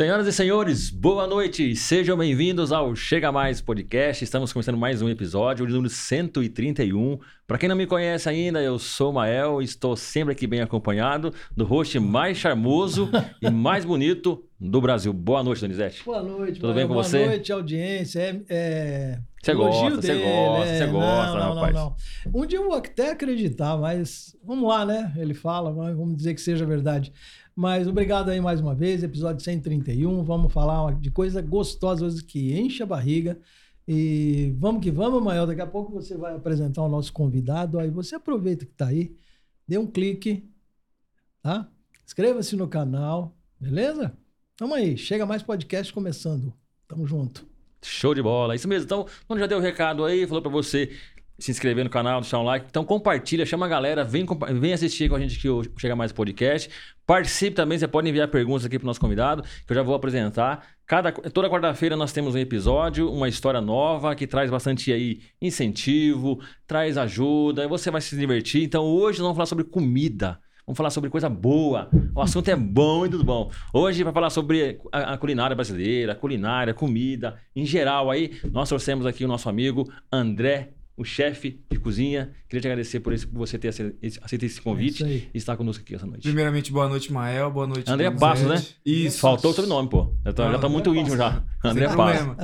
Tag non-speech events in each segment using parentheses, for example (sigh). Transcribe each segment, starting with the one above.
Senhoras e senhores, boa noite. Sejam bem-vindos ao Chega Mais Podcast. Estamos começando mais um episódio, o número 131. Para quem não me conhece ainda, eu sou o Mael e estou sempre aqui bem acompanhado do host mais charmoso (laughs) e mais bonito do Brasil. Boa noite, Donizete. Boa noite, Tudo Mael. bem com Boa você? noite, audiência. É, é... Você gosta, você gosta, é. você gosta, não, rapaz. Não, não. Um dia eu vou até acreditar, mas vamos lá, né? Ele fala, mas vamos dizer que seja verdade. Mas obrigado aí mais uma vez, episódio 131. Vamos falar de coisa gostosa hoje que enche a barriga. E vamos que vamos, Mael. Daqui a pouco você vai apresentar o nosso convidado. Aí você aproveita que tá aí, dê um clique, tá? Inscreva-se no canal, beleza? Tamo aí, chega mais podcast começando. Tamo junto. Show de bola, isso mesmo. Então, quando já deu o recado aí, falou pra você se inscrever no canal, deixar um like. Então, compartilha, chama a galera, vem, vem assistir com a gente aqui o Chega Mais Podcast. Participe também, você pode enviar perguntas aqui pro nosso convidado, que eu já vou apresentar. Cada, toda quarta-feira nós temos um episódio, uma história nova, que traz bastante aí incentivo, traz ajuda, e você vai se divertir. Então, hoje nós vamos falar sobre comida. Vamos falar sobre coisa boa. O assunto é bom e tudo bom. Hoje, para falar sobre a, a culinária brasileira, culinária, comida, em geral aí, nós trouxemos aqui o nosso amigo André, o chefe de cozinha. Queria te agradecer por, esse, por você ter aceito esse convite É e estar conosco aqui essa noite. Primeiramente, boa noite, Mael. Boa noite, André. Passos, né? Isso. Faltou o sobrenome, pô. Eu tô, Não, já André muito Passos. íntimo já. André Passos.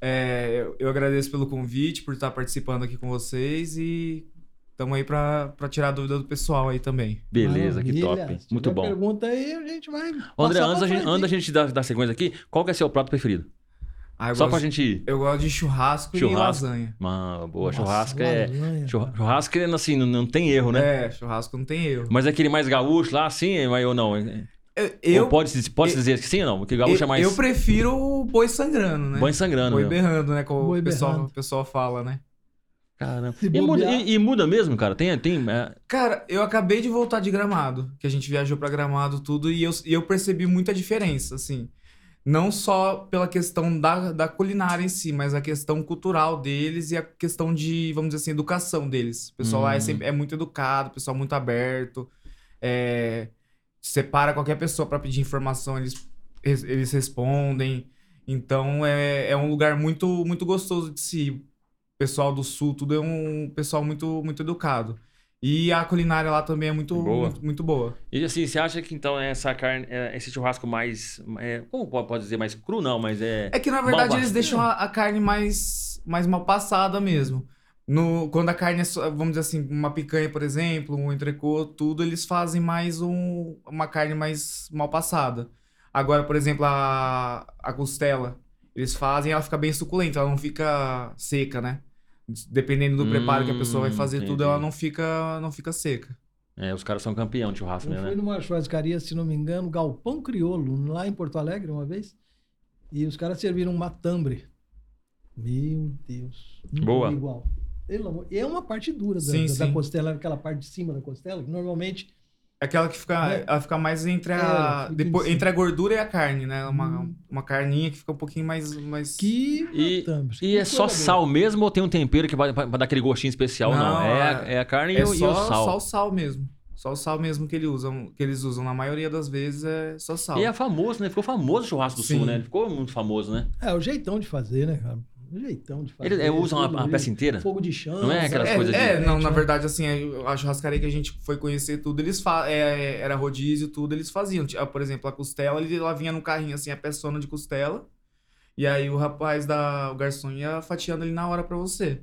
É, eu, eu agradeço pelo convite, por estar participando aqui com vocês e estamos aí para tirar a dúvida do pessoal aí também. Beleza, que Maravilha. top. Se Muito tiver bom. pergunta aí, a gente vai. André, antes da, pra gente, antes da gente dar, dar sequência aqui, qual que é seu prato preferido? Ah, eu Só pra gosto, gente ir. Eu gosto de churrasco, e Churrasco. lasanha. Mano, boa. Nossa, churrasco é. lasanha. Churrasco é assim, não, não tem erro, né? É, churrasco não tem erro. Mas é aquele mais gaúcho lá, assim, mas ou não? Eu, Ou eu, pode, pode eu- dizer que sim ou não? Porque gaúcho eu, é mais. eu prefiro o boi sangrando, né? Boi sangrando, Boi berrando, né? Como Boi o pessoal, berrando. o pessoal fala, né? Caramba. E muda, e- e muda mesmo, cara? Tem. tem é, Cara, eu acabei de voltar de Gramado, que a gente viajou pra Gramado tudo e eu, e eu percebi muita diferença, assim. Não só pela questão da, da culinária em si, mas a questão cultural deles e a questão de, vamos dizer assim, educação deles. O pessoal lá é, Hum. sempre, é muito educado, o pessoal muito aberto. É, separa qualquer pessoa pra pedir informação, eles, eles eles respondem. Então é, é um lugar muito, muito gostoso de se ir. O pessoal do sul, tudo é um pessoal muito, muito educado. E a culinária lá também é muito Boa. Muito, muito boa. E assim, você acha que então essa carne, é, esse churrasco mais. é, como pode dizer? Mais cru, não, mas é. É que na verdade eles deixam a, a carne mais, mais mal passada mesmo. No, quando a carne é, só- vamos dizer assim, uma picanha, por exemplo, um entrecô, tudo, eles fazem mais um, uma carne mais mal passada. Agora, por exemplo, a, a costela, eles fazem, ela fica bem suculenta, ela não fica seca, né? Dependendo do preparo que a pessoa vai Hum, fazer tudo, entendi. ela não fica, não fica seca. É, os caras são campeão de churrasco, Eu né? fui né? numa churrascaria, se não me engano, Galpão Criolo, lá em Porto Alegre, uma vez. E os caras serviram um matambre. Meu Deus. Boa. vi Igual. E é uma parte dura da, Sim, da- da sim. costela, aquela parte de cima da costela, que normalmente. Aquela que fica, É. ela fica mais entre É, a, em depois, entre a gordura e a carne, né? Uma, Hum. uma carninha que fica um pouquinho mais, mais... Que E- matambre. E Que é só sal mesmo ou tem um tempero que vai, vai dar aquele gostinho especial? Não, Não, é, a- é a carne e, É o, e só, o sal. só o sal mesmo. Só o sal mesmo que, eles usam, que eles usam. Na maioria das vezes é só sal. E é famoso, né? Ficou famoso o churrasco do sul, Sim. né? Ele ficou muito famoso, né? É, o jeitão de fazer, né, cara? Jeitão de fazer. Eles é, usam a, tudo, a né? peça inteira? Fogo de chão. Não é aquelas é, coisas de- é, não, na verdade, assim, a churrascaria que a gente foi conhecer tudo, eles fa é, era rodízio, tudo, eles faziam. Tinha, Por exemplo, a costela, ele, ela vinha no carrinho, assim, a peçona de costela. E aí o rapaz da. O garçom ia fatiando ali na hora pra você.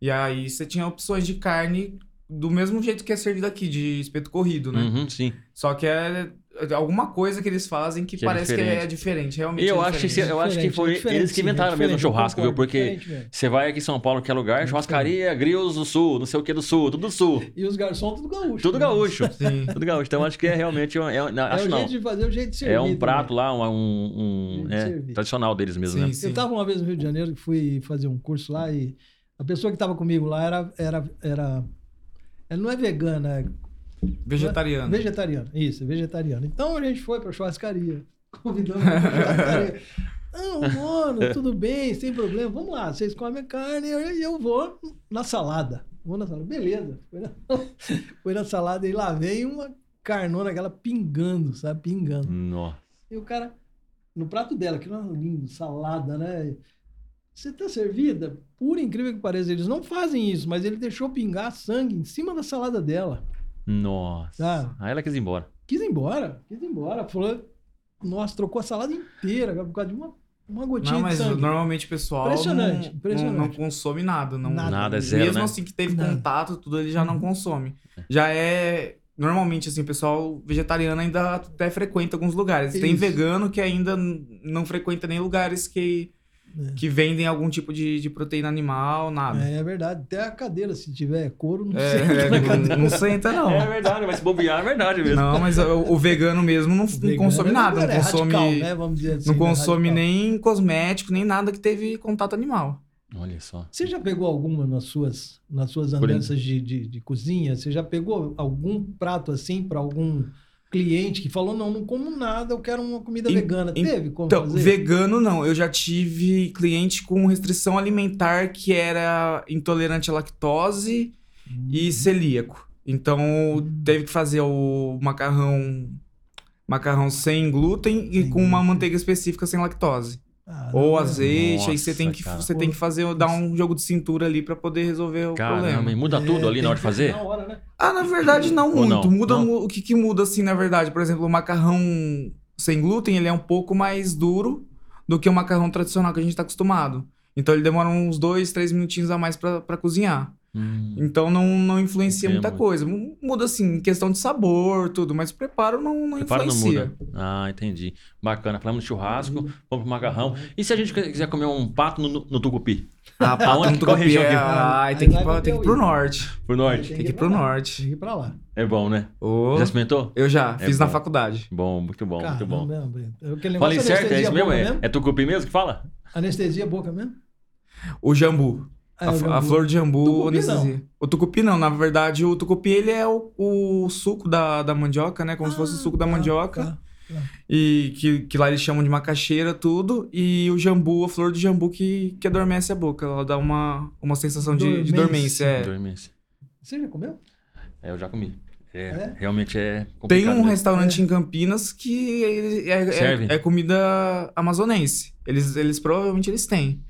E aí você tinha opções de carne do mesmo jeito que é servido aqui, de espeto corrido, né? Uhum, sim. Só que é alguma coisa que eles fazem que, Que é parece que diferente. é diferente, realmente. E eu é acho que diferente. se- eu acho que foi é eles que inventaram é mesmo o churrasco, viu? Porque você vai aqui em São Paulo, que é lugar, churrascaria, grills do sul, não sei o que do sul, tudo do sul. E os garçons tudo gaúcho. Tudo né? gaúcho. (laughs) Sim. Tudo gaúcho. Então acho que é realmente. um- é- não, É acho o não. jeito de fazer, o jeito de servir. É um prato lá, um, um- um- de é, servir. tradicional deles mesmo, Sim, né? sim. Eu estava uma vez no Rio de Janeiro, fui fazer um curso lá e a pessoa que estava comigo lá era, era, era. Ela não é vegana, Vegetariano. vegetariana. Isso, é vegetariana. Então a gente foi para churrascaria. (laughs) Convidamos pra churrascaria. (laughs) Não, mano, tudo bem, sem problema. Vamos lá, vocês comem a carne e eu vou na salada. Vou na salada. Beleza. Foi na, (laughs) foi na salada e lá vem uma carnona, aquela pingando, sabe? Pingando. Nossa. E o cara, no prato dela, que não é lindo, salada, né? Você tá servida? Por incrível que pareça, eles não fazem isso, mas ele deixou pingar sangue em cima da salada dela. Nossa. Tá. Aí ela quis ir embora. Quis ir embora, quis ir embora. Falou, nossa, trocou a salada inteira por causa de uma, uma gotinha Não, de mas sangue. normalmente o pessoal Impressionante, não, não- impressionante. Não, consome nada. Não, Nada. Nada, é zero, Mesmo né? assim que teve Nada. contato, tudo ele já não Uhum. consome. Já é. Normalmente, assim, o pessoal vegetariano ainda até frequenta alguns lugares. Tem Isso. vegano que ainda não frequenta nem lugares que, É. que vendem algum tipo de, de proteína animal, nada. É, é verdade. Até a cadeira, se tiver couro, não É, sei. é, não, não senta, não. É verdade, mas se bobear, é verdade mesmo. Não, mas o, o vegano mesmo não, não Vegano consome é nada. Não é consome, radical, né? Vamos dizer assim, não né? consome nem cosmético, nem nada que teve contato animal. Olha só. Você já pegou alguma nas suas, nas suas andanças de, de, de cozinha? Você já pegou algum prato assim para algum cliente que falou: não, não como nada, eu quero uma comida En- vegana? en- Teve como Então, fazer? vegano não. Eu já tive cliente com restrição alimentar que era intolerante à lactose Hum. e celíaco. Então, teve que fazer o macarrão macarrão sem glúten e Sem com uma glúten. manteiga específica sem lactose. Ah, Ou azeite, aí você tem que cara. você tem que fazer dar um jogo de cintura ali pra poder resolver o Caramba, e problema. muda tudo É, ali na hora de que fazer? Na hora, né? Ah, na verdade não Ou muito. não? Muda Não? o que que muda assim, na verdade? Por exemplo, o macarrão sem glúten, ele é um pouco mais duro do que o macarrão tradicional que a gente tá acostumado. Então ele demora uns dois, três minutinhos a mais pra cozinhar. Hum, Então não, não influencia Entendo. muita coisa. Mu- Muda assim, em questão de sabor, tudo, mas o preparo não, não preparo não influencia. muda. Ah, entendi. Bacana. Falamos de churrasco, Uhum. vamos pro macarrão. E se a gente quiser comer um pato no, no tucupi? Ah, pato Aonde no tucupi região é- Aí tem que, ir vai pra- tem que ir pro norte. Pro norte? Tem que ir pro norte. Tem que ir pra lá. É bom, né? Ô, Já experimentou? eu já, É fiz na bom. faculdade. Bom, muito bom, muito bom. Caramba, aquele Falei certo? É isso mesmo? É, é tucupi mesmo que fala? Anestesia boca mesmo? O jambu. Ah, a, o a flor de jambu Tucupi, anestesia. O tucupi não, na verdade, o tucupi ele é o, o suco da, da mandioca, né? Como se fosse o Ah, suco da tá, mandioca. tá. E que, que lá eles chamam de macaxeira, tudo. E o jambu, a flor de jambu que, que adormece a boca. Ela dá uma, uma sensação de, de Dormência. dormência. é. Dormência. Você já comeu? É, eu já comi. É, É? Realmente é Tem complicado. um mesmo. restaurante em Campinas que é, Serve? é, é comida amazonense. Eles, eles provavelmente eles têm.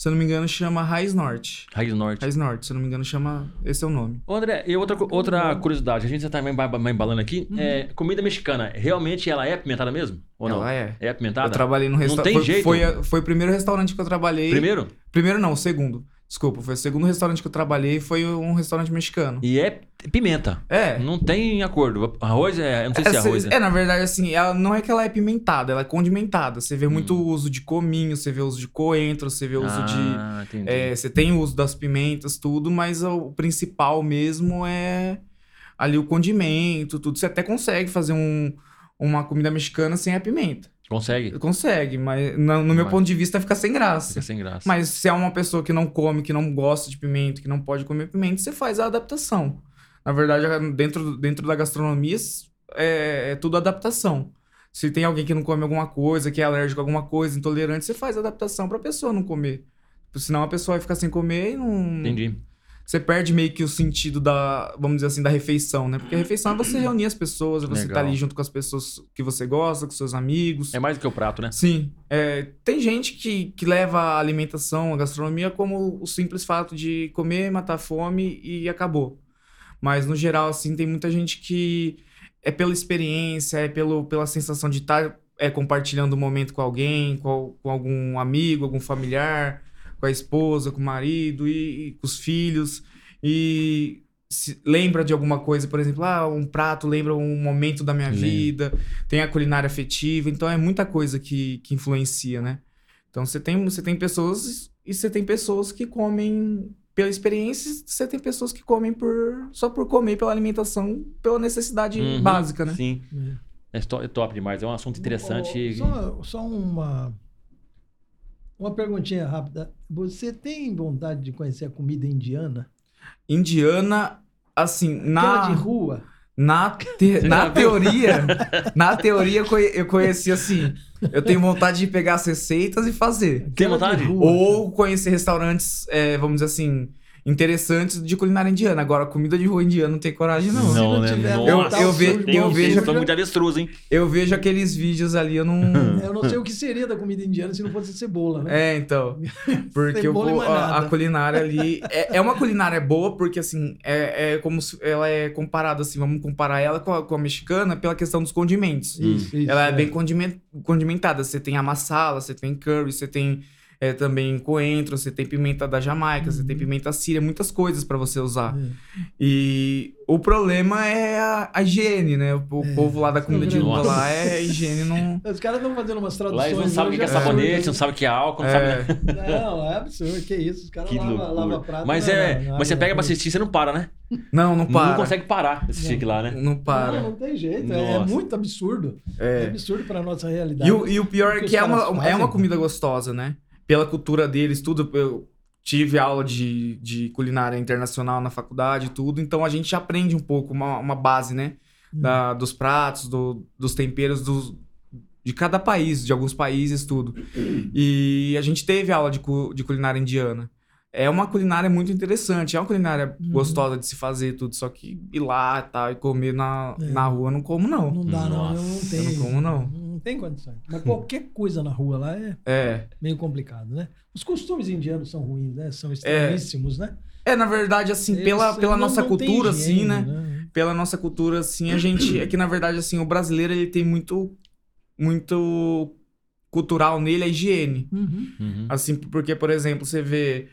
Se eu não me engano, chama Raiz Norte. Raiz Norte. Raiz Norte, se eu não me engano, chama. Esse é o nome. Ô, André, e outra, outra curiosidade, a gente já tá emba- emba- embalando aqui. Uhum. É, comida mexicana, realmente ela é apimentada mesmo? Ou não? Ela é. É apimentada? Eu trabalhei no tem restaurante. Foi, jeito? foi, foi o primeiro restaurante que eu trabalhei. Primeiro? Primeiro não, o segundo. Desculpa, foi o segundo restaurante que eu trabalhei foi um restaurante mexicano. E é pimenta. É. Não tem acordo. Arroz é. Eu não sei se é Essa- arroz. é, na verdade, assim, ela não é que ela é pimentada, ela é condimentada. Você vê muito Hum. uso de cominho, você vê uso de coentro, você vê uso de. Ah, entendi. é, você tem o uso das pimentas, tudo, mas o principal mesmo é ali o condimento, tudo. Você até consegue fazer um, uma comida mexicana sem a pimenta. Consegue? Consegue, mas no, no meu Mas- ponto de vista fica sem graça. Fica sem graça. Mas se é uma pessoa que não come, que não gosta de pimenta, que não pode comer pimenta, você faz a adaptação. Na verdade, dentro, dentro da gastronomia, é, é tudo adaptação. Se tem alguém que não come alguma coisa, que é alérgico a alguma coisa, intolerante, você faz a adaptação pra pessoa não comer. Senão a pessoa vai ficar sem comer e não. Entendi. Você perde meio que o sentido da, vamos dizer assim, da refeição, né? Porque a refeição é você reunir as pessoas, é você estar ali junto com as pessoas que você gosta, com seus amigos. É mais do que o prato, né? Sim. É, tem gente que, que leva a alimentação, a gastronomia, como o simples fato de comer, matar fome e acabou. Mas, no geral, assim, tem muita gente que é pela experiência, é pelo, pela sensação de estar é, compartilhando um momento com alguém, com, com algum amigo, algum familiar, com a esposa, com o marido e, e com os filhos. E se lembra de alguma coisa, por exemplo, ah, um prato lembra um momento da minha Lembra. vida, tem a culinária afetiva, então é muita coisa que, que influencia, né? Então você tem, você tem pessoas e você tem pessoas que comem pela experiência, você tem pessoas que comem por só por comer, pela alimentação, pela necessidade Uhum, básica, né? Sim. É to- é top demais. É um assunto interessante. Só, só uma, uma perguntinha rápida. Você tem vontade de conhecer a comida indiana? Indiana, assim, Aquela na de rua? Na, te- na teoria, (laughs) na teoria eu conhe- eu conheci assim. Eu tenho vontade de pegar as receitas e fazer. Tem Aquela de vontade? rua, Ou conhecer restaurantes, é, vamos dizer assim, interessantes de culinária indiana. Agora, comida de rua indiana não tem coragem, não. Se Não, não né? tiver Nossa, Eu- eu ve- eu vejo- Foi muito avestruz, hein? Eu vejo aqueles vídeos ali, eu não. Eu não sei o que seria da comida indiana se não fosse cebola, né? É, então. (laughs) Porque mais a, a culinária ali. É, é uma culinária boa, porque assim, é, é como se ela é comparada, assim, vamos comparar ela com a, com a mexicana pela questão dos condimentos. Isso, isso, ela é, bem condimen- condimentada. Você tem a massala, você tem curry, você tem é, também coentro, você tem pimenta da Jamaica, você tem pimenta síria, muitas coisas pra você usar. É. E o problema é a, a higiene, né? O, o É, povo lá da comida de Nossa. lá é a higiene não. (laughs) Os caras estão fazendo umas Lá traduções. eles não sabem o que é hoje sabonete, não sabem o que é álcool, não sabem. É, (laughs) Não, é absurdo. Que isso? Os caras lavam lava prato. mas na- é, na mas você pega pra assistir, você não para, né? não, não para. Não consegue parar de assistir aquilo lá, né? Não para. Não, não tem jeito. É, é muito absurdo. É, É. absurdo pra nossa realidade. E o, e o pior é que que é uma, é uma comida gostosa, né? Pela cultura deles, tudo. Eu tive aula de, de culinária internacional na faculdade tudo, então a gente aprende um pouco, uma, uma base, né? Hum. Da, dos pratos, do- dos temperos dos, de cada país, de alguns países, tudo. E a gente teve aula de, cu- de culinária indiana. É uma culinária muito interessante, é uma culinária Uhum. gostosa de se fazer tudo, só que ir lá tá, e comer na, É. na rua eu não como, não. Não dá, não. Nossa, não eu tem. não como, não. Não tem condições. Mas qualquer coisa na rua lá é É. meio complicado, né? Os costumes indianos são ruins, né? São estranhíssimos, né? É, na verdade, assim, Eles- pela, pela não- nossa cultura, assim, higiene, né? Pela nossa cultura, assim, a gente. É que, na verdade, assim, o brasileiro ele tem muito. Muito cultural nele a higiene. Uhum. Uhum. Assim, porque, por exemplo, você vê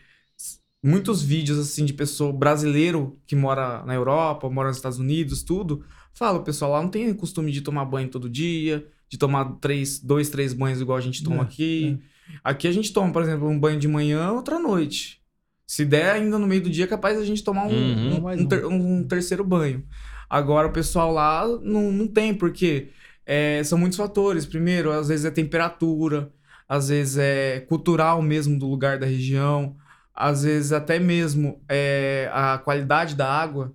muitos vídeos, assim, de pessoa brasileiro que mora na Europa, mora nos Estados Unidos, tudo. Fala, o pessoal lá não tem costume de tomar banho todo dia, de tomar três, dois, três banhos igual a gente toma É, aqui. Aqui a gente toma, por exemplo, um banho de manhã, outra noite. Se der ainda no meio do dia, é capaz a gente tomar um, Uhum. um- um um. ter- um terceiro banho. Agora o pessoal lá não, não tem, porque é, são muitos fatores. Primeiro, às vezes é temperatura, às vezes é cultural mesmo do lugar da região, às vezes até mesmo é, a qualidade da água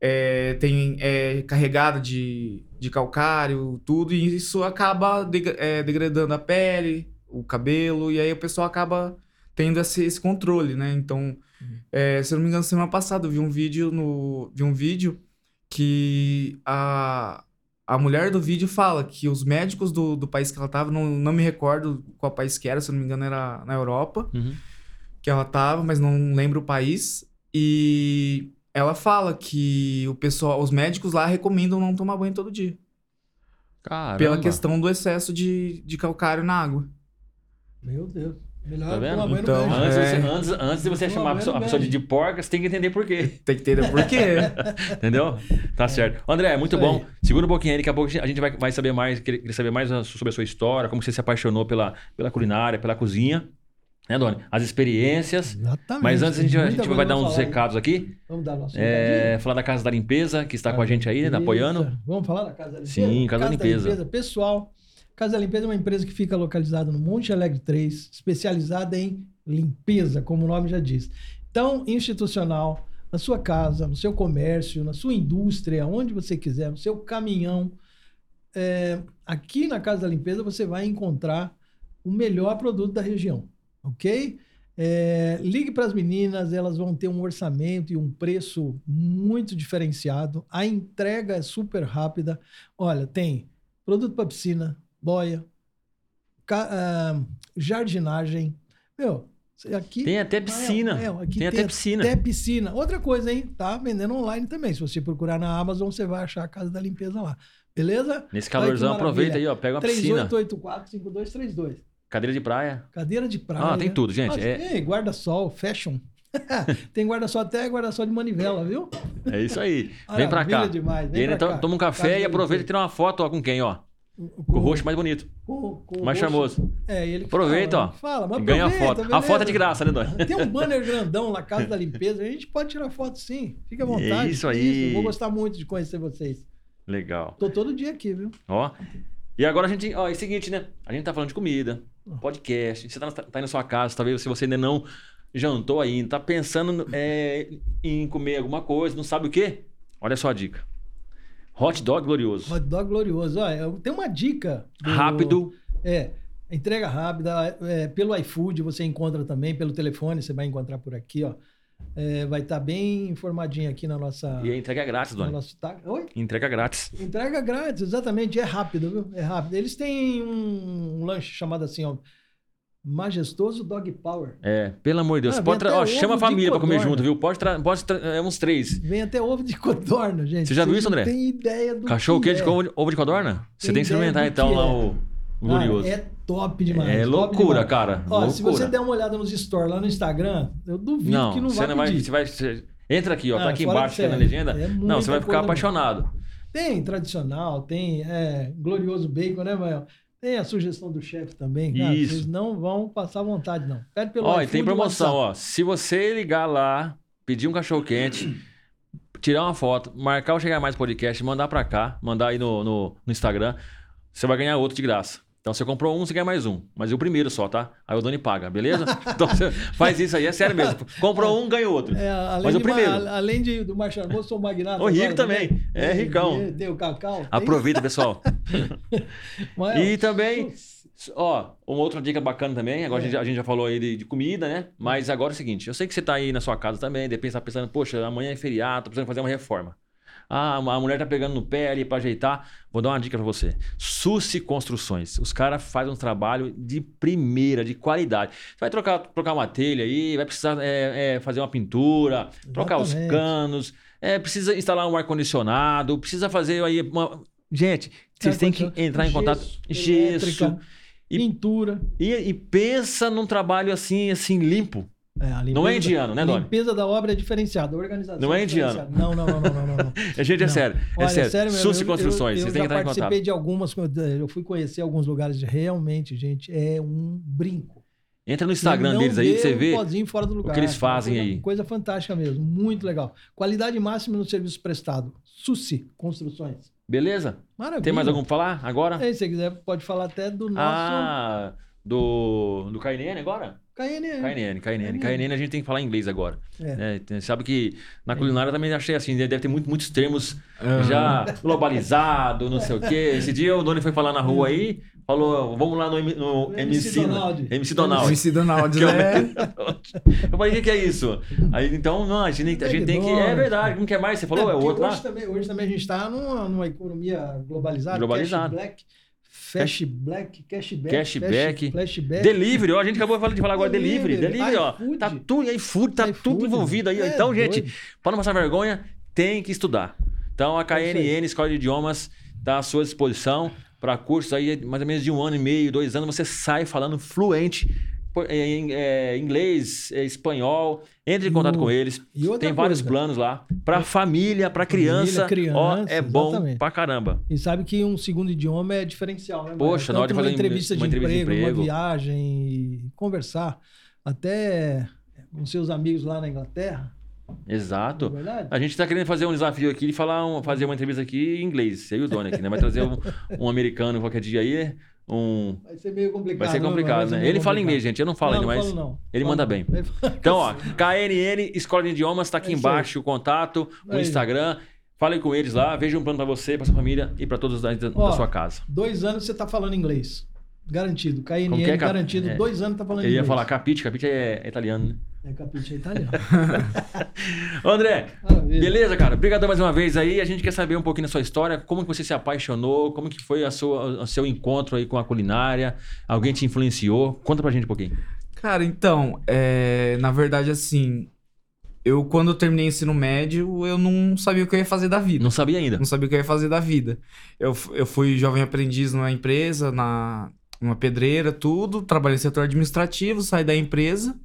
é, tem, é carregada de, de calcário, tudo, e isso acaba deg- é, degradando a pele, o cabelo, e aí o pessoal acaba tendo esse, esse controle, né? Então, é, se eu não me engano, semana passada eu vi um vídeo no. Vi um vídeo que a, a mulher do vídeo fala que os médicos do, do país que ela tava, não, não me recordo qual país que era, se eu não me engano, era na Europa Uhum. Que ela tava, mas não lembro o país. E ela fala que o pessoal, os médicos lá recomendam não tomar banho todo dia. Caramba. Pela questão do excesso de, de calcário na água. Meu Deus. Melhor Tá vendo? tomar banho no Então. Antes, de É. você, antes, antes de você Toma chamar a pessoa, a pessoa de, de porca, você tem que entender por quê. Tem que entender por quê. (laughs) Entendeu? Tá certo. André, muito Isso aí. bom. Segura um pouquinho aí, daqui a pouco a gente vai, vai saber mais, querer saber mais sobre a sua história, como você se apaixonou pela, pela culinária, pela cozinha. Né, Doni? As experiências. Exatamente. Mas antes a gente, a gente vai dar uns falar, recados aqui. Vamos dar nosso É, falar da Casa da Limpeza, que está com a gente aí, né? Apoiando. Limpeza. Vamos falar da Casa da Limpeza? Sim, Casa da Limpeza. Pessoal, Casa da Limpeza é uma empresa que fica localizada no Monte Alegre 3, especializada em limpeza, como o nome já diz. Então, institucional, na sua casa, no seu comércio, na sua indústria, onde você quiser, no seu caminhão. É, aqui na Casa da Limpeza você vai encontrar o melhor produto da região, ok? É, ligue para as meninas, elas vão ter um orçamento e um preço muito diferenciado. A entrega é super rápida. Olha, tem produto para piscina, boia, ah, jardinagem. Meu, aqui. Tem até piscina. É, é, aqui tem até piscina. Até piscina. Outra coisa, hein? Tá vendendo online também. Se você procurar na Amazon, você vai achar a Casa da Limpeza lá. Beleza? Nesse calorzão, aproveita aí, ó. Pega uma piscina. 3884-5232. Cadeira de praia. Cadeira de praia. Ah, tem tudo, gente. Ah, É, guarda-sol, fashion. (laughs) tem guarda-sol até guarda-sol de manivela, viu? é isso aí. (laughs) Vem pra cá. Demais. E Vem aí, pra então, cá. toma um café da e aproveita e tira uma foto ó, com quem, ó? Com, Com o rosto mais bonito. com- com mais charmoso. É, ele Aproveita, fala, ó. ele Fala, mas Ganha a foto. A beleza. foto é de graça, né, Doni? Tem um banner (laughs) grandão na casa da limpeza. A gente pode tirar foto sim. Fica à vontade. É isso aí. Vou gostar muito de conhecer vocês. Legal. Tô todo dia aqui, viu? Ó. E agora a gente, ó, é o seguinte, né? A gente tá falando de comida, podcast. Você tá, na- tá aí na sua casa, talvez se você ainda não jantou ainda, tá pensando é, em comer alguma coisa, não sabe o quê? Olha só a dica. Hot dog glorioso. Hot dog glorioso. Olha, tenho uma dica. do- Rápido. É. Entrega rápida. é, pelo iFood você encontra também, pelo telefone você vai encontrar por aqui, ó. É, vai estar bem informadinho aqui na nossa. E a entrega é grátis, no Doni. nosso tá- Oi? Entrega grátis. Entrega grátis, exatamente. É rápido, viu? É rápido. Eles têm um, lanche chamado assim, ó. Majestoso Dog Power. É, pelo amor de Deus. Ah, Pode ó, chama a família pra comer junto, viu? Pode, pode é, uns três. Vem até ovo de codorna, gente. Você já viu isso, André? Não tem ideia do Cachorro que quente é. com ovo de- codorna? Você Tem que experimentar então lá é. o, glorioso. é top demais. É top loucura, demais. cara. Ó, loucura. se você der uma olhada nos stories lá no Instagram, eu duvido não, que não vai não vai, pedir. você vai. você- Entra aqui, ó. Ah, tá aqui embaixo, aqui na legenda. É não, você vai ficar apaixonado. Tem tradicional, tem é, glorioso bacon, né, Mael? Tem a sugestão do chefe também, cara. Isso. Vocês não vão passar vontade, não. Pede pelo Ó, e tem promoção, ó. Se você ligar lá, pedir um cachorro quente, tirar uma foto, marcar o Chegar Mais Podcast, mandar pra cá, mandar aí no, no, no Instagram, você vai ganhar outro de graça. Então você comprou um, você ganha mais um. Mas o primeiro só, tá? Aí o Doni paga, beleza? (laughs) Então você faz isso aí, é sério mesmo. Comprou um, ganha outro. É, Mas o ma- primeiro. além de, do mais charmoso, sou magnata. O rico agora também. É, Tem- ricão. O cacau. Aproveita, pessoal. (laughs) Mael, E também, ó, uma outra dica bacana também. Agora a, gente, a gente já falou aí de, de comida, né? Mas agora é o seguinte: eu sei que você tá aí na sua casa também, de repente tá pensando, poxa, amanhã é feriado, tô precisando fazer uma reforma. Ah, a mulher tá pegando no pé ali pra ajeitar. Vou dar uma dica pra você. Suci Construções. Os caras fazem um trabalho de primeira, de qualidade. Você vai trocar, trocar uma telha aí, vai precisar é, é, fazer uma pintura, trocar os Exatamente. canos, é, precisa instalar um ar-condicionado, precisa fazer aí uma. Gente, vocês têm que entrar em contato. gesso, Gesso. elétrica, E- pintura. E, e pensa num trabalho assim, assim, limpo. É, Não é indiano, né, A Doni? limpeza da obra é diferenciada, organização Não é diferenciada. Não, não, não, não, não, não, não. A (laughs) gente é Não. sério. É Olha, sério. mesmo, Suci eu- Construções. Eu, Vocês eu têm que já entrar em participei contato. de algumas, eu fui conhecer alguns lugares, realmente, gente, é um brinco. Entra no Instagram deles aí você pozinho fora do lugar. que eles fazem coisa- aí. Coisa fantástica mesmo, muito legal. Qualidade máxima no serviço prestado. Suci Construções. Beleza? Maravilha. Tem mais algum pra falar agora? É, se você quiser, pode falar até do nosso Ah, do, do KNN agora? KNN. KNN, KNN. KNN. A gente tem que falar inglês agora. É. né? Sabe que na culinária eu também achei assim, deve ter muito- muitos termos Aham. já globalizado, não sei o quê. (laughs) Esse dia o Doni foi falar na rua aí, falou, vamos lá no, no MC, MC Donald. MC Donald. MC Donald, é né? Eu falei, o que, que é isso? Aí, então, não, a gente, a gente tem que. É verdade, como que é mais? Você falou? É, porque outro lá? hoje, também, hoje também a gente está numa, numa economia globalizada. Globalizada. Black, Fast black, cashback, Cashback. flash- flashback. Delivery, ó, a gente acabou de falar- agora delivery. Delivery, Delivery, ó. iFood. Tá tudo, iFood, tá iFood, tudo envolvido aí. é então, gente, doido. para não passar vergonha, tem que estudar. Então, a É aí. KNN, Escola de Idiomas, está à sua disposição para cursos aí, mais ou menos de um ano e meio, dois anos, você sai falando fluente por- em é, inglês, é, espanhol. Entre em contato No- com eles. E outra Tem vários coisa, planos lá. Para família, para criança, criança, ó, é bom exatamente. pra caramba. E sabe que um segundo idioma é diferencial, né? Poxa, na hora de fazer uma entrevista de uma entrevista de emprego, emprego. uma viagem, conversar, até com seus amigos lá na Inglaterra, é Exato. verdade? A gente tá querendo fazer um desafio aqui de falar um- fazer uma entrevista aqui em inglês. Eu e o Doni aqui, né? Vai trazer um, um americano qualquer dia aí. Um... Vai ser meio complicado. Vai ser né, complicado? Vai né? ser Ele fala complicado. inglês, gente. Eu não falo não, ainda, não mas. falo, não. ele Falo manda não. bem. Fala- Então, ó, KNN, Escola de Idiomas, tá aqui É embaixo o contato, o Aí. Instagram. Fale com eles lá, veja um plano pra você, pra sua família e pra todos da, da Ó, sua casa. Dois anos você tá falando inglês. Garantido. KNN é, garantido. é. Dois anos tá falando Ele ia inglês. falar capite, capite é, é italiano, né? É capite é italiano. (laughs) André, Maravilha. Beleza, cara. Obrigado mais uma vez aí. A gente quer saber um pouquinho da sua história, como que você se apaixonou, como que foi a sua, o seu encontro aí com a culinária, alguém te influenciou? Conta pra gente um pouquinho. Cara, então, é, na verdade, assim, eu quando eu terminei o ensino médio, eu não sabia o que eu ia fazer da vida. Não sabia ainda. Não sabia o que eu ia fazer da vida. Eu, eu fui jovem aprendiz numa empresa, na, numa pedreira, tudo. Trabalhei no setor administrativo, saí da empresa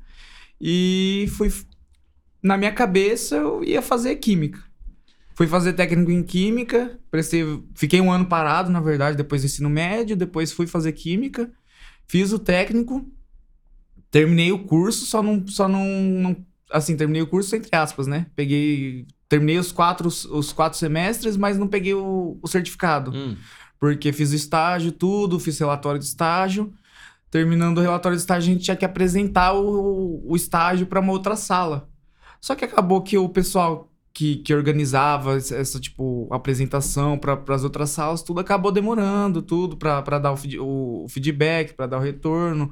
e fui. Na minha cabeça, eu ia fazer química. Fui fazer técnico em química, prestei, fiquei um ano parado, na verdade, depois do ensino médio, depois fui fazer química, fiz o técnico, terminei o curso, só não, só não, não assim, terminei o curso entre aspas, né? Peguei, terminei os quatro, os quatro semestres, mas não peguei o, o certificado, Hum, porque fiz o estágio, tudo, fiz relatório de estágio. Terminando o relatório de estágio, a gente tinha que apresentar o, o estágio para uma outra sala. Só que acabou que o pessoal que, que organizava essa, tipo, apresentação para as outras salas, tudo acabou demorando, tudo para dar o, o feedback, para dar o retorno.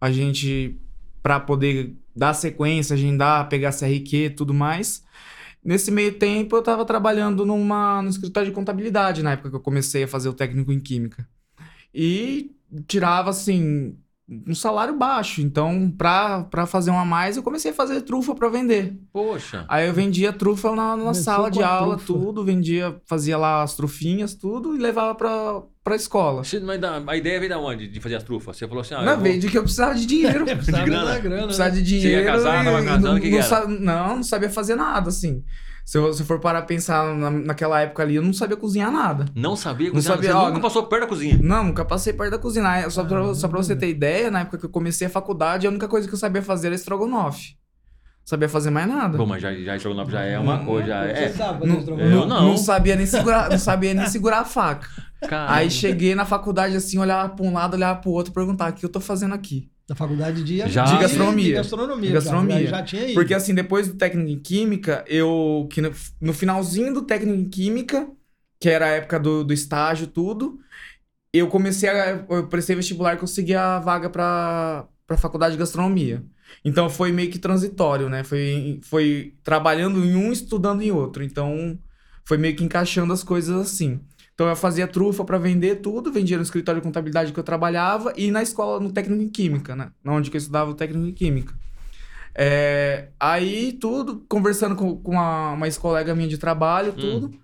A gente para poder dar sequência, agendar, pegar CRQ e tudo mais. Nesse meio tempo, eu estava trabalhando numa, no escritório de contabilidade, na época que eu comecei a fazer o técnico em Química. E tirava, assim, um salário baixo. Então, pra, pra fazer um a mais, eu comecei a fazer trufa para vender. Poxa. Aí eu vendia trufa na, na sala de aula, trufa. tudo, vendia, fazia lá as trufinhas, tudo, e levava pra, pra escola. Você- mas da- a ideia veio da onde? De fazer as trufas? Você falou assim, ah, vou- vez de que eu precisava de dinheiro. (laughs) É, precisava grana. da grana, precisava né? de dinheiro. casar, e tava casando, não, o que que não era? sa- não, não sabia fazer nada, assim. Se eu, se eu for parar a pensar na, naquela época ali, eu não sabia cozinhar nada. Não sabia Não cozinhar? sabia, Você ó, nunca não- passou perto da cozinha? Não, nunca passei perto da cozinha. Só pra, só pra você ter ideia, na época que eu comecei a faculdade, a única coisa que eu sabia fazer era estrogonofe. Sabia fazer mais nada. Pô, mas já, já estrogonofe já é uma Hum, coisa, já Você é. sabe fazer Não, estrogonofe? Eu não. sabia nem segurar, não sabia nem segurar a faca. Caramba. Aí cheguei na faculdade assim, olhava pra um lado, olhava pro outro, perguntava o que eu tô fazendo aqui. Da faculdade de, Já- De gastronomia. De gastronomia. De gastronomia. Já, já tinha ido. Porque assim, depois do técnico em química, eu que no, no finalzinho do técnico em química, que era a época do, do estágio tudo, eu comecei a eu prestei vestibular e consegui a vaga pra para faculdade de gastronomia. Então foi meio que transitório, né? Foi foi trabalhando em um, estudando em outro. Então foi meio que encaixando as coisas assim. Então eu fazia trufa pra vender tudo, vendia no escritório de contabilidade que eu trabalhava e na escola no técnico em química, né? Onde que eu estudava o técnico em química. É, aí tudo, conversando com, com uma, uma ex-colega minha de trabalho, tudo.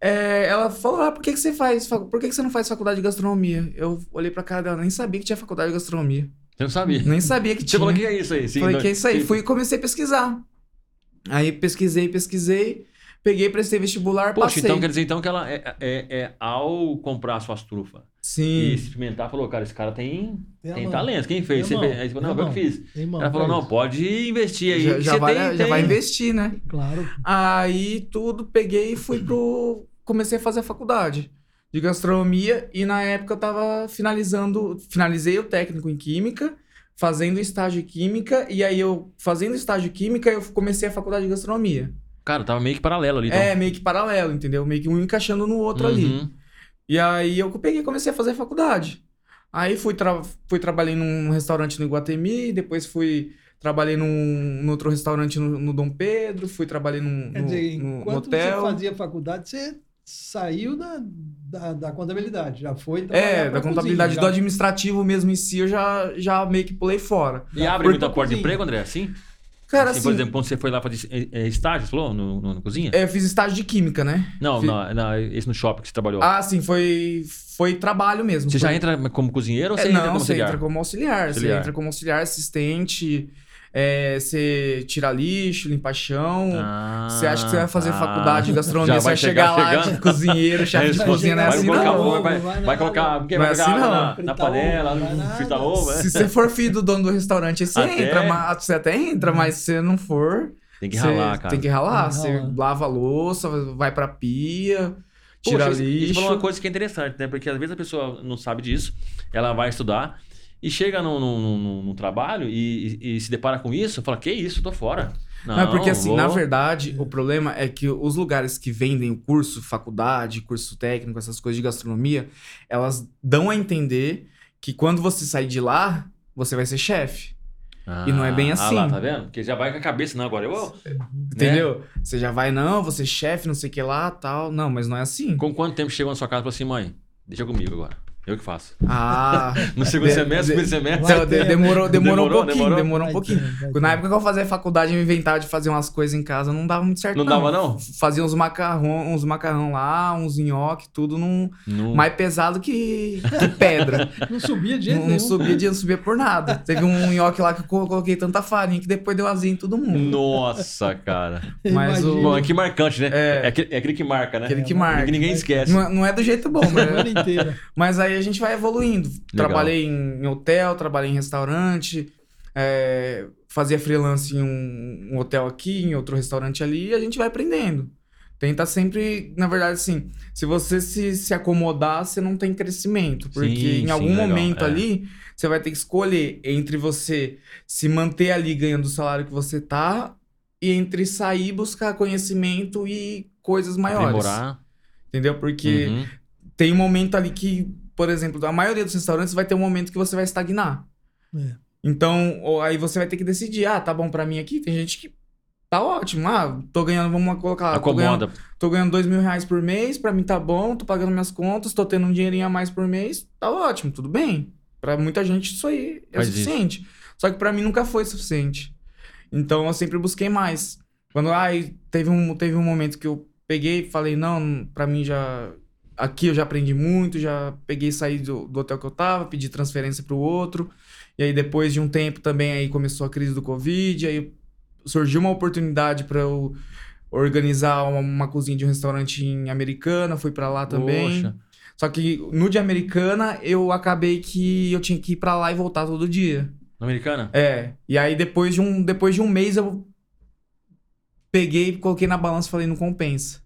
é, ela falou: ah, por que, que você faz? Por que, que você não faz faculdade de gastronomia? Eu olhei pra cara dela, nem sabia que tinha faculdade de gastronomia. Você não sabia. Nem sabia que (laughs) Você tinha. falou que é isso aí. sim, Falei que é isso aí. sim. Fui e comecei a pesquisar. Aí pesquisei, pesquisei, peguei, prestei vestibular, Poxa, passei. então quer dizer então que ela é, é, é ao comprar suas trufas e Sim. experimentar, falou, cara, esse cara tem, Tem tem talento. Quem fez? Tem Você fez? Aí falou, não, eu que fiz. Tem Ela falou, não, pode investir aí. Já, já você vai, tem, já tem. vai investir, né? Claro. Aí tudo, peguei e fui pro. Comecei a fazer a faculdade de gastronomia e na época eu tava finalizando. Finalizei o técnico em química, fazendo estágio em química, e aí eu, fazendo estágio em química, eu comecei a faculdade de gastronomia. Cara, tava meio que paralelo ali. Então. É, meio que paralelo, entendeu? Meio que um encaixando no outro ali. Uhum. E aí eu peguei e comecei a fazer faculdade. Aí fui, tra fui trabalhei num restaurante no Iguatemi, depois fui. Trabalhei num, num outro restaurante no, no Dom Pedro, fui trabalhei num, Quer no, dizer, no- no enquanto hotel. você fazia faculdade, você saiu da, da, da contabilidade. Já foi trabalhar É, pra da contabilidade cozinha, do já- administrativo mesmo em si, eu já, já meio que pulei fora. E abre muita porta de emprego, André? Assim? Cara, assim, assim, por exemplo, quando você foi lá fazer é, é, estágio, você falou, no, no- na cozinha? é, eu fiz estágio de química, né? Não, fi- na, na- esse no shopping que você trabalhou. Ah, sim, foi, foi trabalho mesmo. você já Foi- entra como cozinheiro ou É, você entra não, como você auxiliar? entra como auxiliar. Auxiliar. Você entra como auxiliar, assistente, é, você tira lixo, limpa chão. Ah, Você acha que você vai fazer tá. faculdade de (laughs) gastronomia, Já você vai vai chegar, chegar lá chegando. de cozinheiro, (laughs) chefe de Vai cozinha, não é vai assim colocar, não. vai, Vai vai colocar, Não vai é assim, não. na, na panela, ovo, vai nada. fritar ovo, Se é. você for filho do dono do restaurante, você Até- entra, mas você até entra, mas se você não for, Tem que ralar, cara. tem que ralar. Você lava a louça, vai pra pia, tira Poxa, lixo. Isso falou uma coisa que é interessante, né? Porque às vezes a pessoa não sabe disso, ela vai estudar e chega no, no, no- no trabalho e, e- e se depara com isso, fala, que isso, tô fora. Não, Não, é porque assim, vou- na verdade, o problema é que os lugares que vendem o curso, faculdade, curso técnico, essas coisas de gastronomia, elas dão a entender que quando você sair de lá, você vai ser chefe. e não é bem Ah, lá, assim. tá vendo? Porque já vai com a cabeça, não, agora eu vou. Entendeu? Você já vai, não, você é chefe, não sei o que lá, tal. Não, mas não é assim. Com quanto tempo chegou na sua casa e falou assim, mãe, deixa comigo agora. Eu que faço. Ah, (laughs) No segundo De- semestre, de- primeiro semestre. Vai então, de- demorou, demorou, Demorou, um pouquinho, demorou? demorou um Vai pouquinho. ter, vai Na época que eu fazia faculdade, eu inventava de fazer umas coisas em casa, não dava muito certo. Não dava, não? Fazia uns macarrão, uns macarrão lá, uns nhoque, tudo num, Não. mais pesado que, que pedra. (laughs) Não subia de jeito não, nenhum. não subia, de- não subia por nada. Teve um nhoque lá que eu co- coloquei tanta farinha que depois deu asinha em todo mundo. Nossa, cara. (laughs) Mas o-. Bom, é que marcante, né? É. É, aquele, é aquele que marca, né? Aquele que É, marca. Que ninguém esquece. Não, é- não é do jeito bom, A mas, mas aí a gente vai evoluindo. Trabalhei em, em hotel, trabalhei em restaurante, é, fazia freelance em um, um hotel aqui, em outro restaurante ali, e a gente vai aprendendo. Tenta sempre, na verdade, assim, se você se, se acomodar, você não tem crescimento. Porque Sim, em sim, algum legal, momento é. ali, você vai ter que escolher entre você se manter ali ganhando o salário que você tá e entre sair buscar conhecimento e coisas maiores. Aprimorar. Entendeu? Porque Uhum. tem um momento ali que, por exemplo, a maioria dos restaurantes vai ter um momento que você vai estagnar. É. Então, ou- aí você vai ter que decidir, ah, tá bom pra mim aqui? Tem gente que tá ótimo, ah, tô ganhando, vamos colocar, tô ganhando, Acomoda. tô ganhando dois mil reais por mês, pra mim tá bom, tô pagando minhas contas, tô tendo um dinheirinho a mais por mês, tá ótimo, tudo bem. Pra muita gente isso aí é Faz isso. suficiente. Só que pra mim nunca foi suficiente. Então eu sempre busquei mais. Quando ai, teve um teve um momento que eu peguei e falei, não, pra mim já aqui eu já aprendi muito, já peguei e saí do, do hotel que eu tava, pedi transferência pro outro. E aí depois de um tempo também aí começou a crise do Covid, aí surgiu uma oportunidade pra eu organizar uma, uma cozinha de um restaurante em Americana, fui pra lá também. Poxa. Só que no de Americana eu acabei que eu tinha que ir pra lá e voltar todo dia. Na Americana? É. E aí depois de um, depois de um mês eu peguei, coloquei na balança e falei, não compensa.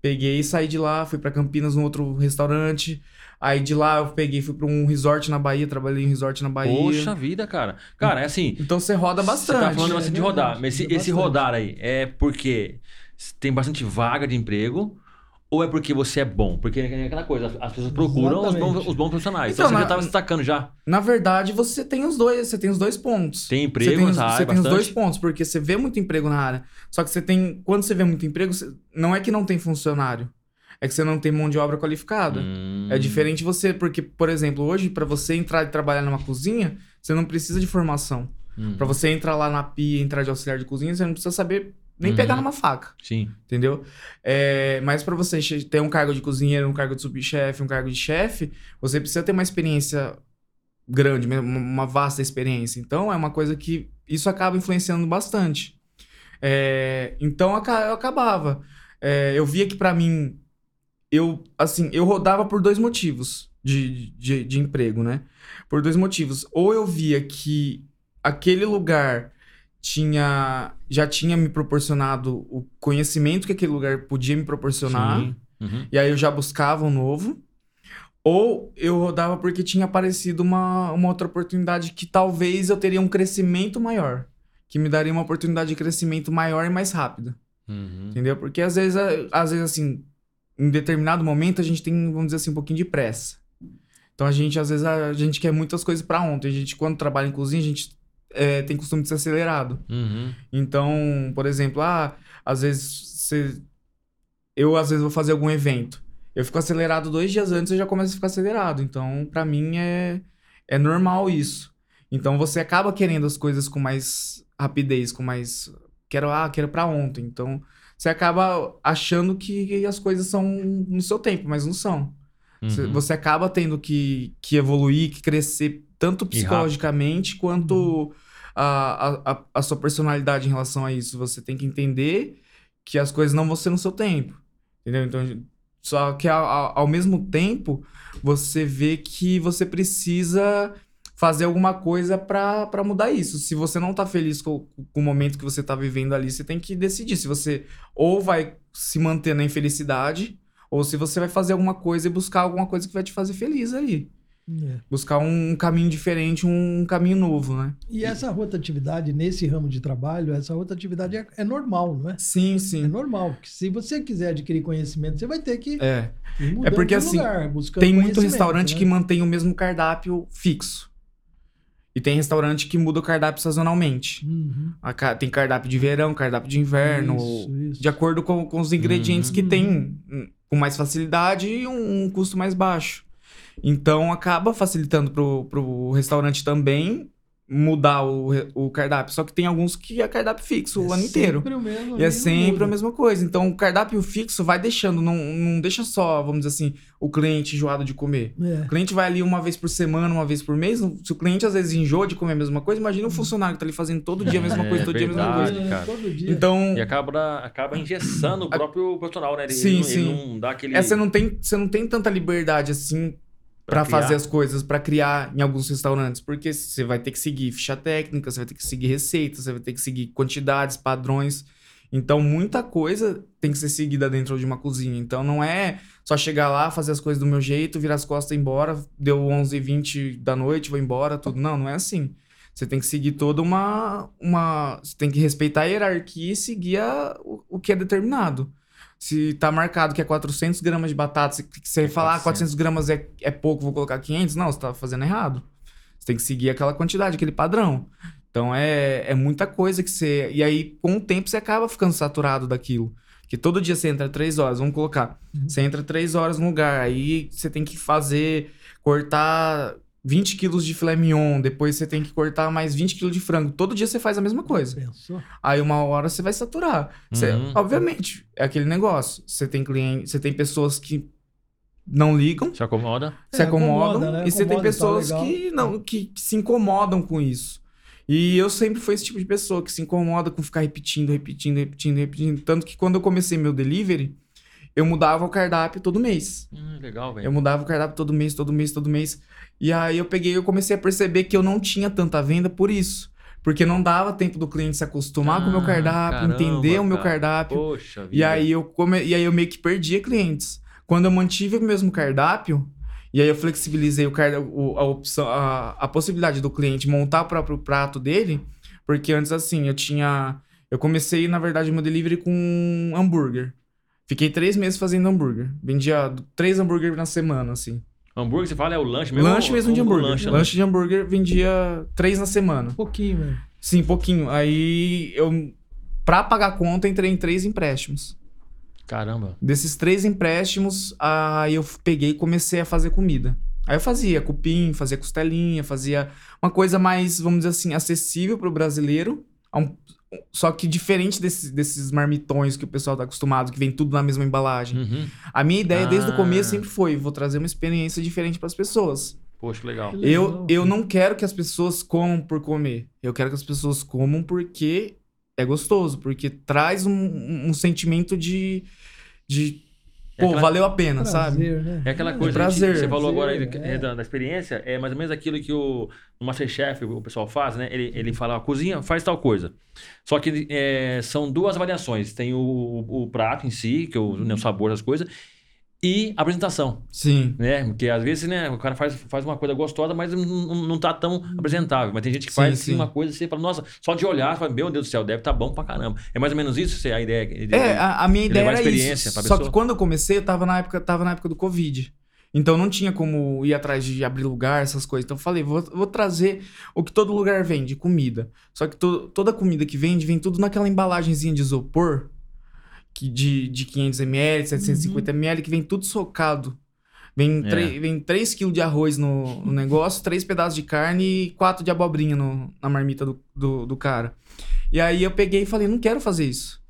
Peguei e saí de lá, fui pra Campinas num outro restaurante. Aí de lá eu peguei, fui pra um resort na Bahia, trabalhei em resort na Bahia. Poxa vida, cara. Cara, é assim. Então você roda Você bastante. tá falando é de rodar. Mas esse, esse rodar aí é porque tem bastante vaga de emprego ou é porque você é bom? Porque é aquela coisa, as pessoas procuram os bons, os bons profissionais. Então, Então, você na- já tava se destacando já. Na verdade, você tem os dois, você tem os dois pontos. Tem Você emprego tem, os- você tem os dois pontos, porque você vê muito emprego na área. Só que você tem. Quando você vê muito emprego, você- não é que não tem funcionário. É que você não tem mão de obra qualificada. Hum. É diferente você, porque, por exemplo, hoje, pra você entrar e trabalhar numa cozinha, você não precisa de formação. Hum. Pra você entrar lá na pia, entrar de auxiliar de cozinha, você não precisa saber nem Uhum. pegar numa faca, Sim. entendeu? É, mas pra você ter um cargo de cozinheiro, um cargo de subchefe, um cargo de chefe, você precisa ter uma experiência grande, uma- vasta experiência. Então, é uma coisa que isso acaba influenciando bastante. É, então, eu acabava. É, eu via que pra mim, eu, assim, eu rodava por dois motivos de, de, de emprego, né? Por dois motivos. Ou eu via que aquele lugar tinha já tinha me proporcionado o conhecimento que aquele lugar podia me proporcionar. Uhum. E aí eu já buscava um novo. Ou eu rodava porque tinha aparecido uma, uma outra oportunidade que talvez eu teria um crescimento maior. Que me daria uma oportunidade de crescimento maior e mais rápida. Uhum. Entendeu? Porque às vezes, a- às vezes, assim, em determinado momento a gente tem, vamos dizer assim, um pouquinho de pressa. Então a gente, às vezes, a gente quer muitas coisas pra ontem. A gente, quando trabalha em cozinha, a gente é, tem costume de ser acelerado. Uhum. Então, por exemplo, ah, às vezes você... eu às vezes vou fazer algum evento. Eu fico acelerado dois dias antes eu já começo a ficar acelerado. Então, pra mim é é normal isso. Então você acaba querendo as coisas com mais rapidez, com mais quero ah, quero pra ontem. Então, você acaba achando que as coisas são no seu tempo, mas não são. Você- Uhum. Você acaba tendo que, que evoluir, que crescer tanto psicologicamente quanto a, a, a- a sua personalidade em relação a isso. Você tem que entender que as coisas não vão ser no seu tempo. Entendeu? Então, só que ao, ao- mesmo tempo, você vê que você precisa fazer alguma coisa pra mudar isso. Se você não tá feliz com, com o momento que você tá vivendo ali, você tem que decidir se você ou vai se manter na infelicidade ou se você vai fazer alguma coisa e buscar alguma coisa que vai te fazer feliz ali. É. Buscar um caminho diferente, um caminho novo, né? E essa rotatividade nesse ramo de trabalho, essa rotatividade é, é normal, não é? Sim, É sim. normal, porque se você quiser adquirir conhecimento, você vai ter que É. ir mudando porque, assim, lugar, Tem muito restaurante né? que mantém o mesmo cardápio fixo. E tem restaurante que muda o cardápio sazonalmente. Uhum. Tem cardápio de verão, cardápio de inverno, Isso, isso. de acordo com, com os ingredientes Uhum. que tem, hum, com mais facilidade e um, um custo mais baixo. Então acaba facilitando pro, pro restaurante também mudar o, o cardápio. Só que tem alguns que é cardápio fixo o É ano inteiro. sempre o mesmo, E é sempre muda. a mesma coisa. Então, o cardápio fixo vai deixando, não, não deixa só, vamos dizer assim, o cliente enjoado de comer. É. O cliente vai ali uma vez por semana, uma vez por mês. Se o cliente às vezes enjoa de comer a mesma coisa, imagina um funcionário que tá ali fazendo todo dia a mesma É, coisa, todo dia a mesma coisa. É, cara. Todo dia. Então, E acaba, acaba engessando o próprio profissional, né? Ele, Sim, ele, não- sim. ele não dá aquele. é, você, não tem, você não tem tanta liberdade assim Criar. fazer as coisas, pra criar em alguns restaurantes. Porque você vai ter que seguir ficha técnica, você vai ter que seguir receitas, você vai ter que seguir quantidades, padrões. Então, muita coisa tem que ser seguida dentro de uma cozinha. Então, não é só chegar lá, fazer as coisas do meu jeito, virar as costas e ir embora. Deu 11h20 da noite, vou embora, tudo. Não, não é assim. Você tem que seguir toda uma... uma você tem que respeitar a hierarquia e seguir a- o, o que é determinado. Se tá marcado que é 400 gramas de batata, se você falar ah, 400 gramas é, é pouco, vou colocar 500, não, você tá fazendo errado. Você Você tem que seguir aquela quantidade, aquele padrão. Então é, é muita coisa que você. E aí, com o tempo, você acaba ficando saturado daquilo. Que todo dia você entra três horas, vamos colocar. Uhum. Você entra três horas no lugar, aí você tem que fazer, cortar 20 quilos de filé mignon, depois você tem que cortar mais 20 quilos de frango. Todo dia você faz a mesma coisa. Pensou? Aí uma hora você vai saturar. Você- Uhum. obviamente, é aquele negócio. Você tem cliente, você tem pessoas que não ligam, Se acomoda. se É, acomodam, acomoda, né? e você tem Acomoda, tá pessoas legal. que não que, que se incomodam com isso. E eu sempre fui esse tipo de pessoa que se incomoda com ficar repetindo, repetindo, repetindo, repetindo. Tanto que quando eu comecei meu delivery, eu mudava o cardápio todo mês. Hum, legal, velho. Eu mudava o cardápio todo mês, todo mês, todo mês. E aí eu peguei, eu comecei a perceber que eu não tinha tanta venda por isso. Porque não dava tempo do cliente se acostumar com o meu Ah, cardápio, caramba, entender o meu cara. cardápio. Poxa vida. E aí, eu come... e aí eu meio que perdia clientes. Quando eu mantive o mesmo cardápio, e aí eu flexibilizei o carda... o- a opção, a... a possibilidade do cliente montar o próprio prato dele, porque antes assim, eu tinha. Eu comecei, na verdade, meu delivery com hambúrguer. Fiquei três meses fazendo hambúrguer. Vendia três hambúrguer na semana, assim. Hambúrguer, você fala, é o lanche mesmo? Lanche mesmo de ou hambúrguer. Lanche, Lanche, né? de hambúrguer vendia três na semana. Um pouquinho, velho. Sim, pouquinho. Aí eu, pra pagar a conta, entrei em três empréstimos. Caramba. Desses três empréstimos, aí eu peguei e comecei a fazer comida. Aí eu fazia cupim, fazia costelinha, fazia uma coisa mais, vamos dizer assim, acessível pro brasileiro. a um- Só que diferente desses, desses marmitões que o pessoal tá acostumado, que vem tudo na mesma embalagem. Uhum. A minha ideia desde o Ah. começo sempre foi: vou trazer uma experiência diferente para as pessoas. Poxa, que legal. Legal, Eu, eu não quero que as pessoas comam por comer. Eu quero que as pessoas comam porque é gostoso, porque traz um, um- um sentimento de. de É pô, aquela- valeu a pena, sabe? Prazer, né? É aquela coisa prazer. que você falou agora aí Prazer, da, é. da- da experiência, é mais ou menos aquilo que o no Masterchef o pessoal faz, né? Ele, ele fala, cozinha, faz tal coisa. Só que é, são duas variações. Tem o, o prato em si, que é o, né, o sabor das coisas, e apresentação, Sim. né? Porque às vezes, né, o cara faz, faz uma coisa gostosa, mas não, não, tá tão apresentável. Mas tem gente que Sim, faz assim, sim. uma coisa e você fala, nossa, só de olhar, você fala, meu Deus do céu, deve tá bom pra caramba. É mais ou menos isso a ideia. de- É, a, a minha de ideia era experiência isso. Só que quando eu comecei, eu tava na época, tava na época do Covid. Então não tinha como ir atrás de abrir lugar, essas coisas. Então eu falei, vou, vou trazer o que todo lugar vende, comida. Só que to- toda comida que vende, vem tudo naquela embalagenzinha de isopor, que de, de 500ml, 750ml, que vem tudo socado. Vem, É. vem 3 kg de arroz no, no negócio, 3 pedaços de carne e 4 de abobrinha no- na marmita do, do, do cara. E aí eu peguei e falei, não quero fazer isso.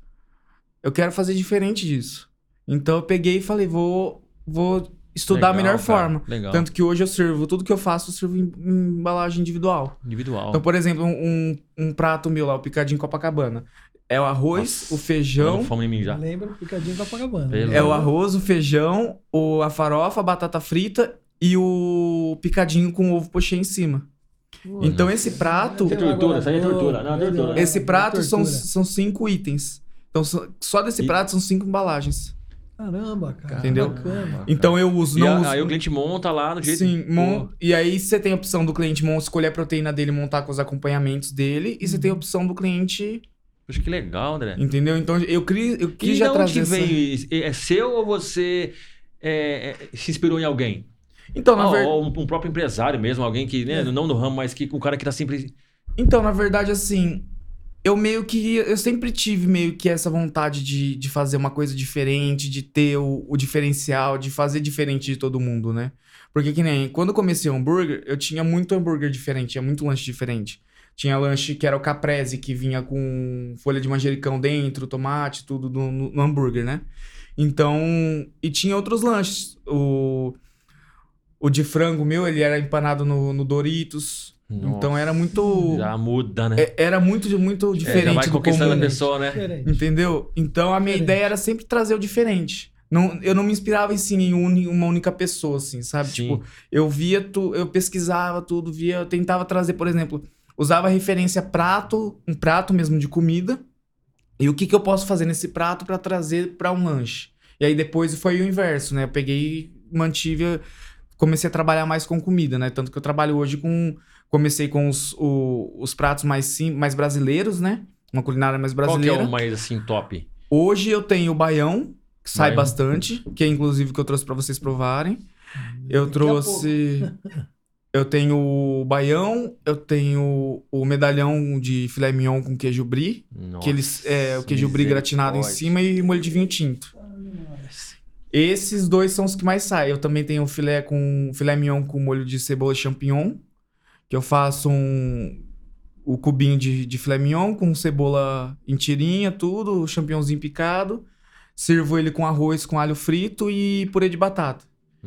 Eu quero fazer diferente disso. Então eu peguei e falei, vou, vou estudar a Legal, melhor cara, forma. Legal. Tanto que hoje eu sirvo, tudo que eu faço, eu sirvo em, em embalagem individual. Individual. Então, por exemplo, um, um prato meu lá, o picadinho Copacabana. É o arroz, Nossa, o feijão, fome em mim já. Lembra o picadinho da Pagabana. Pelo é o arroz, o feijão, o, a farofa, a batata frita e o picadinho com ovo pochê em cima. Então esse prato, Isso é tortura, isso aí é tortura. Não, é tortura. esse prato são, Tortura. são cinco itens. Então só- desse E- prato são cinco embalagens. Caramba, cara. Entendeu? Bacana. Então eu uso, E não a- uso. aí o cliente monta lá no jeito. Sim, Pô, mon... e aí você tem a opção do cliente escolher a proteína dele, montar com os acompanhamentos dele, e você tem a opção do cliente, Poxa, que legal, André. entendeu? Então eu cri... eu E quis de já onde trazer que essa... veio isso? É seu ou você é, é, se inspirou em alguém? Então, na Ou- ver... ou um, próprio empresário mesmo, alguém que, né, não no ramo, mas que o cara que tá sempre. então, na verdade, assim, eu meio que... Eu sempre tive meio que essa vontade de, de fazer uma coisa diferente, de ter o, o diferencial, de fazer diferente de todo mundo, né? Porque que nem... Quando eu comecei o hambúrguer, eu tinha muito hambúrguer diferente, tinha muito lanche diferente. Tinha lanche que era o caprese, que vinha com folha de manjericão dentro, tomate, tudo no, no- hambúrguer, né? Então, e tinha outros lanches. O, o de frango meu, ele era empanado no, no Doritos. Então era muito... Já muda, né? é- Era muito, muito É, já diferente vai do conquistando comum. a pessoa, né? Diferente. Entendeu? Então a minha Diferente. ideia era sempre trazer o diferente. Não, eu não me inspirava assim, em uni- uma única pessoa, assim, sabe? Sim. Tipo, eu via, tu, eu pesquisava tudo, via, eu tentava trazer, por exemplo, usava referência prato, um prato mesmo de comida, e o que, que eu posso fazer nesse prato pra trazer pra um lanche. E aí depois foi o inverso, né? Eu peguei, mantive, comecei a trabalhar mais com comida, né? Tanto que eu trabalho hoje com, comecei com os, o- os pratos mais sim, mais brasileiros, né? Uma culinária mais Qual que é brasileira. o mais assim top? Hoje eu tenho o baião, que sai Baião. bastante, que é inclusive que eu trouxe pra vocês provarem. Eu Daqui a trouxe (laughs) Eu tenho o baião, eu tenho o medalhão de filé mignon com queijo brie, que eles é o queijo brie gratinado em cima e molho de vinho tinto. Esses dois são os que mais saem. Eu também tenho o filé com filé mignon com molho de cebola champignon, que eu faço um o cubinho de, de filé mignon com cebola em tirinha, tudo, o champignonzinho picado. Sirvo ele com arroz com alho frito e purê de batata.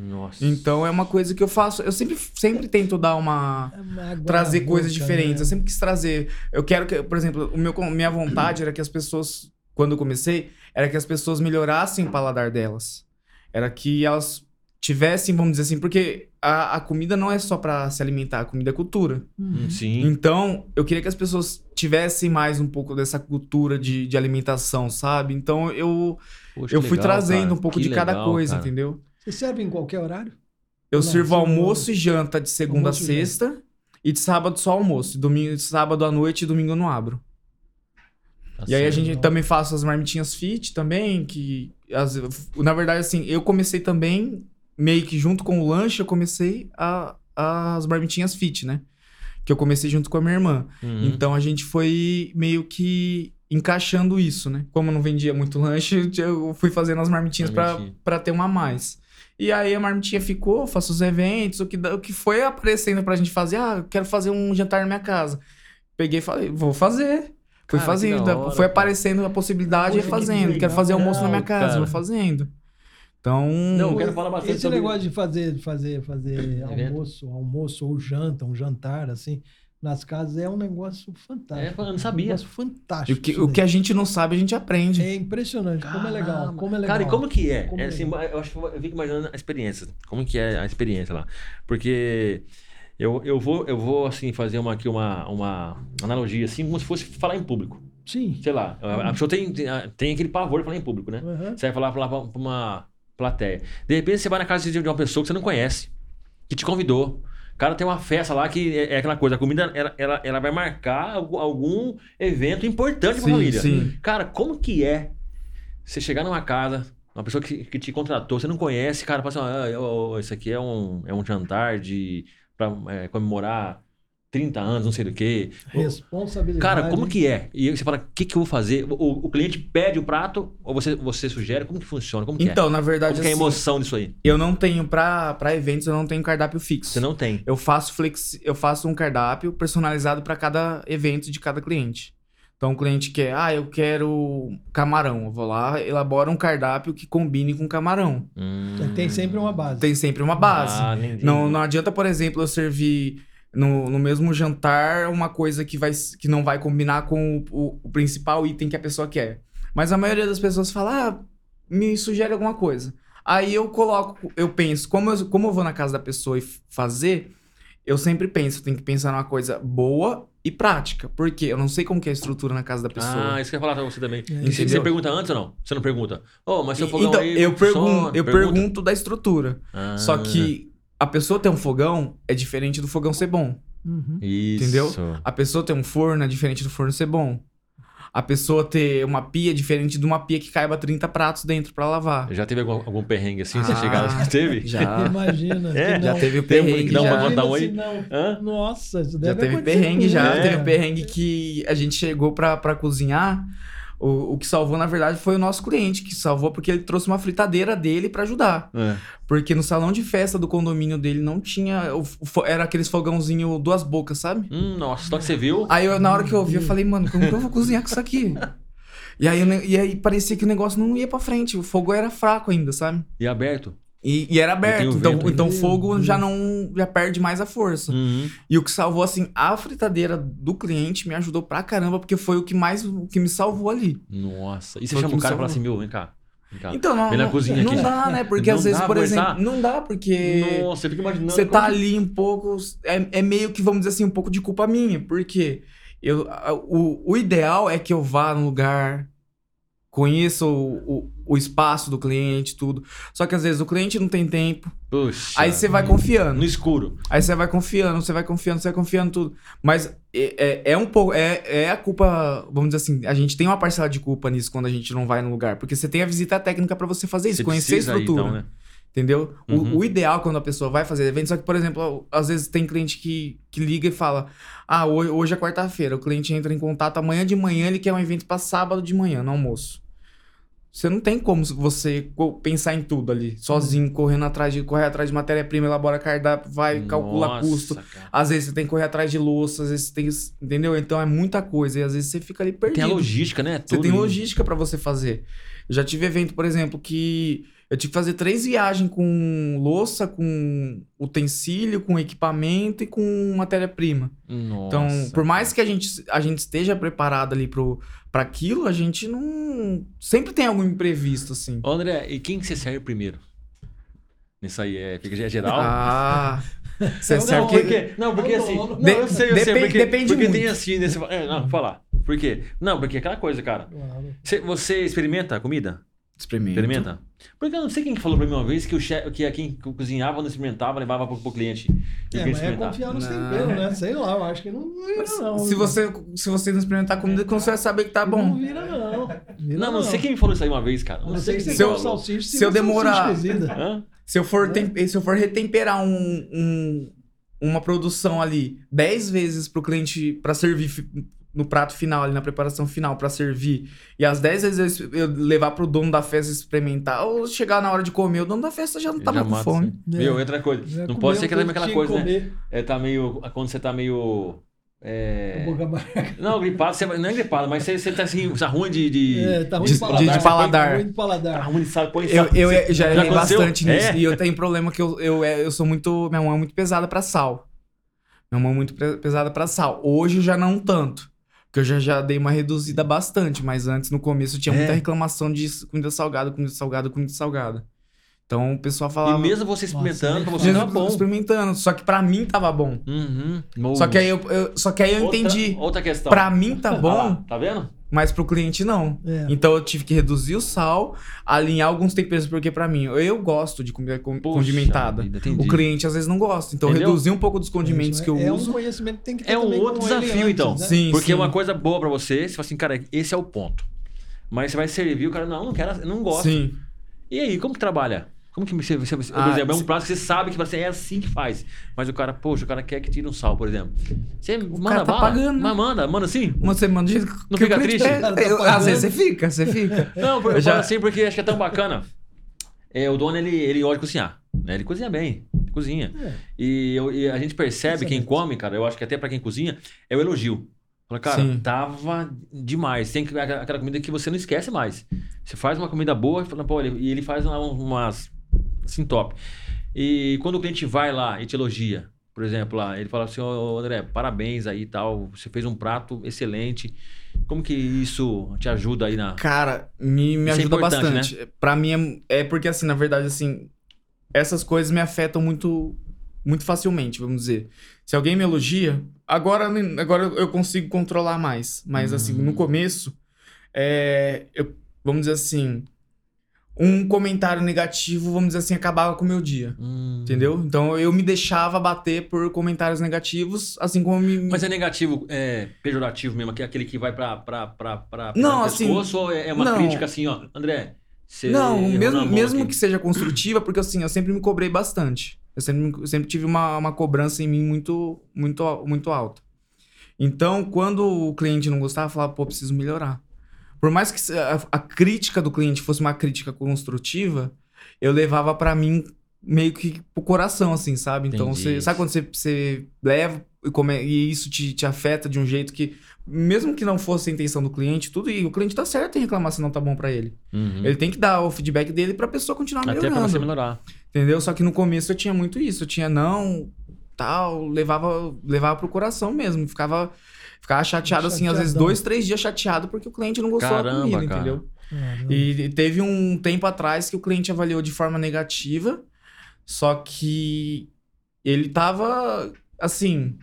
Nossa. Então é uma coisa que eu faço. Eu sempre, sempre tento dar uma. É uma trazer na coisas boca, diferentes. né? Eu sempre quis trazer. Eu quero que, por exemplo, o meu, minha vontade era que as pessoas, quando eu comecei, era que as pessoas melhorassem o paladar delas. Era que elas tivessem, vamos dizer assim, porque a, a comida não é só pra se alimentar, a comida é cultura. Hum, Sim. Então, eu queria que as pessoas tivessem mais um pouco dessa cultura de, de alimentação, sabe? Então, eu, Poxa, eu fui legal, trazendo cara. um pouco Que de cada legal, coisa, cara. entendeu? Você serve em qualquer horário? Eu Não, sirvo almoço e janta de segunda Almoço a e janta. sexta e de sábado só almoço. Domingo, sábado à noite e domingo eu não abro. Tá E aí a certo. gente legal. também faz as marmitinhas fit também, que as- na verdade assim, eu comecei também meio que junto com o lanche, eu comecei a, as marmitinhas fit, né? Que eu comecei junto com a minha irmã. Uhum. Então a gente foi meio que encaixando isso, né? Como eu não vendia muito lanche, (laughs) eu fui fazendo as marmitinhas pra Marmitinha. pra ter uma a mais. E aí a marmitinha ficou, faço os eventos, o que, o que foi aparecendo pra gente fazer. Ah, quero fazer um jantar na minha casa. Peguei e falei, vou fazer. Fui Cara, que fazendo, hora, foi cara. aparecendo a possibilidade e que fazendo. legal, Quero fazer almoço na minha cara. casa, vou fazendo. Então, Não, eu quero falar bastante Esse sobre... negócio de fazer, de fazer, fazer almoço, almoço ou janta, um jantar, assim, nas casas é um negócio fantástico. É, eu não Um sabia. negócio o fantástico. que, isso o que a gente não sabe, a gente aprende. É impressionante, como é legal, Caramba. como é legal. Cara, e como que é? Como é é assim, eu acho que eu fico imaginando a experiência. Como que é a experiência lá? Porque eu, eu vou, eu vou assim, fazer uma, aqui uma, uma analogia, assim, como se fosse falar em público. Sim. Sei lá, a pessoa tem, tem, aquele pavor de falar em público, né? Uhum. Você vai falar, falar pra pra uma plateia. De repente você vai na casa de uma pessoa que você não conhece, que te convidou. O cara tem uma festa lá que é, é aquela coisa, a comida ela, ela, ela vai marcar algum, evento importante pra Sim, família. sim. Cara, como que é você chegar numa casa, uma pessoa que, que te contratou, você não conhece, cara, assim, ah, isso aqui é um, é um jantar de pra é, comemorar 30 anos, não sei do quê. Responsabilidade. Cara, como que é? E você fala, o que, que eu vou fazer? O, o cliente pede o prato ou você, você sugere? Como que funciona? Como que é? Então, na verdade, Como que é a assim, emoção disso aí? eu não tenho, pra, pra eventos, eu não tenho cardápio fixo. Você não tem. Eu faço flexi... eu faço um cardápio personalizado para cada evento de cada cliente. Então o cliente quer, ah, eu quero camarão. Eu vou lá, elaboro um cardápio que combine com camarão. Hum. Tem sempre uma base. Tem sempre uma base. Ah, não, não adianta, por exemplo, eu servir no, no mesmo jantar uma coisa que, vai, que não vai combinar com o, o- o principal item que a pessoa quer. Mas a maioria das pessoas fala, ah, me sugere alguma coisa. Aí eu coloco, eu penso, como eu, como eu vou na casa da pessoa e fazer, eu sempre penso, tem que pensar numa coisa boa e prática. Porque eu não sei como que é a estrutura na casa da pessoa. Ah, isso que eu ia falar pra você também. É, você, você pergunta antes ou não? Você não pergunta? Ô, mas seu fogão então, aí eu, pergun eu Pergunta? pergunto da estrutura. Ah, Só que a pessoa ter um fogão é diferente do fogão ser bom. Uhum. Isso. entendeu? A pessoa ter um forno é diferente do forno ser bom. A pessoa ter uma pia é diferente de uma pia que caiba 30 pratos dentro pra lavar. Já teve algum, algum perrengue assim? Você Ah, chegar Já teve? Já. (laughs) Imagina. É, que Já não. teve Tem um perrengue. uma já. um aí? se não. Hã? Nossa, isso Já deve teve acontecer perrengue já. muito. Teve perrengue que a gente chegou pra, pra cozinhar. O, o que salvou, na verdade, foi o nosso cliente que salvou porque ele trouxe uma fritadeira dele pra ajudar. É. Porque no salão de festa do condomínio dele não tinha. era aqueles fogãozinho duas bocas, sabe? Hum, nossa, só que você viu. Aí eu, na hora que eu vi, eu falei, mano, como que eu vou cozinhar com isso aqui? (laughs) E aí, e aí parecia que o negócio não ia pra frente. O fogo era fraco ainda, sabe? E aberto. E, e era aberto. Então, vento. então o fogo Deus. já não. já perde mais a força. Uhum. E o que salvou, assim, a fritadeira do cliente me ajudou pra caramba, porque foi o que mais. o que me salvou ali. Nossa. E você Foi chama o cara e fala assim, meu, vem cá. Vem cá. Então, não, não, cozinha não aqui. dá, né? (laughs) Porque Não às vezes, por exemplo, não dá, porque. Nossa, você fica imaginando. Você tá como ali um pouco. É, é meio que, vamos dizer assim, um pouco de culpa minha. Porque eu, o, o ideal é que eu vá num lugar, conheça o, o, o espaço do cliente, tudo. Só que às vezes o cliente não tem tempo. Puxa. Aí você vai confiando. No escuro. Aí você vai confiando, você vai confiando, você vai confiando tudo. Mas é, é, é um pouco. É, é a culpa. Vamos dizer assim, a gente tem uma parcela de culpa nisso quando a gente não vai no lugar. Porque você tem a visita técnica pra você fazer isso, Você conhecer a estrutura. então, né? Entendeu? O- Uhum. O, ideal quando a pessoa vai fazer evento, só que, por exemplo, às vezes tem cliente que, que liga e fala: Ah, hoje, hoje é quarta-feira. O cliente entra em contato amanhã de manhã, ele quer um evento para sábado de manhã, no almoço. Você não tem como você pensar em tudo ali, sozinho, correndo atrás de correr atrás de matéria-prima, elabora cardápio, vai, calcula Nossa, custo. cara. Às vezes você tem que correr atrás de louça, às vezes você tem. Entendeu? Então é muita coisa. E às vezes você fica ali perdido. Tem a logística, né? Você Tudo tem isso. logística pra você fazer. Eu já tive evento, por exemplo, que eu tive que fazer três viagens com louça, com utensílio, com equipamento e com matéria-prima. Então, por mais que a gente, a gente esteja preparado ali pro, pra aquilo, a gente não. Sempre tem algum imprevisto, assim. Ô, André, e quem que você serve primeiro? Nisso aí, é, fica é geral? Ah. (laughs) Você Não, serve não, que. Porque, não, porque Não, assim. não, Não, não. eu sei, eu sei. Depende- Porque, depende porque tem assim nesse. É, não, vou falar. Por quê? Não, porque é aquela coisa, cara. Claro. Você, você experimenta a comida? Experimento. Experimenta? Porque eu não sei quem que falou pra mim uma vez que, o chefe, que quem cozinhava, não experimentava, levava pro, pro cliente. É, mas é confiar nos Não. temperos, né? Sei lá, eu acho que não vira, não. Se você, se você não experimentar comida, como você vai saber que tá Não bom? vira, não. Vira, Não, não sei quem me falou isso aí uma vez, cara. Não, não sei que você Se eu- salsicha, se eu demorar-? Se eu for, Né? tem- se eu for retemperar um, um- uma produção ali 10 vezes pro cliente para servir no prato final, ali na preparação final para servir, e as 10 vezes eu eu levar pro dono da festa experimentar, ou chegar na hora de comer, o dono da festa já não tava Já com mata, fome. É. Viu? Outra coisa. Já não pode ser tudo aquela, aquela coisa, que né? comer, É, tá meio. Quando você tá meio. É... Não, gripado, você, não é gripado, mas você, você tá assim, tá ruim de. de... É, tá ruim de- de paladar. de- de paladar. Tá ruim de Tá paladar. ruim de sabe, põe Eu, sal. eu, Você- já já errei aconteceu? bastante nisso. É? E eu tenho problema que eu, eu, eu sou muito. Minha mão é muito pesada pra sal. Minha mão é muito pe- pesada pra sal. Hoje já não tanto. Porque eu já, já dei uma reduzida bastante. Mas antes, no começo, eu tinha É. muita reclamação de comida salgada, comida salgada, comida salgada. Então o pessoal E falava. mesmo você experimentando, pra você mesmo tá bom. experimentando. Só que pra mim tava bom. Uhum. Só que aí eu, eu- só que aí eu Outra- entendi. Outra questão. Pra mim tá Ah lá, bom, tá vendo? Mas pro cliente não. É. Então eu tive que reduzir o sal, alinhar alguns temperos, porque pra mim, eu gosto de comida Poxa condimentada. vida. O cliente às vezes não gosta. Então Entendeu? reduzir um pouco dos condimentos Isso que eu é uso. um conhecimento que tem que ter É um outro desafio, antes, então. né? Sim, Porque sim. é uma coisa boa pra você, você fala assim, cara, esse é o ponto. Mas você vai servir, o cara, não, não quero, não gosto. Sim. E aí, como que trabalha? Como que você, você, você- Ah, por exemplo, é um prato que você sabe que você é assim que faz. Mas o cara, poxa, o cara quer que tire um sal, por exemplo. Você manda cara tá bala? pagando? Mas manda, manda assim? Uma semana de jeito Não que o fica triste? O cara tá Eu- às vezes você fica, você fica. (laughs) Não, eu, Eu já- falo assim porque acho que é tão bacana. É, o dono, ele, ele de cozinhar. Né? Ele cozinha bem, ele cozinha. É. E, eu- e a gente percebe, quem come, cara, eu acho que até pra quem cozinha, é o elogio. Fala, cara, Sim. tava demais. Tem que aquela aquela comida que você não esquece mais. Você faz uma comida boa e fala, pô, ele, e ele faz um- umas assim top. E quando o cliente vai lá e te elogia, por exemplo, lá, ele fala assim, ô André, parabéns aí e tal, você fez um prato excelente. Como que isso te ajuda aí na. Cara, me, me Isso é ajuda importante, bastante. Pra mim é, é porque, assim, na verdade, assim, essas coisas me afetam muito, muito facilmente, vamos dizer. Se alguém me elogia, agora, agora eu consigo controlar mais. Mas, assim, Hum. no começo, é, eu- vamos dizer assim, um comentário negativo, vamos dizer assim, acabava com o meu dia. Hum. Entendeu? Então eu me deixava bater por comentários negativos, assim como me. Mas é negativo, é pejorativo mesmo, que é aquele que vai pra, pra, pra, pra Não, assim, pescoço, ou é é uma não. crítica assim, ó, André, você Não, mesmo, mesmo aqui. que seja construtiva, porque assim, eu sempre me cobrei bastante. Eu sempre, sempre tive uma, uma cobrança em mim muito, muito, muito alta. Então, quando o cliente não gostava, eu falava, pô, preciso melhorar. Por mais que a, a crítica do cliente fosse uma crítica construtiva, eu levava pra mim meio que pro coração, assim, sabe? Então, você, sabe quando você, você leva e, come- e isso te, te afeta de um jeito que, mesmo que não fosse a intenção do cliente, tudo, e o cliente tá certo em reclamar se não tá bom pra ele. Uhum. Ele tem que dar o feedback dele pra pessoa continuar Até melhorando. pra você melhorar. Entendeu? Só que no começo eu tinha muito isso. Eu tinha não, tal, levava, levava pro coração mesmo. Ficava, ficava chateado, assim, às vezes dois, três dias chateado porque o cliente não gostou da Caramba, comida, cara. entendeu? Caramba. E teve um tempo atrás que o cliente avaliou de forma negativa, só que ele tava, assim...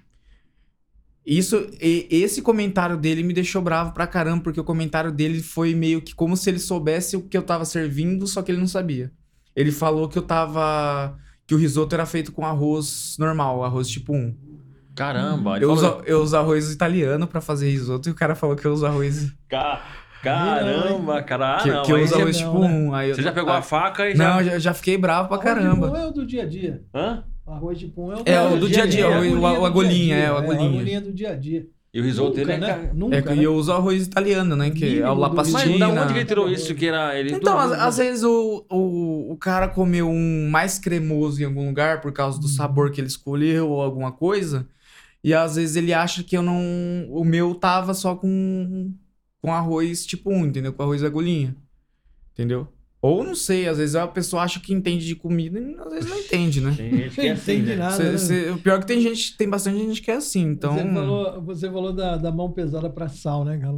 Isso, e- esse comentário dele me deixou bravo pra caramba, porque o comentário dele foi meio que como se ele soubesse o que eu tava servindo, só que ele não sabia. Ele falou que eu tava. que o risoto era feito com arroz normal, arroz tipo 1. Caramba, Eu falou- uso, eu uso arroz italiano pra fazer risoto e o cara falou que eu uso arroz. Ca- Caramba, cara. Ah, que não. que eu uso você, arroz não, tipo né? um. Aí eu- você já pegou ah, a faca e já. Não, já, já fiquei bravo pra caramba. Arroz de pão é o do dia a dia. Hã? Arroz de pão é o É, o do dia a dia, é o- o- a do agulhinha, dia a é, o dia, agulhinha. a agulhinha do dia a dia. E o risoto Nunca, dele é. né? ca- Nunca, É, né? e eu uso arroz italiano, né? Que é Mínimo o do La Mas da onde que ele tirou isso? Que era. Ele Então, às, às vezes o, o, o cara comeu um mais cremoso em algum lugar por causa do Uhum. sabor que ele escolheu ou alguma coisa. E às vezes ele acha que eu não. O meu tava só com, com arroz tipo um, entendeu? Com arroz agulhinha. Entendeu? Ou não sei, às vezes a pessoa acha que entende de comida e às vezes não entende, né? Tem gente que é Não assim, entende né? nada. Cê- né? cê- o pior é que tem gente, tem bastante gente que é assim, então. Você falou, você falou da, da mão pesada para sal, né, cara?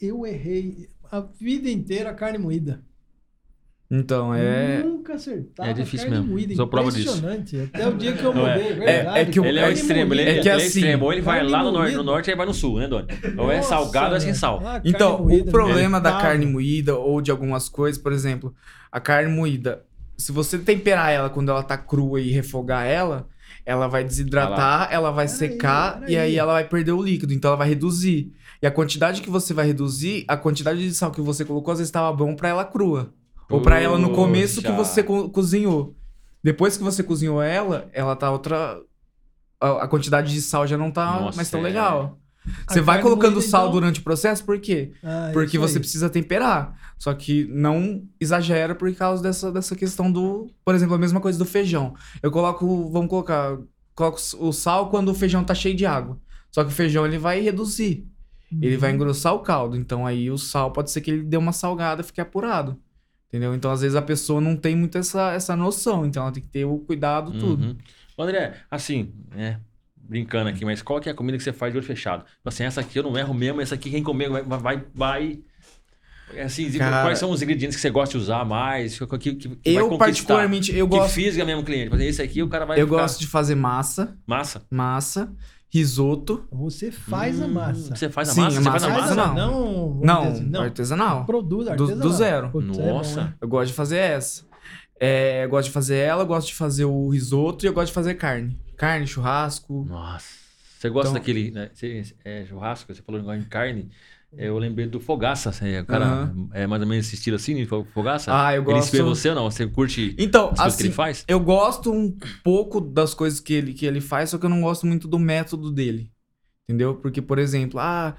Eu errei a vida inteira a carne moída. Então, é. Nunca acertava. É difícil carne mesmo. Moída. Sou prova disso. Impressionante. Até o dia que eu é. mudei, É- verdade. é que o- Ele é o extremo, ele. É que ele é assim, extremo. Ou ele vai lá no norte, no norte aí vai no sul, né, Doni? Ou é salgado ou é sem sal. Ah, Então, moída, o problema da né? carne moída ou de algumas coisas, por exemplo, a carne moída, se você temperar ela quando ela tá crua e refogar ela, ela vai desidratar, ela vai Peraí, secar peraí. e aí ela vai perder o líquido, então ela vai reduzir. E a quantidade que você vai reduzir, a quantidade de sal que você colocou às vezes estava bom pra ela crua, ou pra ela no começo que você co- cozinhou. Depois que você cozinhou ela, ela tá outra a, a quantidade de sal já não tá Nossa, mais tão é. legal. A Você vai colocando moída, sal então- durante o processo, por quê? Ah, Porque isso você precisa temperar. Só que não exagera por causa dessa, dessa questão do. Por exemplo, a mesma coisa do feijão. Eu coloco. Vamos colocar. Coloco o sal quando o feijão tá cheio de água. Só que o feijão ele vai reduzir. Ele Uhum. vai engrossar o caldo. Então aí o sal pode ser que ele dê uma salgada e fique apurado. Entendeu? Então às vezes a pessoa não tem muito essa, essa noção. Então ela tem que ter o cuidado, tudo. Uhum. André, assim, é, brincando aqui, mas qual que é a comida que você faz de olho fechado? Tipo Assim, essa aqui eu não erro mesmo, essa aqui quem comer vai... vai, vai... É Assim, Cara- quais são os ingredientes que você gosta de usar mais? Que, que, que vai Eu, particularmente, eu Que gosto. fisga mesmo o cliente. Tipo assim, Esse aqui o cara vai Eu ficar- gosto de fazer massa. Massa? Massa. Risoto. Você faz a Hum, massa. Você faz a Sim, massa? Você faz a massa. Não, Não, dizer assim, não. artesanal. Produz Do- artesanal. do zero. Putz, é bom, Nossa. Eu gosto de fazer essa. É, eu gosto de fazer ela, eu gosto de fazer o risoto e eu gosto de fazer carne. Carne, churrasco. Nossa. Você gosta Então- daquele né, você- é, churrasco, você falou em carne. É, Eu lembrei do Fogaça. assim, O cara Aham. é mais ou menos esse estilo assim, Fogaça? Ah, eu Ele gosto. inspira você ou não? Você curte Então, as coisas que assim, ele faz? eu gosto um pouco das coisas que ele, que ele faz, só que eu não gosto muito do método dele. Entendeu? Porque, por exemplo, ah.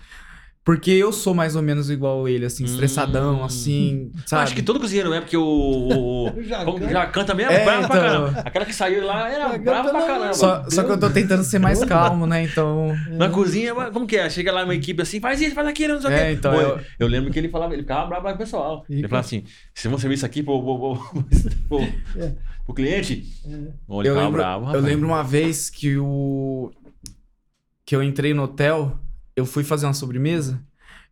Porque eu sou mais ou menos igual ele, assim, estressadão, Hum. assim, sabe? Acho que todo cozinheiro é, porque o. o, (laughs) Jacan- canta mesmo, É, bravo pra então. caramba. Aquela que saiu lá era Jacan brava pra pelo caramba. Só, só que eu tô tentando ser mais calmo, né? Então. Na cozinha, como que é? Chega lá uma equipe assim, faz isso, faz aquilo, não sei o É, quê. então, Pô, eu- eu... lembro que ele falava, ele ficava bravo com o pessoal. E ele falava assim: se vão servir isso aqui pro, pro, pro, pro, É. pro cliente, É. Ele Eu ficava lembro, bravo, eu rapaz. lembro uma vez que o. Que eu entrei no hotel, eu fui fazer uma sobremesa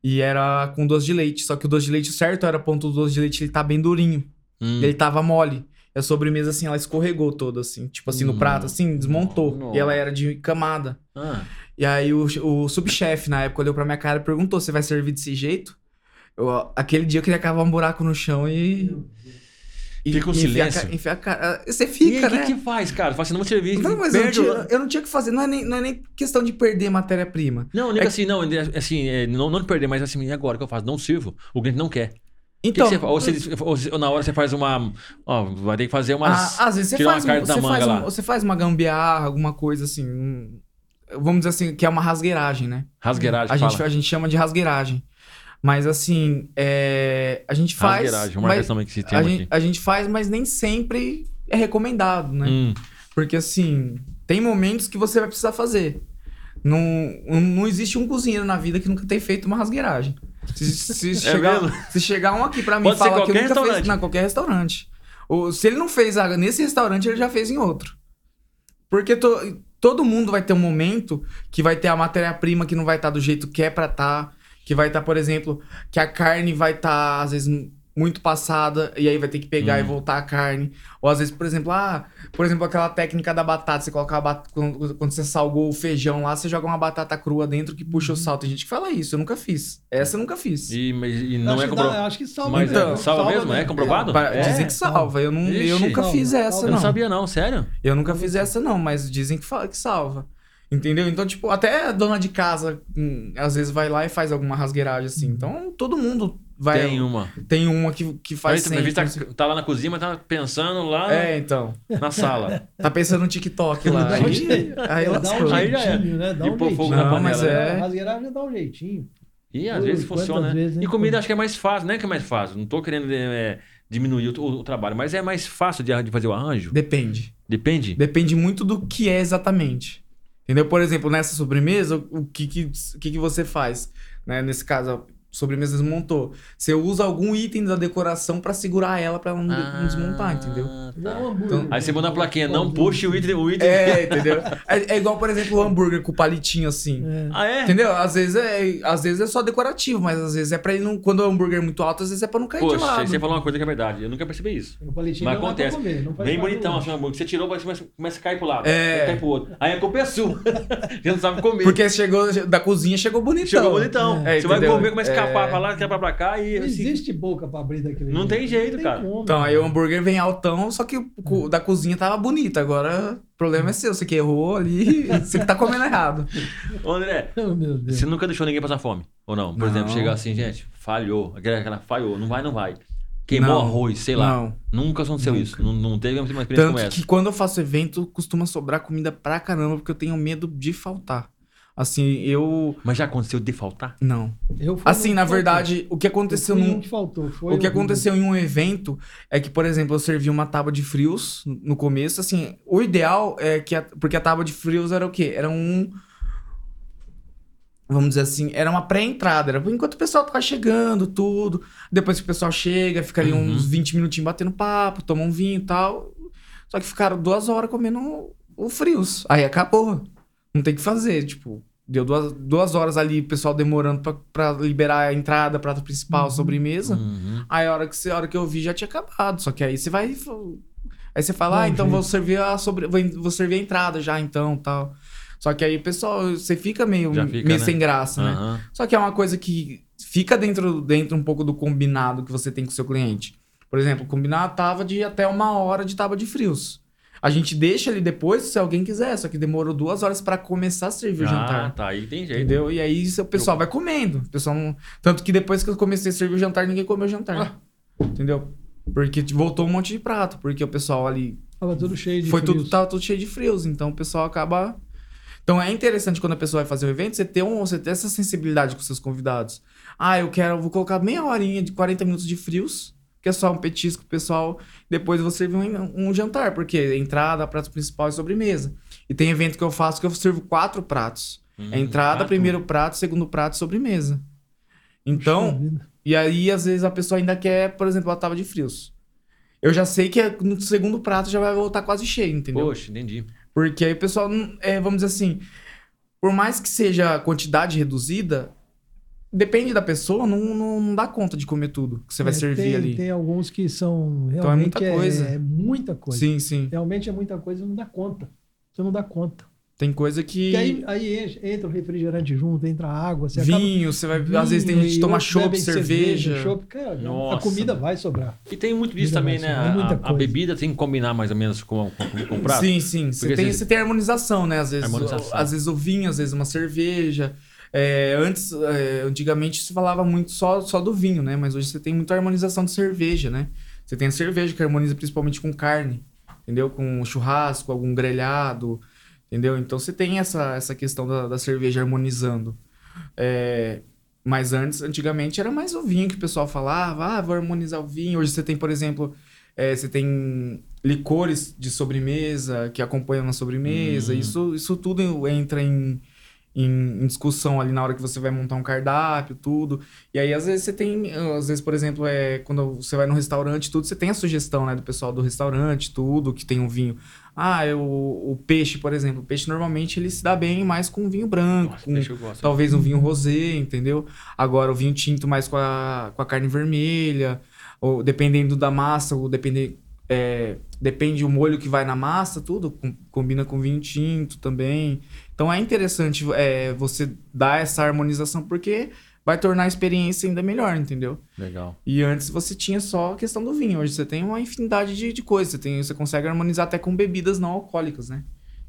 e era com doce de leite. Só que o doce de leite o certo era ponto do doce de leite, ele tá bem durinho. Hum. Ele tava mole. E a sobremesa, assim, ela escorregou toda, assim. Tipo assim, no Hum. prato, assim, desmontou. Nossa. E ela era de camada. Ah, E aí o, o subchefe, na época, olhou pra minha cara e perguntou: você vai servir desse jeito? Eu, aquele dia eu queria cavar um buraco no chão e. e Fica um e a silêncio. enfiar a cara. Você e fica, aí, o né? que, que faz, cara? Fala assim, não vou servir. Não, mas eu não, tinha, eu não tinha o que fazer. Não é nem, não é nem questão de perder matéria-prima. Não, nem É- assim, não, assim, é, não, não de perder, mas assim, e agora o que eu faço? Não sirvo. O cliente não quer. O que Então, que você, ou, você, ou você- na hora você faz uma. Ó, vai ter que fazer umas. ah, às vezes você uma faz, um- carta da você, manga faz um- lá. você faz uma gambiarra, alguma coisa assim. um- vamos dizer assim, que é uma rasgueiragem, né? Rasgueiragem, A fala. gente, a gente chama de rasgueiragem. Mas assim, é, a gente faz. Rasgueiragem, uma mas questão que se tem a, gente, a gente faz, mas nem sempre é recomendado, né? Hum, Porque assim, tem momentos que você vai precisar fazer. Não, não existe um cozinheiro na vida que nunca tenha feito uma rasgueiragem. Se, se (laughs) chegar, É mesmo? se chegar um aqui pra mim Pode e falar que eu nunca fiz. Não, qualquer restaurante. Ou, se ele não fez a- nesse restaurante, ele já fez em outro. Porque to- todo mundo vai ter um momento que vai ter a matéria-prima que não vai estar do jeito que é pra estar. Que vai estar, por exemplo, que a carne vai estar, às vezes, muito passada, e aí vai ter que pegar e Hum. voltar a carne. Ou às vezes, por exemplo, ah, por exemplo, aquela técnica da batata, você colocar a batata, quando, quando você salgou o feijão lá, você joga uma batata crua dentro que puxa o sal. Tem gente que fala isso, eu nunca fiz. Essa eu nunca fiz. e, mas- e não acho é que comprovado. acho que salva. Mas Então, é, salva mesmo? É comprovado? É, dizem que salva. Eu, não, eu Ixi. nunca fiz Salva, essa, salva. Eu não não. sabia, não, sério. Eu nunca fiz essa, não, mas dizem que, que salva. Entendeu? Então, tipo, até a dona de casa hum, às vezes vai lá e faz alguma rasgueiragem assim. Então, todo mundo vai. Tem uma. Tem uma que, que faz Aí, sempre. tá, tá lá na cozinha, mas tá pensando lá É, então. na sala. Tá pensando no TikTok lá. (laughs) Aí, aí Dá um lascou. Aí já é. jeitinho, né? Dá E um pôr fogo jeitinho. na Não, panela. mas é- rasgueiragem dá um jeitinho. E às Ui, vezes funciona, né? vezes, hein? E comida acho que é mais fácil, não é que é mais fácil. Não tô querendo é, diminuir o, o trabalho, mas é mais fácil de, de fazer o arranjo. Depende. Depende. Depende muito do que é exatamente. Entendeu? Por exemplo, nessa sobremesa, o que, que, que, que você faz? Né? Nesse caso, sobremesa desmontou. Você usa algum item da decoração pra segurar ela pra ela não, de- não desmontar, entendeu? Tá. hambúrguer. Aí você manda a plaquinha, não puxe o item. O item. É, (laughs) entendeu? É, é igual, por exemplo, o hambúrguer com palitinho assim. É. Ah, é? Entendeu? Às vezes é, às vezes é só decorativo, mas às vezes é pra ele não. Quando o hambúrguer é muito alto, às vezes é pra não cair de Poxa, lado. você falou uma coisa que é verdade. Eu nunca percebi isso. O palitinho Mas não acontece. comer, não Bem bonitão assim, o hambúrguer. Você tirou, mas começa, a cair pro lado. É. Cai pro outro. Aí a culpa é sua. (laughs) Já não sabe comer. Porque chegou da cozinha, chegou bonitão. Chegou bonitão. É, você vai entendeu? comer, começa a escapar É. pra lá, escapar pra cá e Não assim. existe boca pra abrir daquele Não tem jeito, cara. como. Então, aí o hambúrguer vem altão, só que o co- da cozinha tava bonito. Agora, o problema é seu. Você que errou ali, (laughs) você que tá comendo errado. Ô, André, (laughs) Oh, meu Deus. você nunca deixou ninguém passar fome? Ou não? Por Não. exemplo, chegar assim, gente, falhou. Aquela, aquela falhou, não vai, não vai. Queimou Não. arroz, sei lá. Não. Nunca aconteceu Nunca. isso. Não, não teve uma experiência como Tanto essa. que quando eu faço evento, costuma sobrar comida pra caramba, porque eu tenho medo de faltar. Assim, eu. Mas já aconteceu de faltar? Não. Eu fui Assim, na que verdade, o que faltou. aconteceu num. um que faltou. Foi O que aconteceu em um evento é que, por exemplo, eu servi uma tábua de frios no começo. Assim, o ideal é que. A, porque a tábua de frios era o quê? Era um. Vamos dizer assim, era uma pré-entrada. Era enquanto o pessoal tava chegando, tudo. Depois que o pessoal chega, fica ali Uhum. uns 20 minutinhos batendo papo, toma um vinho e tal. Só que ficaram duas horas comendo o frios. Aí acabou. Não tem o que fazer. Tipo, deu duas, duas horas ali, o pessoal demorando pra, pra liberar a entrada, prato principal, Uhum. sobremesa. Uhum. Aí a hora que, a hora que eu vi já tinha acabado. Só que aí você vai. Aí você fala, ah, então vou servir a sobre, vou, vou servir a entrada já, então, tal. Só que aí, pessoal, você fica meio, fica, meio né? sem graça, né? Aham. Só que é uma coisa que fica dentro, dentro um pouco do combinado que você tem com o seu cliente. Por exemplo, o combinado tava de até uma hora de tábua de frios. A gente deixa ali depois se alguém quiser, só que demorou duas horas pra começar a servir o Ah, jantar. tá. Aí tem jeito. Entendeu? E aí o pessoal vai comendo. O pessoal não... Tanto que depois que eu comecei a servir o jantar, ninguém comeu o jantar. Ah. Entendeu? Porque voltou um monte de prato. Porque o pessoal ali. Tava tudo cheio de foi tudo, frios. tava tudo cheio de frios. Então o pessoal acaba. Então é interessante quando a pessoa vai fazer um evento, você ter, um, você ter essa sensibilidade com seus convidados. Ah, eu quero, eu vou colocar meia horinha de 40 minutos de frios, que é só um petisco pessoal. Depois vou servir um, um jantar, porque entrada, prato principal e sobremesa. E tem evento que eu faço que eu sirvo quatro pratos. Hum, É entrada, prato. primeiro prato, segundo prato, sobremesa. Então, e aí às vezes a pessoa ainda quer, por exemplo, a tábua de frios. Eu já sei que é- no segundo prato já vai voltar quase cheio, entendeu? Poxa, entendi. Porque aí o pessoal, não- é, vamos dizer assim, por mais que seja a quantidade reduzida, depende da pessoa, não, não, não dá conta de comer tudo que você vai É, servir tem, ali. Tem alguns que são realmente. Então é muita coisa. É, muita coisa. Sim, sim. Realmente é muita coisa, não dá conta. Você não dá conta. Tem coisa que. Porque aí, aí entra o refrigerante junto, entra a água, você acaba- vinho, você vai. Vinho, às vezes tem gente que toma chopp, cerveja. chopp. Cara, Nossa. a comida vai sobrar. E tem muito disso também, né? A, a bebida tem que combinar mais ou menos com, com, com o prato. Sim, sim. Você tem, você- você tem harmonização, né? Às vezes, Harmonização. às vezes o vinho, às vezes uma cerveja. É, antes, é, antigamente se falava muito só, só do vinho, né? Mas hoje você tem muita harmonização de cerveja, né? Você tem a cerveja que harmoniza principalmente com carne, entendeu? Com churrasco, algum grelhado, entendeu? Então você tem essa, essa questão da, da cerveja harmonizando. É, mas antes, antigamente, era mais o vinho que o pessoal falava, ah, vou harmonizar o vinho. Hoje você tem, por exemplo, é, você tem licores de sobremesa que acompanham na sobremesa. Hum. Isso, isso tudo entra em, em, em discussão ali na hora que você vai montar um cardápio, tudo. E aí, às vezes, você tem. Às vezes, por exemplo, é, quando você vai no restaurante, tudo, você tem a sugestão né, do pessoal do restaurante, tudo, que tem um vinho. Ah, eu, o peixe, por exemplo. O peixe normalmente ele se dá bem mais com vinho branco, Nossa, com eu gosto. talvez um vinho rosé, entendeu? Agora o vinho tinto mais com a, com a carne vermelha, ou dependendo da massa, ou depende, é, depende o molho que vai na massa, tudo com- combina com vinho tinto também. Então é interessante é, você dar essa harmonização porque vai tornar a experiência ainda melhor, entendeu? Legal. E antes você tinha só a questão do vinho, hoje você tem uma infinidade de, de coisas, você, tem, você consegue harmonizar até com bebidas não alcoólicas, né?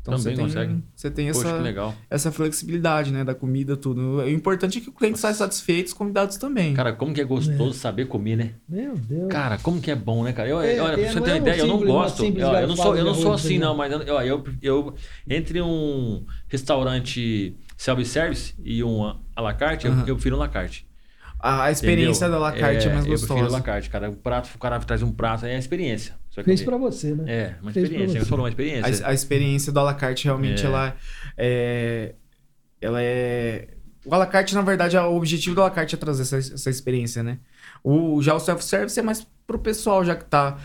Então Também você tem, consegue. Você tem Poxa, essa, que legal. essa flexibilidade, né? Da comida, tudo. O importante é que o cliente saia satisfeito, os convidados também. Cara, como que é gostoso saber comer, né? Meu Deus. Cara, como que é bom, né, cara? Eu, É, olha, é, pra você ter é uma um ideia, eu não simples- gosto. simples Eu, eu não sou, eu não sou assim, não. mas eu, eu, eu, eu- entre um restaurante self-service e um à la carte, eu, eu prefiro um à la carte. A, experiência entendeu? da La Carte é, mais Eu prefiro gostosa. la carte, cara. O prato, o cara traz um prato, é a experiência. Fez pra você, né? É, uma Fez experiência. você. Falou uma experiência. A, a experiência do à la carte realmente É. ela é. Ela é. O à la carte, na verdade, o objetivo do à la carte é trazer essa, essa experiência, né? O, já o self-service é mais pro pessoal, já que tá.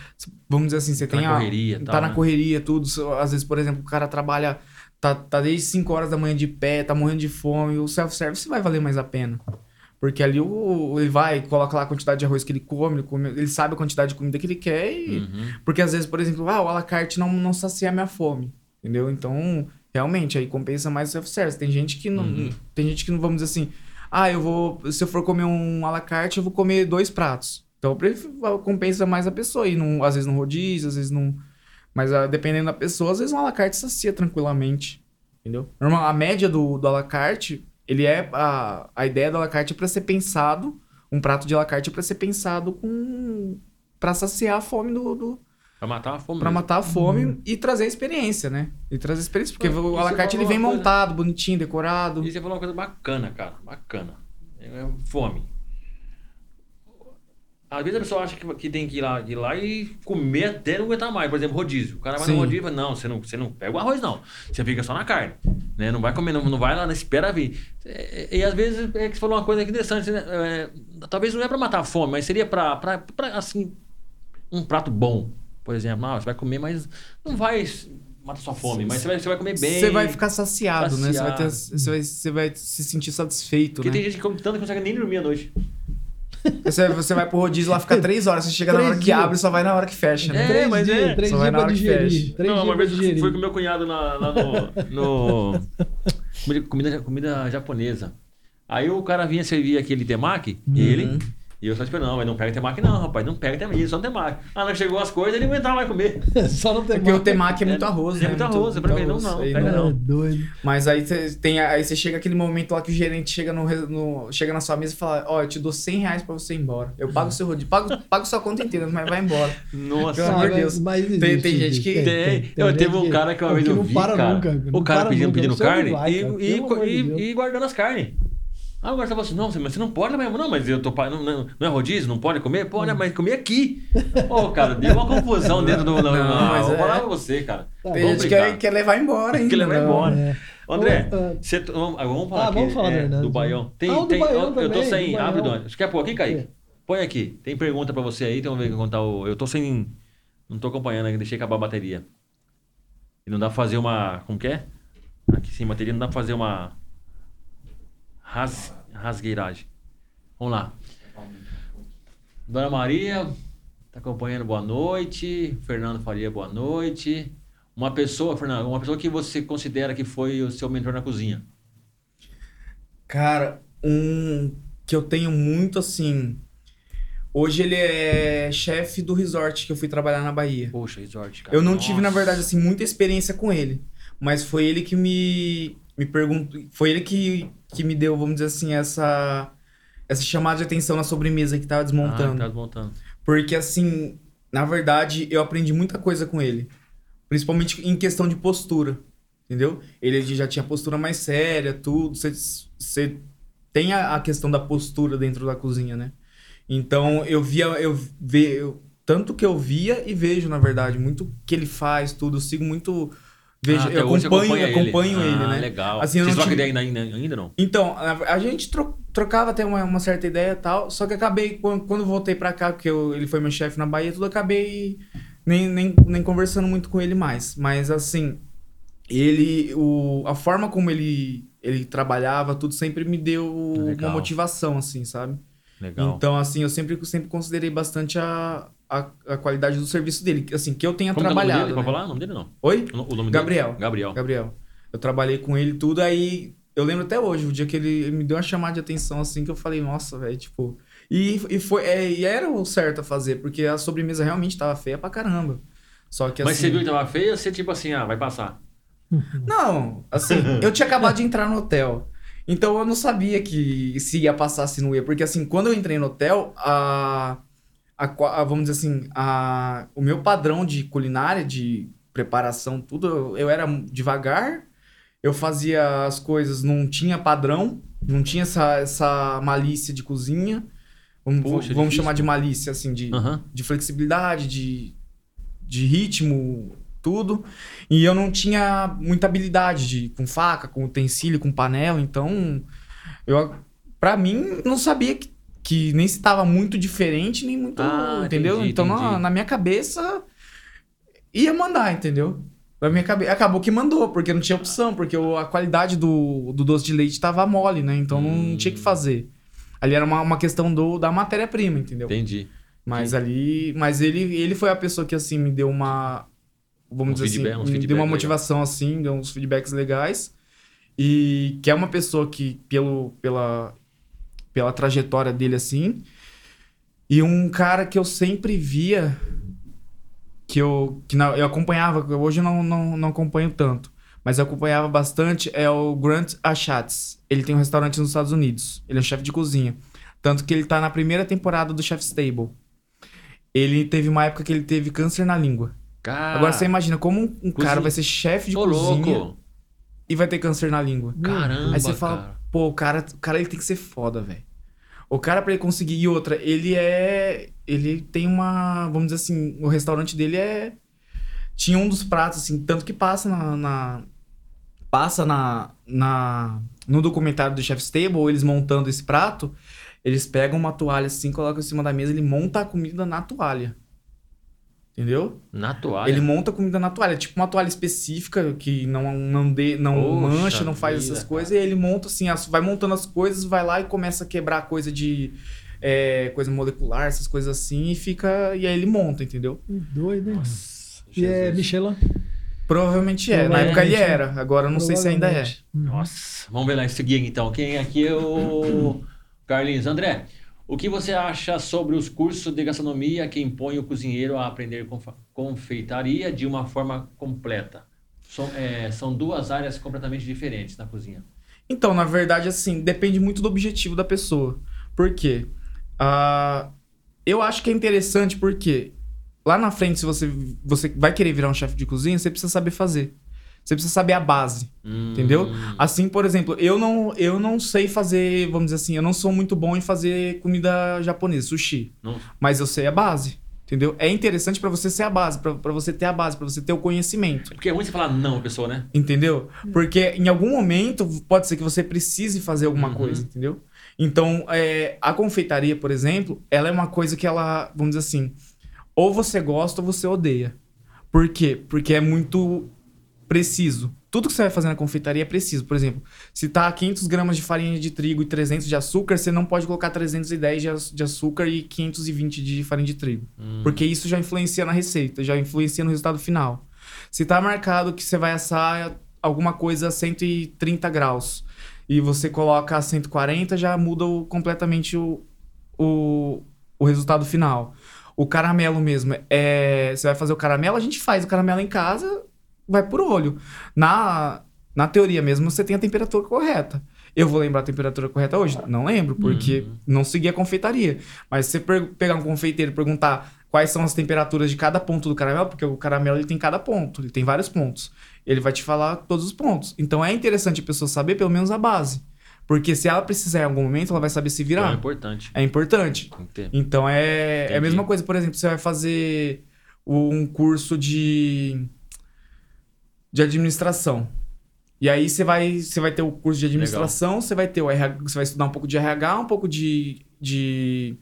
Vamos dizer assim, você Tá tem na a. correria Tá tal, na né? correria, tudo. Às vezes, por exemplo, o cara trabalha. Tá, tá desde 5 horas da manhã de pé, tá morrendo de fome. O self-service vai valer mais a pena. Porque ali o, ele vai, coloca lá a quantidade de arroz que ele come, ele, come, ele sabe a quantidade de comida que ele quer e. Uhum. Porque às vezes, por exemplo, ah, o à la carte não, não sacia a minha fome. Entendeu? Então, realmente, aí compensa mais o self-service. Tem gente que não. Uhum. Tem gente que não, vamos dizer assim, ah, eu vou. Se eu for comer um à la carte, eu vou comer dois pratos. Então, compensa mais a pessoa. E não, às vezes não rodízio, às vezes não. Mas ah, dependendo da pessoa, às vezes um à la carte sacia tranquilamente. Entendeu? Normal, a média do, do à la carte, ele é. A, a ideia do à la carte é pra ser pensado. Um prato de à la carte é pra ser pensado com. pra saciar a fome do- do, Pra matar a fome. Pra mesmo. matar a fome e trazer a experiência, né? E trazer a experiência. Porque Não, o e à la você carte ele vem coisa- montado, bonitinho, decorado. E você falou uma coisa bacana, cara. Bacana. É fome. Às vezes a pessoa acha que, que tem que ir lá, ir lá e comer até não aguentar mais. Por exemplo, rodízio. O cara vai Sim. no rodízio e fala, não, você não, você não pega o arroz, não. Você fica só na carne. Né? Não vai comer, não, não vai lá, não espera vir. E, e às vezes é que você falou uma coisa interessante, né? É, talvez não é pra matar a fome, mas seria pra, assim, um prato bom. Por exemplo, ah, você vai comer, mas não vai matar sua fome, mas você vai, você vai comer bem. Você vai ficar saciado, né? Você vai, ter, Saciado. você, vai, você vai se sentir satisfeito, Porque né? tem gente que come tanto que não consegue nem dormir à noite. Você, você vai pro rodízio lá, fica (laughs) três horas. Você chega na Três hora que dias. abre e só vai na hora que fecha, né? É, três mas dias, é. três Só dias vai na hora que digerir. fecha. Três não, uma vez eu digerir. fui com meu cunhado na- lá no. (laughs) no comida, comida, comida japonesa. Aí o cara vinha servir aquele temaki, Uhum. ele. E eu só esperando, não, mas não pega temaki, não, rapaz, não pega temaki, só temaki. Ah, não chegou as coisas, ele não aguentava mais comer. (laughs) Só não tem Porque o temaki é muito arroz, É né? muito arroz, é pra mim, não, não, pega É não. doido. Mas aí você tem aí você chega aquele momento lá que o gerente chega no, no- chega na sua mesa e fala: Ó, eu te dou 100 reais pra você ir embora. Eu pago o seu rodízio, pago, pago sua conta inteira, mas vai embora. (laughs) Nossa. Pelo amor de mas- Deus. mas Tem- existe, tem gente existe. que- Tem. Eu, teve gente um cara que uma vez eu não vi, cara, não o cara pedindo, pedindo não carne e guardando as carnes. Aí o cara falou assim, não, mas você não pode, mas não, mas eu tô não, não, não é rodízio, não pode comer? Pode, mas comer aqui. Ô, cara, deu uma confusão dentro do... Não, mas vou é. falar pra você, cara. Tá Tem Vamos gente que quer, levar embora ainda. Quer levar não. embora. É. André, Ô, ah, você- vamos, ah, vamos falar Ah, aqui vamos falar do é, do Baião. Tem, Ah, o do tem, Baião eu, eu tô também, sem... do Abre. Doni. Você quer pôr aqui, Kaique? É. Põe aqui. Tem pergunta pra você aí, então vamos ver contar o... Eu tô sem... Não tô acompanhando ainda, deixei acabar a bateria. E não dá pra fazer uma... Como que é? Aqui sem bateria não dá pra fazer uma... Ras... Rasgueiragem. Vamos lá. Dona Maria, tá acompanhando, boa noite. Fernando Faria, boa noite. Uma pessoa, Fernando, uma pessoa que você considera que foi o seu mentor na cozinha. Cara, um que eu tenho muito assim. Hoje ele é chefe do resort que eu fui trabalhar na Bahia. Poxa, resort, cara. Eu não tive, na Nossa. verdade, assim, muita experiência com ele. Mas foi ele que me, me perguntou. Foi ele que, que me deu, vamos dizer assim, essa, essa chamada de atenção na sobremesa que tava Ah, desmontando. tá desmontando. Porque, assim, na verdade, eu aprendi muita coisa com ele. Principalmente em questão de postura. Entendeu? Ele já tinha postura mais séria, tudo. Você- Você tem a, a questão da postura dentro da cozinha, né? Então, eu via, eu ve, eu- tanto que eu via e vejo, na verdade, muito que ele faz, tudo. Eu sigo muito. Vejo, Ah, eu acompanho, acompanha ele. acompanho ele, Ah, né? legal. Assim, Vocês trocam ideia ainda, ainda, ainda não? Então, a, a gente tro- trocava até uma, uma certa ideia e tal, só que acabei, quando, quando voltei pra cá, porque eu- ele foi meu chefe na Bahia, tudo, acabei nem, nem, nem conversando muito com ele mais. Mas, assim, ele, o, a forma como ele, ele trabalhava, tudo sempre me deu Legal. uma motivação, assim, sabe? Legal. Então, assim, eu sempre, sempre considerei bastante a, a, a qualidade do serviço dele, assim, que eu tenha Como que é o nome trabalhado. dele? Pode né? falar o nome dele não? Oi? O no- o nome Gabriel. Dele? Gabriel. Gabriel. Eu trabalhei com ele tudo, aí eu lembro até hoje, o dia que ele me deu uma chamada de atenção assim, que eu falei, nossa, velho, tipo. E, e, foi, é, e era o certo a fazer, porque a sobremesa realmente tava feia pra caramba. Só que Mas assim. você viu que tava feio ou você tipo assim, ah, vai passar? Não, assim, eu tinha acabado de entrar no hotel. Então eu não sabia que se ia passar, se não ia. Porque assim, quando eu entrei no hotel, a, a, a- vamos dizer assim, a, o meu padrão de culinária, de preparação, tudo, eu, era devagar, eu fazia as coisas, não tinha padrão, não tinha essa, essa malícia de cozinha. Vamos, Poxa, vamos chamar de malícia, assim, de, de flexibilidade, de, de ritmo, tudo. E eu não tinha muita habilidade de, com faca, com utensílio, com panela. Então, eu, pra mim, não sabia que, que nem se estava muito diferente, nem muito. Ah, entendeu? entendi, então, Na, entendi. na minha cabeça, ia mandar, entendeu? Na minha cabeça, acabou que mandou, porque não tinha opção, porque a qualidade do, do doce de leite tava mole, né? Então Hum. não tinha que fazer. Ali era uma, uma questão do, da matéria-prima, entendeu? Entendi. Mas ali. Mas ele, ele foi a pessoa que, assim, me deu uma. Vamos Um dizer feedback- assim. uns me feedback deu uma legal. motivação, assim, deu uns feedbacks legais. E que é uma pessoa que, pelo, pela, pela trajetória dele, assim. E um cara que eu sempre via. Que eu, que na- eu acompanhava, hoje eu não, não, não acompanho tanto. Mas eu acompanhava bastante, é o Grant Achatz. Ele tem um restaurante nos Estados Unidos. Ele é chefe de cozinha. Tanto que ele tá na primeira temporada do Chef's Table. Ele teve uma época que ele teve câncer na língua. Cara, Agora você imagina como um, um cara vai ser chefe de ô cozinha louco. e vai ter câncer na língua. Caramba, Aí você fala, cara. pô, o cara, o cara ele tem que ser foda, velho. O cara pra ele conseguir e outra, ele é, ele tem uma, vamos dizer assim, o restaurante dele é tinha um dos pratos assim, tanto que passa na, na- passa na, na no documentário do Chef's Table, eles montando esse prato, eles pegam uma toalha assim, colocam em cima da mesa, ele monta a comida na toalha. Entendeu? Na toalha. Ele monta comida na toalha, tipo uma toalha específica que não não dê, não Poxa mancha, não faz vida, essas coisas. E ele monta assim, as- vai montando as coisas, vai lá e começa a quebrar coisa de é, coisa molecular, essas coisas assim, e fica e aí ele monta, entendeu? Que Doido, hein? Nossa, E é Jesus. Michelin? Provavelmente é. Na época ele era, agora eu não sei se ainda é. Nossa, vamos ver lá em seguida então. Quem aqui é o (clears throat) Carlinhos. André, o que você acha sobre os cursos de gastronomia que impõem o cozinheiro a aprender confeitaria de uma forma completa? São, é, são duas áreas completamente diferentes na cozinha. Então, na verdade, assim, depende muito do objetivo da pessoa. Por quê? Ah, eu acho que é interessante porque lá na frente, se você, você vai querer virar um chefe de cozinha, você precisa saber fazer. Você precisa saber a base. Hum, Entendeu? Assim, por exemplo, eu não, eu não sei fazer, vamos dizer assim, eu não sou muito bom em fazer comida japonesa, sushi. Não- Mas eu sei a base. Entendeu? É interessante pra você ser a base, pra pra você ter a base, pra você ter o conhecimento. Porque é ruim você falar não, pessoa, né? Entendeu? Porque em algum momento pode ser que você precise fazer alguma Uhum. coisa, entendeu? Então, é, a confeitaria, por exemplo, ela é uma coisa que ela, vamos dizer assim, ou você gosta ou você odeia. Por quê? Porque é muito preciso. Tudo que você vai fazer na confeitaria é preciso. Por exemplo, se tá 500 gramas de farinha de trigo e 300 de açúcar, você não pode colocar 310 de aç- de açúcar e 520 de farinha de trigo. Hum. Porque isso já influencia na receita, já influencia no resultado final. Se tá marcado que você vai assar alguma coisa a 130 graus e você coloca a 140, já muda o- completamente o, o, o resultado final. O caramelo mesmo, é, você vai fazer o caramelo, a gente faz o caramelo em casa, vai por olho. Na, na teoria mesmo, você tem a temperatura correta. Eu vou lembrar a temperatura correta hoje? Não lembro, porque Uhum. não segui a confeitaria. Mas se você pegar um confeiteiro e perguntar quais são as temperaturas de cada ponto do caramelo, porque o caramelo ele tem cada ponto, ele tem vários pontos. Ele vai te falar todos os pontos. Então é interessante a pessoa saber pelo menos a base. Porque se ela precisar em algum momento, ela vai saber se Então é virar. importante. É importante. Então é, é a mesma coisa, por exemplo, você vai fazer um curso de de administração. E aí você vai, você vai ter o curso de administração, você vai ter o RH, você vai estudar um pouco de RH, um pouco de, de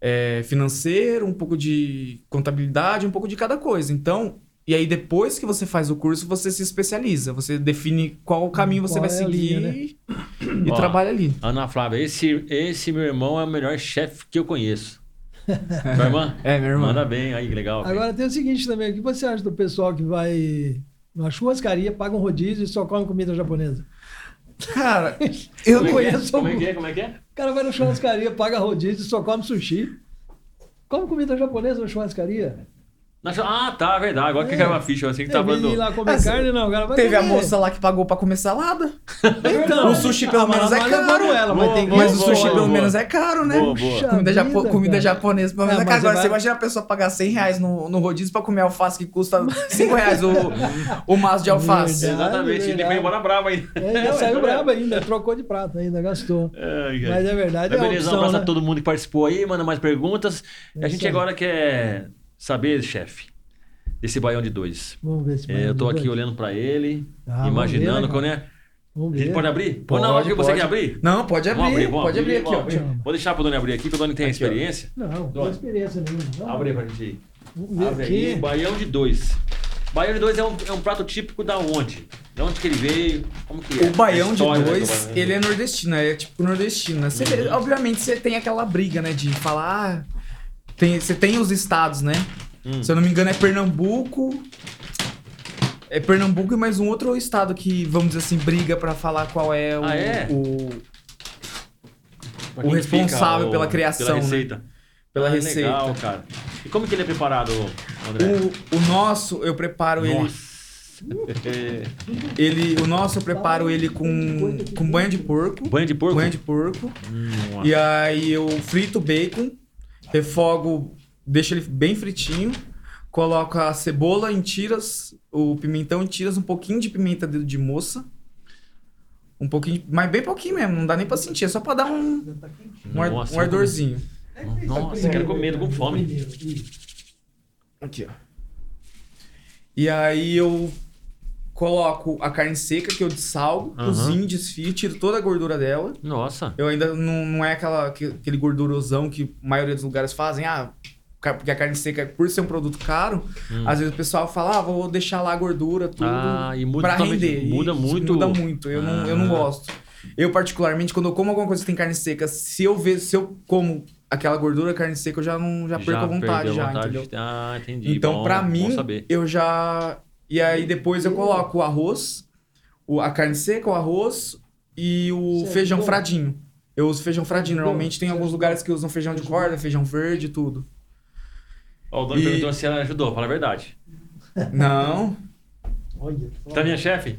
é, financeiro, um pouco de contabilidade, um pouco de cada coisa. Então, e aí depois que você faz o curso, você se especializa, você define qual o caminho você Qual vai é seguir linha, né? e, Ó, trabalha ali. Ana Flávia, esse, esse meu irmão é o melhor chefe que eu conheço. (laughs) Sua irmã? É, meu irmão. Manda bem aí, que legal. cara. Agora tem o seguinte também, o que você acha do pessoal que vai numa churrascaria, paga um rodízio e só come comida japonesa? Cara, (laughs) eu Como é? conheço Como é algum- que é? Como é que é? O cara vai na churrascaria, paga rodízio e só come sushi. Come comida japonesa na churrascaria? Ah, tá, verdade. Agora que caiu uma ficha, eu sei que tá falando. lá comer Essa- carne, não. Cara vai Teve a comer. moça lá que pagou pra comer salada. Então, o sushi pelo menos é caro. ela, mas tem o sushi pelo menos é caro, né? Boa, boa. Puxa Comida, japo- vida, comida japonesa, pelo menos É, é caro. Agora, você você vai- imagina a pessoa pagar 100 reais no, no rodízio pra comer alface que custa 5 reais o, o maço de alface. Verdade. Exatamente, ele foi embora bravo ainda. É, ainda saiu (laughs) brabo ainda, trocou de prato ainda, gastou. Ai. Mas é verdade, Mas é a beleza, um abraço né? a todo mundo que participou aí, manda mais perguntas. É a gente agora quer saber, chefe, desse baião de dois. Vamos ver se É, eu tô aqui olhando pra ele, Ah, imaginando ver, né, quando é. Vamos A gente pode abrir? Pode, Ou não, você pode. quer abrir? Não, pode abrir. Vamos abrir, vamos pode abrir, aqui, ó. Vou deixar pro Doni abrir aqui, que o Doni tem Aqui, ó. experiência. Não, não tem experiência nenhuma. Abre aí pra gente ir. Vamos ver Abre aí, aqui. baião de dois. Baião de dois é um, é um prato típico da onde? De onde que ele veio? Como que é? O baião de dois, ele é nordestino, é tipo nordestino, né? Você Uhum. obviamente você tem aquela briga, né? De falar. ah, tem, você tem os estados, né? Hum. Se eu não me engano, é Pernambuco. É Pernambuco e mais um outro estado que, vamos dizer assim, briga pra falar qual é o. Ah, é? o- o responsável fica, pela criação, Pela né? receita. pela Ah, receita. Legal, cara. E como que ele é preparado, André? O, o nosso, eu preparo ele. Nossa. (laughs) ele. O nosso eu preparo ele com, com banho de porco. Banho de porco? Banho de porco. Nossa. E aí eu frito o bacon, refogo, deixo ele bem fritinho, coloco a cebola em tiras, o pimentão em tiras, um pouquinho de pimenta dedo de moça. Um pouquinho, mas bem pouquinho mesmo, não dá nem pra sentir, é só pra dar um, um, ar- Nossa, um ardorzinho. Nossa, eu quero comer, tô com fome. Aqui, ó. E aí eu coloco a carne seca que eu dessalgo, cozinho, desfio, tiro toda a gordura dela. Nossa. Eu ainda não, não é aquela, aquele gordurosão que a maioria dos lugares fazem. Ah, porque a carne seca, por ser um produto caro, Hum. às vezes o pessoal fala, ah, vou deixar lá a gordura, tudo Ah, e muda pra render. muda E muito. Muda muito. Eu, não, eu não Ah. gosto. Eu, particularmente, quando eu como alguma coisa que tem carne seca, se eu ver, se eu como aquela gordura, carne seca, eu já não já perco a vontade, já, vontade. entendeu? Ah, entendi. Então, bom mim, eu já. E aí depois eu coloco o arroz, o- a carne seca, o arroz e o Certo. feijão fradinho. Eu uso feijão fradinho. Normalmente tem Certo. alguns lugares que usam feijão de corda, feijão verde, tudo. Ó, o Doni E- perguntou se ela ajudou, fala a verdade. Não. Olha, Tá minha chefe?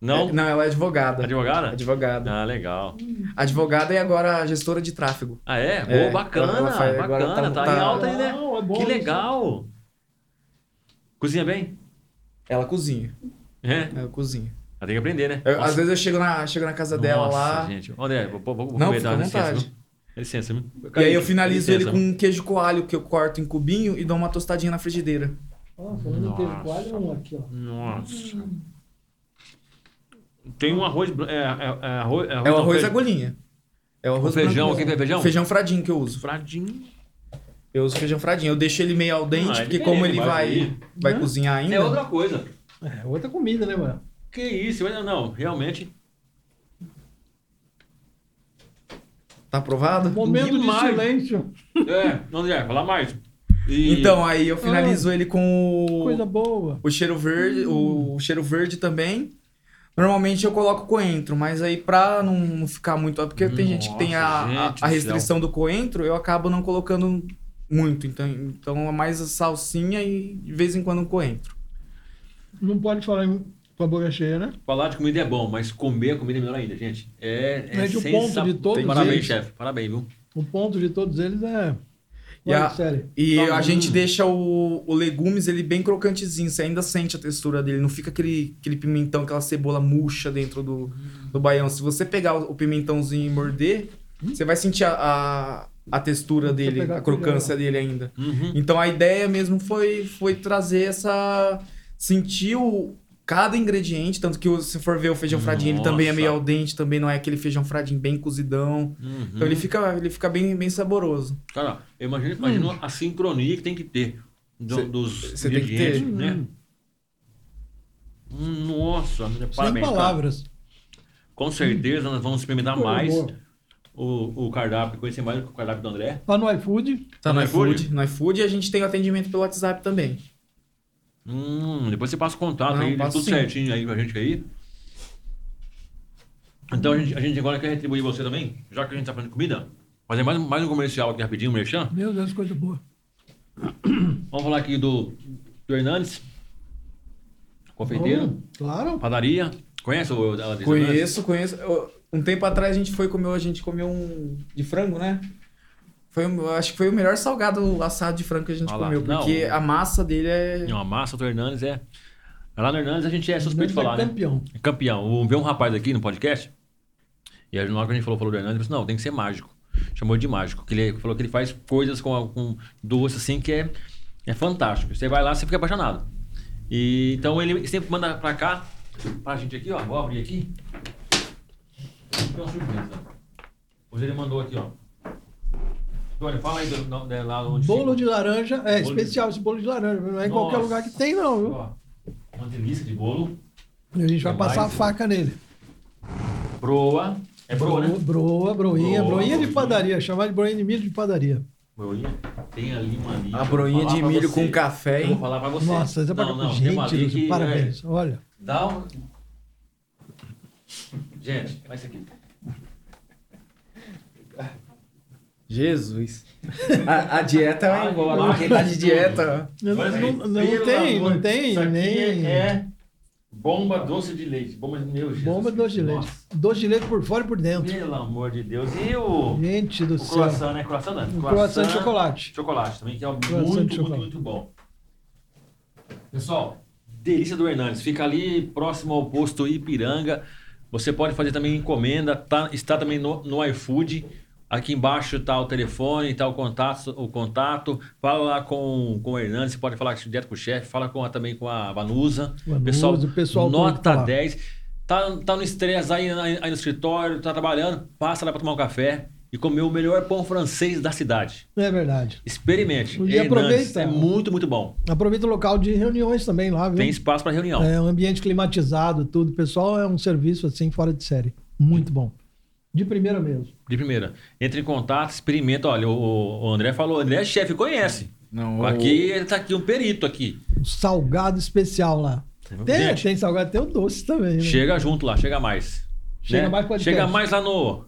Não? Não, ela é advogada. Advogada? Advogada. Ah, legal. Advogada e agora gestora de tráfego. Ah, é? É, Boa, bacana, ela faz- agora bacana. tá- Tá, em tá- alta aí, né? Não, é bom que isso. legal. Cozinha bem? Ela cozinha. É? Ela cozinha. Ela tem que aprender, né? Eu- às vezes eu chego na, chego na casa dela Nossa, lá. gente. André, vou, vou, vou Não, comer, fica à licença, vontade. viu? E aí eu finalizo licença, ele com um queijo coalho que eu corto em cubinho e dou uma tostadinha na frigideira. Ó, falando em queijo coalho, é um aqui, ó. Nossa. Tem um arroz. É, é, é arroz, é É o arroz agulhinha. É o O arroz feijão, branco. aqui tem feijão? Feijão fradinho que eu uso. Fradinho. Eu uso feijão fradinho. Eu deixo ele meio al dente, Ah, é porque como ele mas vai, aí- vai cozinhar ainda. É outra coisa. É, outra comida, né, mano? Que isso? Não, não, realmente. Tá aprovado? Momento Demais. de silêncio. É, não, André, fala mais. E- Então, aí eu finalizo ele com o, Coisa boa. o cheiro verde, o cheiro verde também. Normalmente eu coloco coentro, mas aí pra não não ficar muito. Porque tem gente que tem a, Nossa, a- gente a do restrição do coentro, eu acabo não colocando muito. Então, então é mais a salsinha e de vez em quando um coentro. Não pode falar em- com a boca cheia, né? Falar de comida é bom, mas comer a comida é melhor ainda, gente. É, é o ponto de todos Parabéns, eles- chefe. Parabéns, viu? O ponto de todos eles é. E a-. E Tá a gente deixa o, o legumes ele bem crocantezinho, você ainda sente a textura dele, não fica aquele, aquele pimentão, aquela cebola murcha dentro do, do baião. Se você pegar o, o pimentãozinho e morder, você vai sentir a, a, a textura dele, a crocância dele ainda. Uhum. Então a ideia mesmo foi, foi trazer essa. sentir o, cada ingrediente, tanto que o- se for ver o feijão fradinho, ele também é meio Nossa. al dente, também não é aquele feijão fradinho bem cozidão. Uhum. Então ele fica, ele fica bem, bem saboroso. Cara, eu imagino, imagino a sincronia que tem que ter do- Cê- dos cê tem que ingredientes, ter. né? Hum, Nossa, Sem parabéns. cara. palavras. Com certeza nós vamos experimentar mais boa. O, o cardápio, conhecer mais o cardápio do André. Tá no iFood. Tá no No iFood? iFood? No iFood e a gente tem o atendimento pelo WhatsApp também. Hum, depois você passa o contato Não, aí, tudo sim. certinho aí pra gente aí. Então a gente, a gente agora quer retribuir você também, já que a gente tá falando de comida. Fazer mais, mais um comercial aqui rapidinho, Merchan. Meu Deus, coisa boa. Vamos falar aqui do, do Hernandes. Confeiteiro. Vamos, Claro. Padaria. Conhece o Hernandes? Conheço, conheço. Eu- Um tempo atrás a gente foi comer, a gente comeu um de frango, né? Foi, eu acho que foi o melhor salgado assado de frango que a gente lá. comeu, Não, porque o- a massa dele é. Não, a massa do Hernandes é. Lá no Hernandes a gente é suspeito de Hernandes falar, é né? campeão. É campeão. O- Veio um rapaz aqui no podcast. E aí, na hora que a gente falou, falou do Hernandes, ele falou assim, não, tem que ser mágico. Chamou de mágico. Que ele falou que ele faz coisas com, com doce assim que é, é fantástico. Você vai lá, você fica apaixonado. E, então ele sempre manda pra cá, pra gente aqui, ó. Vou abrir aqui. Tem uma surpresa. Hoje ele mandou aqui, ó. Olha, fala aí do, do, de lá onde Bolo de laranja. É Bolo de- especial esse bolo de laranja. Não é em qualquer lugar que tem, não, viu? Ó, uma delícia de bolo. E a gente vai passar a faca nele. Broa. É broa, né? Broa, broinha. Broa, broinha de broinha. padaria. Chamar de broinha de milho de padaria. Broinha. Tem ali uma ali. A broinha de milho você. com café, Eu vou hein? falar pra você. Nossa, isso é pra não, não, tem uma gente, que, parabéns. é, Olha. dá um... Gente, olha isso aqui. Jesus. A, a dieta é Agora. embora. Quem tá de dieta. Não, não, não pelo tem, não tem Isso aqui nem. é bomba doce de leite. Bomba, meu Jesus. Bomba de doce de leite. Nossa, Doce de leite por fora e por dentro. Pelo amor de Deus. E o, Gente do o céu. croissant, né? Croissant não. Um croissant de chocolate. Chocolate também, que é Croissant de muito, muito, chocolate. muito bom. Pessoal, delícia do Hernandes. Fica ali próximo ao posto Ipiranga. Você pode fazer também encomenda. Tá, está também no, no iFood. Aqui embaixo está o telefone, está o contato, o contato. Fala lá com, com o Hernandes, você pode falar direto com o chefe, fala com também com a Vanusa. Vanusa, pessoal, o pessoal nota tá lá. 10. Tá, tá no estresse aí, aí no escritório, tá trabalhando, passa lá para tomar um café e comer o melhor pão francês da cidade. É verdade. Experimente. E Hernandes, aproveita. É muito, muito bom. Aproveita o local de reuniões também lá, viu? Tem espaço para reunião. É um ambiente climatizado, tudo. O pessoal é um serviço assim fora de série. Muito bom. De primeira mesmo. De primeira. Entre em contato, experimenta. Olha, o, o André falou, o André é chefe, conhece. Não, Aqui, ele tá aqui, um perito aqui. Um salgado especial lá. Tem, Gente, tem salgado, tem o doce também. Né? chega junto lá, chega mais. Chega né? mais podcast. Chega mais lá no,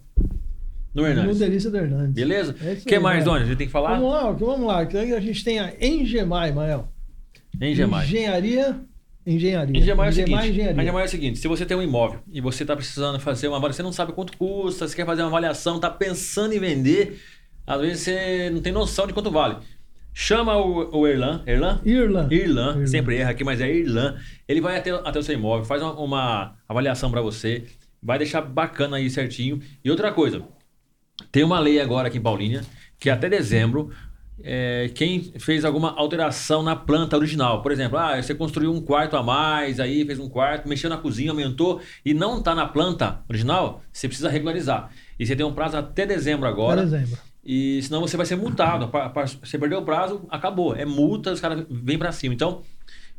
no No Hernandes. Delícia do Hernandes. Beleza? É O que aí, mais, né? Doni? A gente tem que falar? Vamos lá, vamos lá. aí A gente tem a Engemai, Mael. Engemai. Engenharia. Engenharia. Engemai é o seguinte, Engenharia. Engemai é o seguinte, se você tem um imóvel e você está precisando fazer uma avaliação, você não sabe quanto custa, você quer fazer uma avaliação, está pensando em vender, às vezes você não tem noção de quanto vale. Chama o, o Erlan, Erlan? Irlan. Irlan, Irlan. sempre erra aqui, mas é Irlan. Ele vai até, até o seu imóvel, faz uma, uma avaliação para você, vai deixar bacana aí certinho. E outra coisa, tem uma lei agora aqui em Paulínia, que até dezembro, é, quem fez alguma alteração na planta original, por exemplo, ah, você construiu um quarto a mais, aí fez um quarto, mexeu na cozinha, aumentou e não está na planta original, você precisa regularizar. E você tem um prazo até dezembro agora. Por exemplo. E senão você vai ser multado. Você perdeu o prazo, acabou. É multa, os caras vêm pra cima. Então,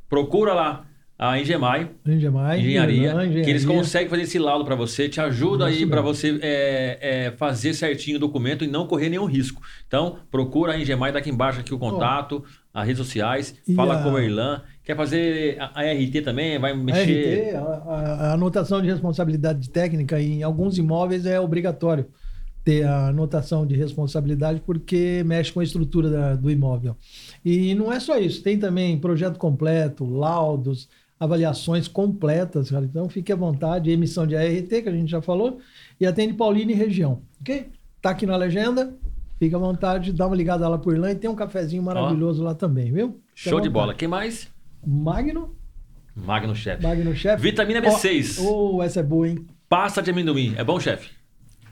procura lá a Engemai, Engemai. Engenharia, Irlan, que eles engenharia. conseguem fazer esse laudo para você, te ajuda Isso aí para você é, é, fazer certinho o documento e não correr nenhum risco. Então, procura a Engemai, daqui embaixo aqui o contato, as redes sociais, fala a- com o Irlan. Quer fazer a, a RT também, vai A mexer... RT, a, a- a anotação de responsabilidade técnica em alguns imóveis é obrigatório ter a anotação de responsabilidade porque mexe com a estrutura da- do imóvel. E não é só isso, tem também projeto completo, laudos, avaliações completas, cara. Então fique à vontade, emissão de ART, que a gente já falou, e atende Paulina e região, ok? Tá aqui na legenda, fica à vontade, dá uma ligada lá por lá e tem um cafezinho maravilhoso lá também, viu? Fique Show de bola. Quem mais? Magno, Magno Chef. Magno Chef. Vitamina B6. Oh, essa é boa, hein? Pasta de amendoim. É bom, chefe?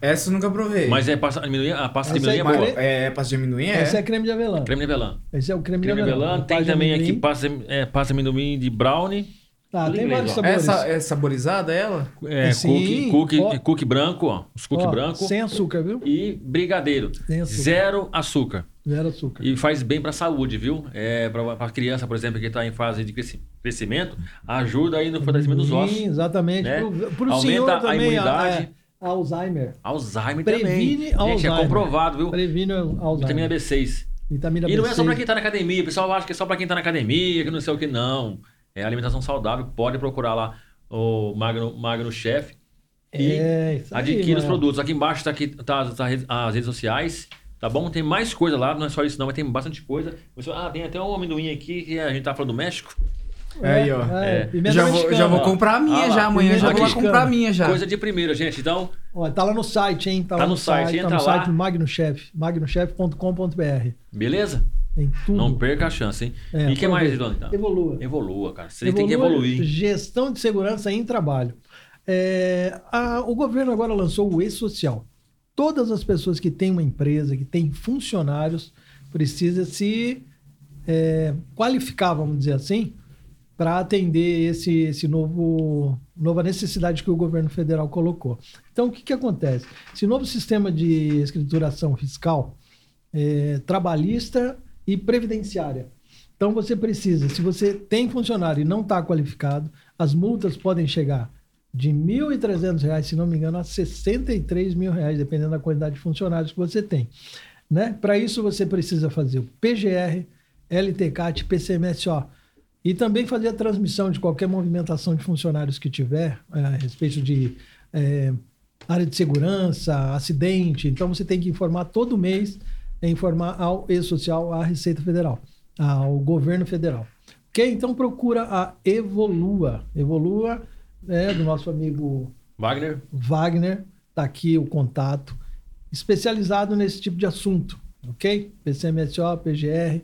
Essa eu nunca provei. Mas é pasta de amendoim, a pasta de Essa amendoim é é boa. Mas é pasta de amendoim? É. Esse é creme de avelã. Creme de avelã. Esse é o creme, Creme de de avelã. Tem Pasta de também aqui pasta, é, pasta de amendoim de brownie. Tá, tudo tem inglês, vários ó. sabores. Essa é saborizada, ela? É, Sim, cookie, ó. cookie, cookie branco, ó. Os cookie Ó, branco. Sem açúcar, viu? E brigadeiro. Sem açúcar. Zero açúcar. Zero açúcar. E faz bem pra saúde, viu? É, pra, pra criança, por exemplo, que tá em fase de cresci- crescimento, ajuda aí no fortalecimento dos ossos. Sim, exatamente. né? Pro, pro Aumenta senhor a também, imunidade. é, Alzheimer. Alzheimer Previne também. Gente, é Alzheimer. comprovado, viu? Previne Alzheimer. Vitamina B6. Vitamina E não é só B6. pra quem tá na academia. O pessoal acha que é só pra quem tá na academia, que não sei o que, não. É alimentação saudável. Pode procurar lá o Magno, Magno Chef. E É, isso aí, adquira os mano. produtos. Aqui embaixo tá, aqui, tá, tá as redes- sociais. Tá bom? Tem mais coisa lá, não é só isso não, mas tem bastante coisa. Ah, tem até um amendoim aqui que a gente tá falando do México. Aí, ó. É. Já vou, já vou comprar a minha Ah já amanhã, já vou comprar a minha já. Coisa de primeira, gente. Então, Ó, tá lá no site, hein? Tá, Tá lá no site, tá entra no lá. site do Magnochef, magnochef.com.br. beleza? Tem tudo. Não perca a chance, hein? É, e o que mais. Dona? Então? Evolua. Evolua, cara. Você tem que evoluir. Gestão de segurança em trabalho. É, a- o governo agora lançou o E-Social. Todas as pessoas que têm uma empresa, que têm funcionários, precisa se é, qualificar, vamos dizer assim, para atender esse, esse novo nova necessidade que o governo federal colocou. Então, o que, que acontece? Esse novo sistema de escrituração fiscal é, trabalhista e previdenciária. Então você precisa, se você tem funcionário e não está qualificado, as multas podem chegar de 1.300 reais, se não me engano, a 63 mil reais, dependendo da quantidade de funcionários que você tem. Né? Para isso você precisa fazer o PGR, LTCAT, PCMSO. E também fazer a transmissão de qualquer movimentação de funcionários que tiver eh, a respeito de eh, área de segurança, acidente. Então você tem que informar todo mês, é informar ao E-Social, à Receita Federal, ao governo federal. Ok? Então procura a Evolua. Evolua é do nosso amigo Wagner, Wagner, tá aqui o contato, especializado nesse tipo de assunto, ok? PCMSO, PGR,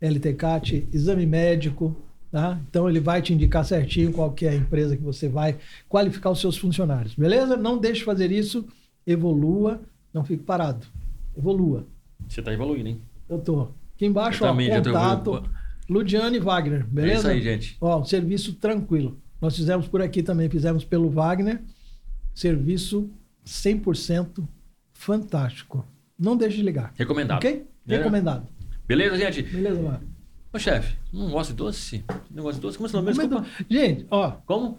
LTCAT, exame médico, tá? Então ele vai te indicar certinho qual que é a empresa que você vai qualificar os seus funcionários, beleza? Não deixe de fazer isso, evolua, não fique parado, evolua. você tá evoluindo, hein? Eu tô aqui embaixo, Eu ó, também, contato. Ludiane Wagner, É beleza? isso aí, gente. Ó, um serviço tranquilo. Nós fizemos por aqui também, fizemos pelo Wagner. Serviço 100% fantástico. Não deixe de ligar. Recomendado. Ok? É. Recomendado. Beleza, gente? Beleza, mano? Ô, chefe, não gosta de doce? Não gosta de doce? Como é seu nome? Mas, Desculpa. Gente, ó. Como?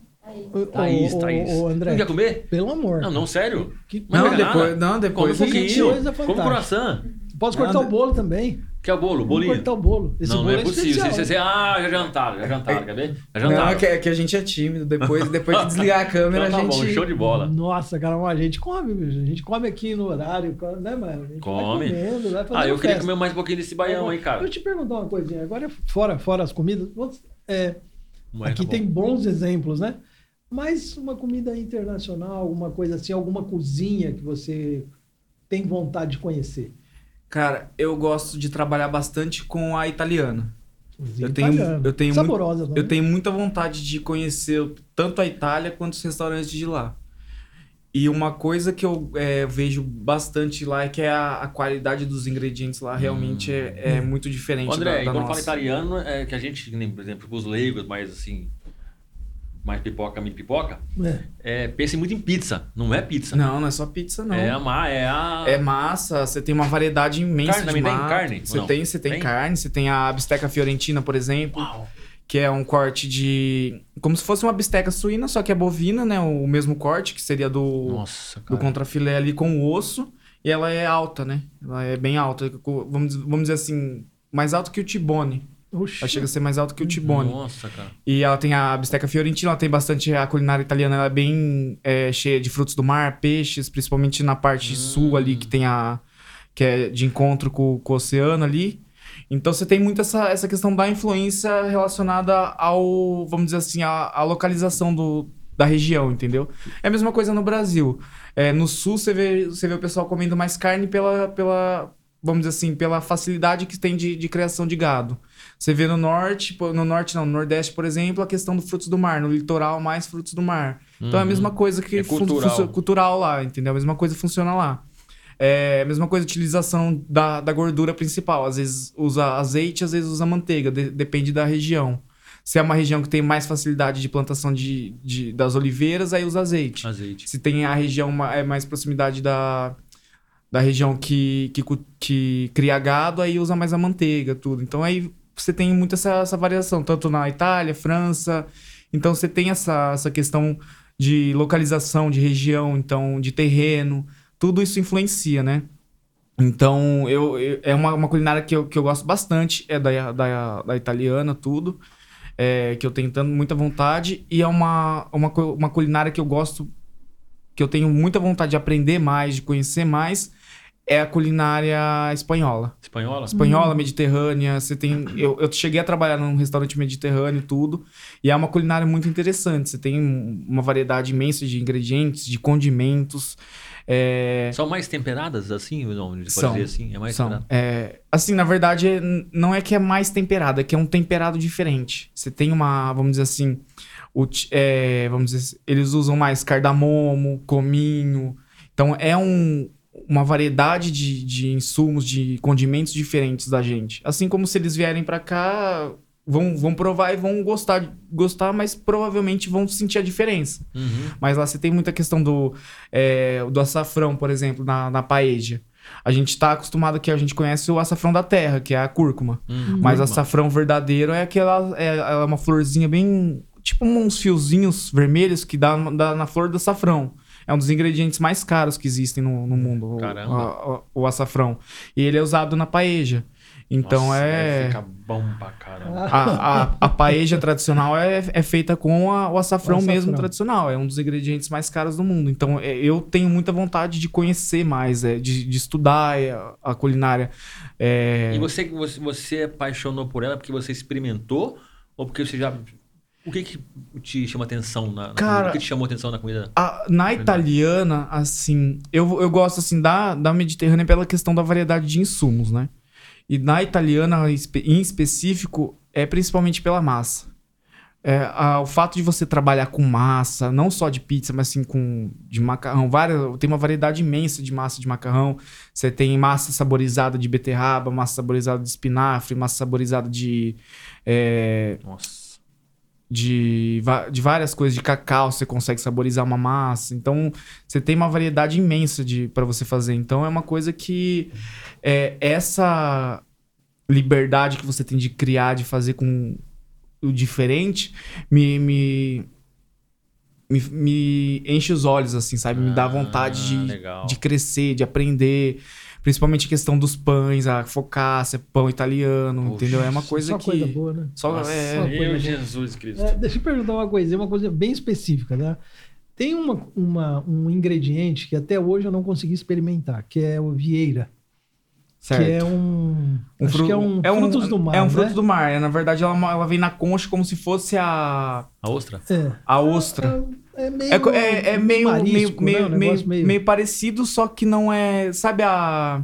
Thaís, Thaís. o André, Não quer comer? pelo amor. Não, não, sério? Que- Não, nada. depois, não, depois. Come um pouquinho. fantástica. croissant. Posso cortar Não, o bolo também? Quer o bolo? Vamos Bolinho? cortar o bolo. Esse não, bolo não é é possível. Você, você, ah, já jantaram, já jantaram, quer ver? Já Não, jantaram. é que, é que a gente é tímido. Depois, depois que desligar a câmera, Então tá a gente. bom, show de bola. Nossa, cara, a gente come, bicho. a gente come aqui no horário, né, mano? A gente Come. Vai comendo, Ah, eu queria festa. comer mais um pouquinho desse baião aí, Agora, cara. Eu te perguntar uma coisinha. Agora, fora, fora as comidas, é, Não é, aqui tá bom. tem bons exemplos, né? Mas uma comida internacional, alguma coisa assim, alguma cozinha que você tem vontade de conhecer. Cara, eu gosto de trabalhar bastante com a italiana. Cozinha Eu tenho- italiana. eu tenho Saborosa também. Eu tenho muita vontade de conhecer tanto a Itália quanto os restaurantes de lá. E uma coisa que eu é, vejo bastante lá é que é a, a qualidade dos ingredientes lá realmente é, é muito diferente André, da, da quando fala italiano, é que a gente, por exemplo, os leigos, mais assim, mais pipoca, mini pipoca, É. é, pensa muito em pizza. Não é pizza. Não, não é só pizza, não. É a, ma- é a... É massa, você tem uma variedade imensa Carne de massa. Carne Você tem, você tem, Tem? carne, você tem a bisteca fiorentina, por exemplo, Uau. que é um corte de como se fosse uma bisteca suína, só que é bovina, né? O mesmo corte que seria do Nossa, do contrafilé ali com o osso, e ela é alta, né? Ela é bem alta, vamos, vamos dizer assim, mais alto que o tibone. Oxi. Ela chega a ser mais alto que o tibone. Nossa, cara. E ela tem a bisteca fiorentina, ela tem bastante a culinária italiana, ela é bem é, cheia de frutos do mar, peixes, principalmente na parte Hum. sul ali que tem a que é de encontro com, com o oceano ali. Então você tem muito essa, essa questão da influência relacionada ao, vamos dizer assim, a, a localização do, da região, entendeu? É a mesma coisa no Brasil. É, no sul você vê, você vê o pessoal comendo mais carne pela, pela vamos dizer assim, pela facilidade que tem de, de criação de gado. Você vê no norte, no norte não, no nordeste, por exemplo, a questão dos frutos do mar, no litoral mais frutos do mar. Então é a Uhum. mesma coisa que É cultural. cultural lá, entendeu? A mesma coisa funciona lá. É a mesma coisa a utilização da, da gordura principal. Às vezes usa azeite, às vezes usa manteiga, de- depende da região. Se é uma região que tem mais facilidade de plantação de, de- das oliveiras, aí usa azeite. Azeite. Se tem a região é mais proximidade da, da região que, que, que cria gado, aí usa mais a manteiga, tudo. Então aí você tem muito essa, essa variação, tanto na Itália, França. Então você tem essa, essa questão de localização, de região, então de terreno. Tudo isso influencia, né? Então, eu, eu- é uma, uma culinária que eu, que eu gosto bastante, é da, da, da italiana, tudo. é, que eu tenho tanto, muita vontade. E é uma, uma, uma culinária que eu gosto, que eu tenho muita vontade de aprender mais, de conhecer mais. É a culinária espanhola. Espanhola? Espanhola, mediterrânea. Você tem. Eu, eu cheguei a trabalhar num restaurante mediterrâneo e tudo. E é uma culinária muito interessante. Você tem uma variedade imensa de ingredientes, de condimentos. É, São mais temperadas assim? Não, pode São. dizer assim? É mais são. temperada? É, assim, na verdade, não é que é mais temperado, é que é um temperado diferente. Você tem uma, vamos dizer assim, o é, vamos dizer, eles usam mais cardamomo, cominho. Então é um, uma variedade de, de insumos, de condimentos diferentes da gente. Assim como se eles vierem pra cá, vão, vão provar e vão gostar, gostar, mas provavelmente vão sentir a diferença. Uhum. Mas lá você tem muita questão do, é, do açafrão, por exemplo, na, na paeja. A gente tá acostumado que a gente conhece o açafrão da terra, que é a cúrcuma. Uhum. Mas Cúrcuma. açafrão verdadeiro é aquela. É, é uma florzinha bem. Tipo uns fiozinhos vermelhos que dá, dá na flor do açafrão. É um dos ingredientes mais caros que existem no, no mundo, o- Caramba. a- o, açafrão. E ele é usado na paeja. Então Nossa, é. Fica bom pra caramba. A, a, a paeja tradicional é, é feita com a- o açafrão O açafrão. mesmo tradicional. É um dos ingredientes mais caros do mundo. Então é, eu tenho muita vontade de conhecer mais, é, de, de estudar é, a culinária. É, E você, você, você apaixonou por ela porque você experimentou? Ou porque você já. O que, que te chama atenção na, na Cara- comida? O que te chamou atenção na comida? a- na italiana, assim, eu, eu gosto assim da, da Mediterrânea pela questão da variedade de insumos, né? E na italiana, em específico, é principalmente pela massa. É, a- o fato de você trabalhar com massa, não só de pizza, mas assim com de macarrão, várias, tem uma variedade imensa de massa de macarrão. Você tem massa saborizada de beterraba, massa saborizada de espinafre, massa saborizada de é, Nossa. De, de várias coisas, de cacau, você consegue saborizar uma massa. Então, você tem uma variedade imensa de para você fazer. Então, é uma coisa que é, essa liberdade que você tem de criar, de fazer com o diferente, me, me, me, me enche os olhos, assim, sabe? Me dá Ah, vontade de, legal. de crescer, de aprender. Principalmente a questão dos pães, a focaccia, pão italiano, Poxa, entendeu? É uma coisa Só que... coisa boa, né? Só, Nossa, é, Só meu coisa boa. Jesus Cristo. É, deixa eu perguntar uma coisinha, uma coisa bem específica, né? Tem uma, uma- um ingrediente que até hoje eu não consegui experimentar, que é o vieira. certo. Que é um. Um acho que é um frutos do mar. É um fruto né? do mar. É, na verdade, ela, ela vem na concha como se fosse a, A ostra? É. a ostra. É meio. É, é, é meio, marisco, meio, né? meio, meio, meio parecido, só que não é. Sabe a.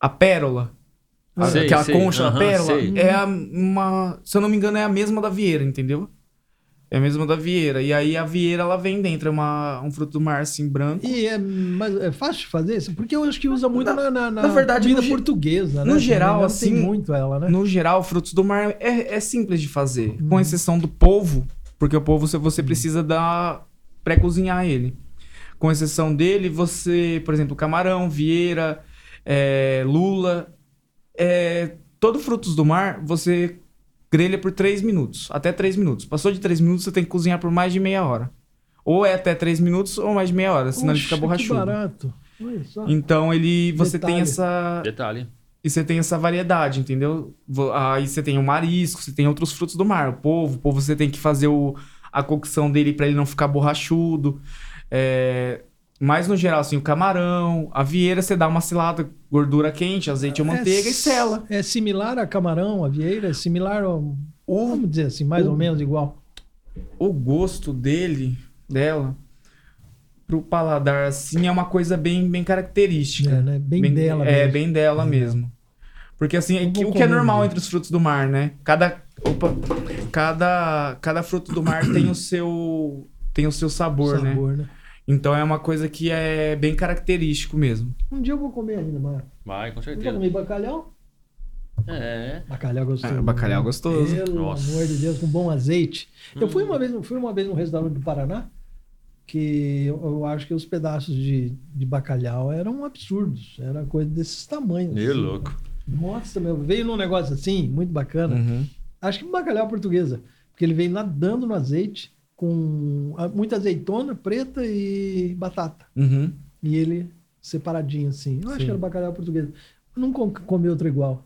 A pérola? A- Sei, aquela sei. concha da pérola? sei. É a, uma. Se eu não me engano, é a mesma da vieira, entendeu? É a mesma da vieira. E aí a vieira ela vem dentro, é uma, um fruto do mar assim branco. E é, mas é fácil de fazer isso? Porque eu acho que usa muito Na- na, na, na verdade, comida no portuguesa, né? no geral, assim, muito ela, né? No geral, frutos do mar é, é simples de fazer, Uhum. com exceção do polvo, porque o polvo você, você precisa dar pré-cozinhar ele. Com exceção dele, você, por exemplo, camarão, vieira, é, lula, é, todo frutos do mar você grelha por 3 minutos, até 3 minutos. Passou de 3 minutos, você tem que cozinhar por mais de meia hora. Ou é até 3 minutos ou mais de meia hora, senão ele fica Que borrachudo. barato. Olha só. Então ele você tem Detalhe. essa Detalhe. E você tem essa variedade, entendeu? Aí você tem o marisco, você tem outros frutos do mar. O polvo, o polvo você tem que fazer o, a cocção dele para ele não ficar borrachudo. É, mas no geral, assim, o camarão, a vieira, você dá uma selada, gordura quente, azeite ou manteiga É e sela. É similar a camarão, a vieira? É similar ao. O, Vamos dizer assim, mais o- ou menos igual. o gosto dele, dela, pro paladar, assim, é uma coisa bem, bem característica. É, né? Bem, dela É, mesmo. bem dela É. mesmo. Porque assim, é que- o que é normal entre os frutos do mar, né? Cada, opa, cada, cada fruto do mar tem o seu tem o seu sabor, né? sabor, né? Então é uma coisa que é bem característico mesmo. Um dia eu vou comer ainda, mano. Vai, com Eu já certeza. comi bacalhau? É. Bacalhau gostoso. Ah, bacalhau né? gostoso. Pelo Nossa. amor de Deus, com bom azeite. Eu fui Hum. uma vez, fui uma vez num restaurante do Paraná que eu, eu acho que os pedaços de, de bacalhau eram absurdos. Era coisa desses tamanhos. Meio assim. louco. Nossa, meu, veio num negócio assim, muito bacana. Uhum. Acho que bacalhau portuguesa. Porque ele veio nadando no azeite com muita azeitona preta e batata. Uhum. E ele separadinho assim. Eu acho Sim. que era bacalhau português. Eu não comi outro igual.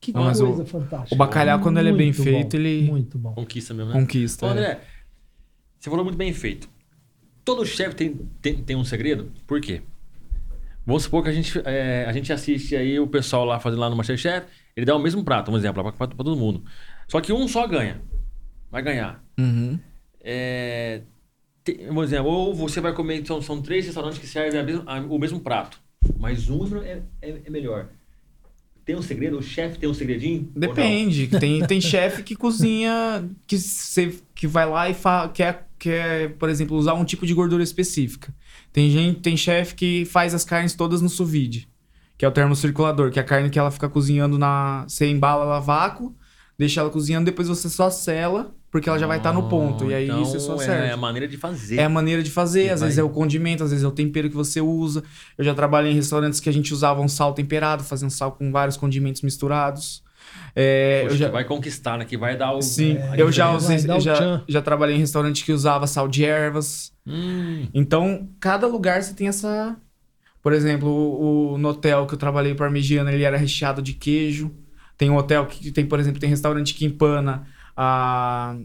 Que Não, coisa o- fantástica. o bacalhau, quando ele é bem Muito feito, bom, ele- Muito bom. Conquista mesmo, né? Conquista. Ô, é. André, você falou muito bem feito. Todo chefe tem, tem, tem um segredo? Por quê? Vamos supor que a gente, é, a gente assiste aí o pessoal lá fazendo lá no Masterchef, ele dá o mesmo prato, um exemplo, pra todo mundo. Só que um só ganha. Vai ganhar. Uhum. É, tem- um exemplo, ou você vai comer, então são três restaurantes que servem a mesma- a- o mesmo prato, mas um é, é- é melhor. Tem um segredo? O chefe tem um segredinho? Depende. Tem, tem (laughs) chefe que cozinha, que, você, que vai lá e fa, quer, quer, por exemplo, usar um tipo de gordura específica. Tem gente, tem chefe que faz as carnes todas no sous vide, que é o termo circulador, que é a carne que ela fica cozinhando na. Você embala ela a vácuo, deixa ela cozinhando, depois você só sela, porque ela já vai estar no ponto. E aí Então, você só é, serve. É a maneira de fazer. É a maneira de fazer, Que às vai- vezes é o condimento, às vezes é o tempero que você usa. Eu já trabalhei em restaurantes que a gente usava um sal temperado, fazia um sal com vários condimentos misturados. É, Poxa, eu já, que vai conquistar, né? Que vai dar o. sim, a eu já usei, eu o já, já trabalhei em restaurante que usava sal de ervas. Hum, Então, cada lugar você tem essa. Por exemplo, o, o- no hotel que eu trabalhei parmegiana, ele era recheado de queijo. Tem um hotel que tem, por exemplo, tem restaurante que empana a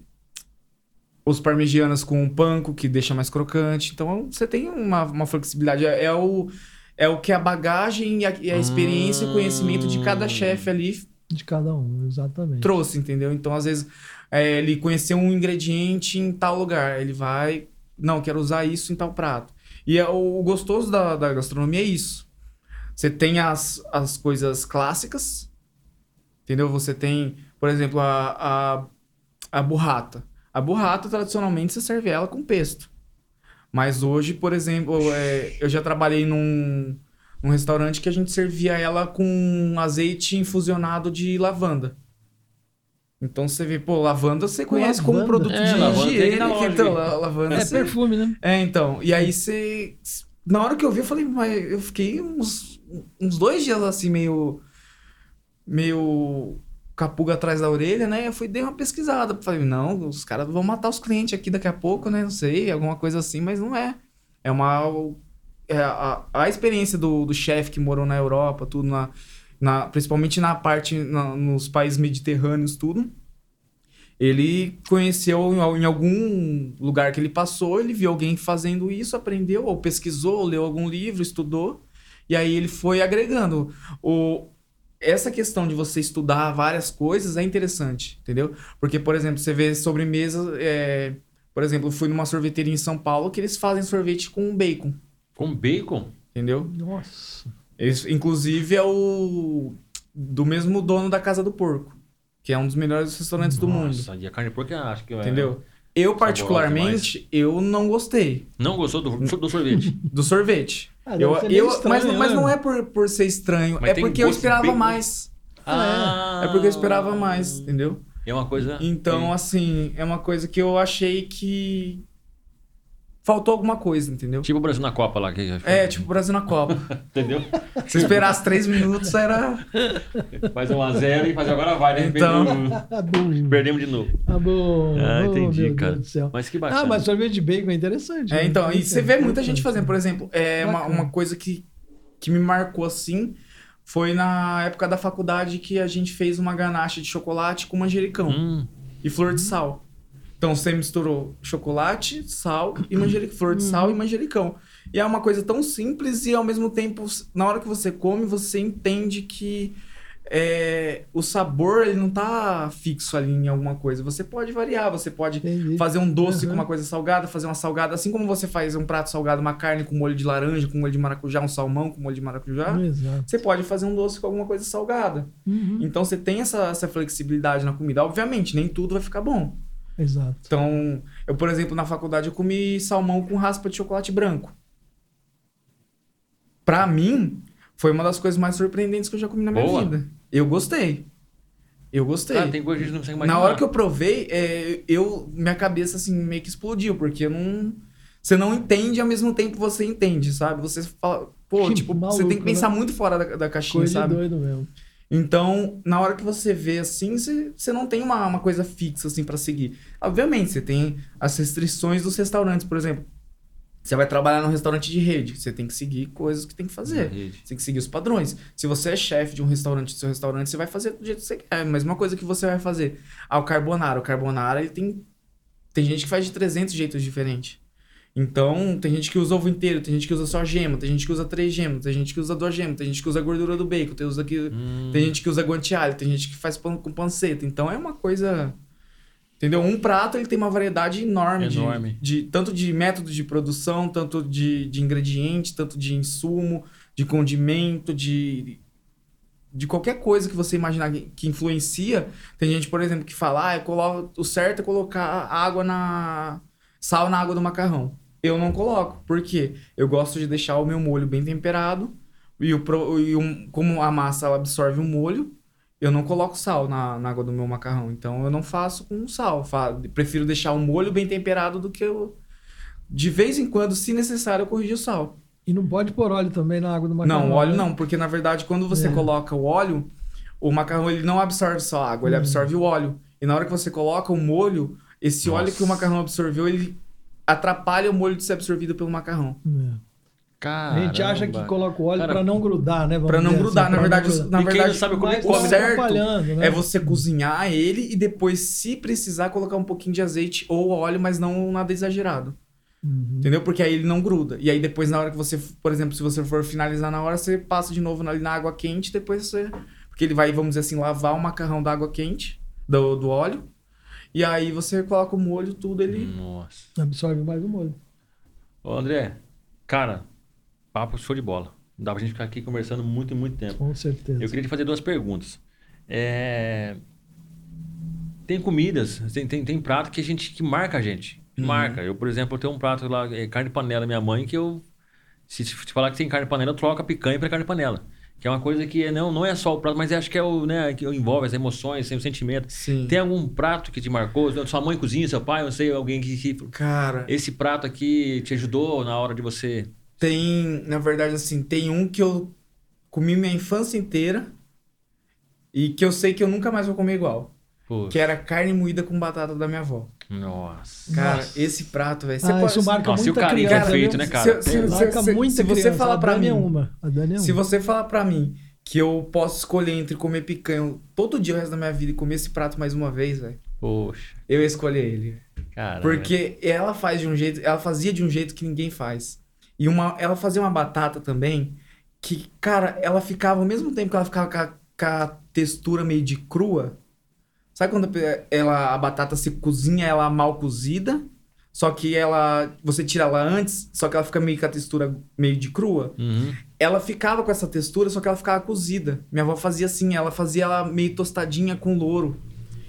os parmegianas com panko, que deixa mais crocante. Então, você tem uma, uma flexibilidade. É, é o, é o que a bagagem e a, e a experiência e o conhecimento de cada Hum. chefe ali De cada um, exatamente. trouxe, entendeu? Então, às vezes, é, ele conheceu um ingrediente em tal lugar, ele vai, não, quero usar isso em tal prato. E é, o, o gostoso da, da gastronomia é isso. Você tem as, as coisas clássicas, entendeu? Você tem, por exemplo, a, a, a burrata. A burrata, tradicionalmente, você serve ela com pesto. Mas hoje, por exemplo, é, eu já trabalhei num, num restaurante que a gente servia ela com azeite infusionado de lavanda. Então você vê, pô, lavanda você conhece como Lavanda? produto É, de lavanda higiene. (laughs) loja Então, lavanda É você- perfume, né? é, então. E aí você. Na hora que eu vi, eu falei, mas eu fiquei uns, uns dois dias assim, meio. meio. capuga atrás da orelha, né? Eu fui dei uma pesquisada. Falei, não, os caras vão matar os clientes aqui daqui a pouco, né? Não sei, alguma coisa assim, mas não é. É uma. É a, a experiência do, do chefe que morou na Europa, tudo, na, na, principalmente na parte. na- nos países mediterrâneos, tudo. Ele conheceu em em algum lugar que ele passou, ele viu alguém fazendo isso, aprendeu, ou pesquisou, ou leu algum livro, estudou, e aí ele foi agregando. O, essa questão de você estudar várias coisas é interessante, entendeu? Porque, por exemplo, você vê sobremesa. é, por exemplo, eu fui numa sorveteria em São Paulo que eles fazem sorvete com bacon, com bacon? entendeu? Nossa. Eles, inclusive é o do mesmo dono da Casa do Porco, que é um dos melhores restaurantes do mundo. Nossa, e a carne de porco eu acho que é- Entendeu? Eu, particularmente, eu não gostei Não gostou do, do sorvete? (laughs) do sorvete. Ah, eu, eu, mas, estranho, mas né? não é por, por ser estranho, Mas é porque eu esperava mais. Ah, É porque eu esperava mais, entendeu? É uma coisa. Então, assim, é uma coisa que eu achei que faltou alguma coisa, entendeu? Tipo o Brasil na Copa lá. Que... É, tipo o Brasil na Copa. (laughs) Entendeu? Se esperasse três minutos, era. Faz 1x0 e faz agora vai, né? Então. Ah, (laughs) bom. Perdemos de novo. Ah, bom. Ah, entendi, meu cara. Deus do céu. Mas que bacana. Ah, mas sorvete de bacon é interessante. É, né? então, e você vê muita gente fazendo. Por exemplo, é uma, uma coisa que, que me marcou assim foi na época da faculdade que a gente fez uma ganache de chocolate com manjericão Hum, e flor de sal. Então você misturou chocolate, sal e manjericão, flor de sal e manjericão. E é uma coisa tão simples e ao mesmo tempo, na hora que você come, você entende que é, o sabor ele não tá fixo ali em alguma coisa. Você pode variar, você pode Entendi. fazer um doce Uhum. com uma coisa salgada, fazer uma salgada, assim como você faz um prato salgado, uma carne com molho de laranja, com molho de maracujá, um salmão com molho de maracujá. Exato. Você pode fazer um doce com alguma coisa salgada. Uhum. Então você tem essa, essa flexibilidade na comida. Obviamente, nem tudo vai ficar bom. Exato. Então, eu, por exemplo, na faculdade eu comi salmão com raspa de chocolate branco. Pra mim, foi uma das coisas mais surpreendentes que eu já comi na minha Boa. vida. Eu gostei. Eu gostei. Cara, tem coisa que a gente não consegue imaginar. Na hora que eu provei, é, eu minha cabeça assim meio que explodiu, porque eu não você não entende e ao mesmo tempo você entende, sabe? Você fala, pô, Que tipo, você maluco, tem que pensar né? muito fora da, da caixinha, Coisa sabe? doido mesmo. Então, na hora que você vê assim, você, não tem uma, uma coisa fixa assim para seguir. Obviamente, você tem as restrições dos restaurantes, por exemplo. Você vai trabalhar num restaurante de rede, você tem que seguir coisas que tem que fazer. Você tem que seguir os padrões. Se você é chefe de um restaurante, do seu restaurante, você vai fazer do jeito que você quer. É a mesma coisa que você vai fazer. Ah, o carbonara. O carbonara, ele tem... Tem gente que faz de 300 jeitos diferentes. Então, tem gente que usa ovo inteiro, tem gente que usa só gema, tem gente que usa três gemas, tem gente que usa duas gemas, tem gente que usa a gordura do bacon, tem, usa que, Hum. tem gente que usa guanciale, tem gente que faz pão com panceta. Então, é uma coisa... Entendeu? Um prato, ele tem uma variedade enorme, de- Enorme. De, tanto de método de produção, tanto de, de ingrediente, tanto de insumo, de condimento, de... De qualquer coisa que você imaginar que, influencia. Tem gente, por exemplo, que fala, ah, coloco, o certo é colocar água na... Sal na água do macarrão. Eu não coloco. Por quê? Eu gosto de deixar o meu molho bem temperado. E, o, pro- e um- como a massa ela absorve o molho, eu não coloco sal na, na água do meu macarrão. Então eu não faço com sal. Fa- prefiro deixar o molho bem temperado do que eu. De vez em quando, se necessário, eu corrijo o sal. E não pode pôr óleo também na água do macarrão. não, óleo né? não, porque na verdade, quando você É. coloca o óleo, o macarrão ele não absorve só a água, ele Hum. absorve o óleo. E na hora que você coloca o molho, esse óleo Nossa. que o macarrão absorveu, ele atrapalha o molho de ser absorvido pelo macarrão. É. Caramba. A gente acha que coloca o óleo pra não grudar, né? Pra não grudar, assim, na verdade, grudar. na E quem verdade, não sabe comer, Mas come tá certo. atrapalhando, né? É você cozinhar ele e depois, se precisar, colocar um pouquinho de azeite ou óleo, mas não nada exagerado. Uhum. Entendeu? Porque aí ele não gruda. E aí depois, na hora que você, por exemplo, se você for finalizar na hora, você passa de novo ali na água quente, depois você. Porque ele vai, vamos dizer assim, lavar o macarrão da água quente, do, do óleo. E aí você coloca o molho, tudo, ele. Nossa. Absorve mais o molho. Ô, André, cara, papo show de bola. Dá pra gente ficar aqui conversando muito e muito tempo. Com certeza. Eu queria te fazer duas perguntas. É, Tem comidas, tem, tem, tem prato que a gente que marca a gente. Uhum. Marca. Eu, por exemplo, eu tenho um prato lá, é, carne de panela, minha mãe, que eu. Se te falar que tem carne de panela, eu troco a picanha pra carne de panela. Que é uma coisa que não, não é só o prato, mas acho que é o, né, que envolve as emoções, o sentimento. Sim. Tem algum prato que te marcou? Sua mãe cozinha, seu pai, eu sei, alguém que, que Cara, esse prato aqui te ajudou na hora de você. tem, na verdade, assim, tem um que eu comi minha infância inteira e que eu sei que eu nunca mais vou comer igual. Que era carne moída com batata da minha avó. nossa. Cara, Nossa. esse prato, velho. você Ah, pode- isso marca Nossa, o muita é criança, feito, viu? né, cara? Se- se- Marca se- muita se você falar pra é mim- uma. A Dani é Se uma. você falar pra mim que eu posso escolher entre comer picanha todo dia o resto da minha vida e comer esse prato mais uma vez, velho, Poxa, eu ia escolher ele. cara. Porque ela faz de um jeito, ela fazia de um jeito que ninguém faz. E uma, ela fazia uma batata também que, cara, ela ficava, ao mesmo tempo que ela ficava com a, com a textura meio de crua. Sabe quando ela, a batata se cozinha, ela mal cozida? Só que ela. Você tira ela antes, só que ela fica meio com a textura meio de crua. Uhum. Ela ficava com essa textura, só que ela ficava cozida. Minha avó fazia assim, ela fazia ela meio tostadinha com louro.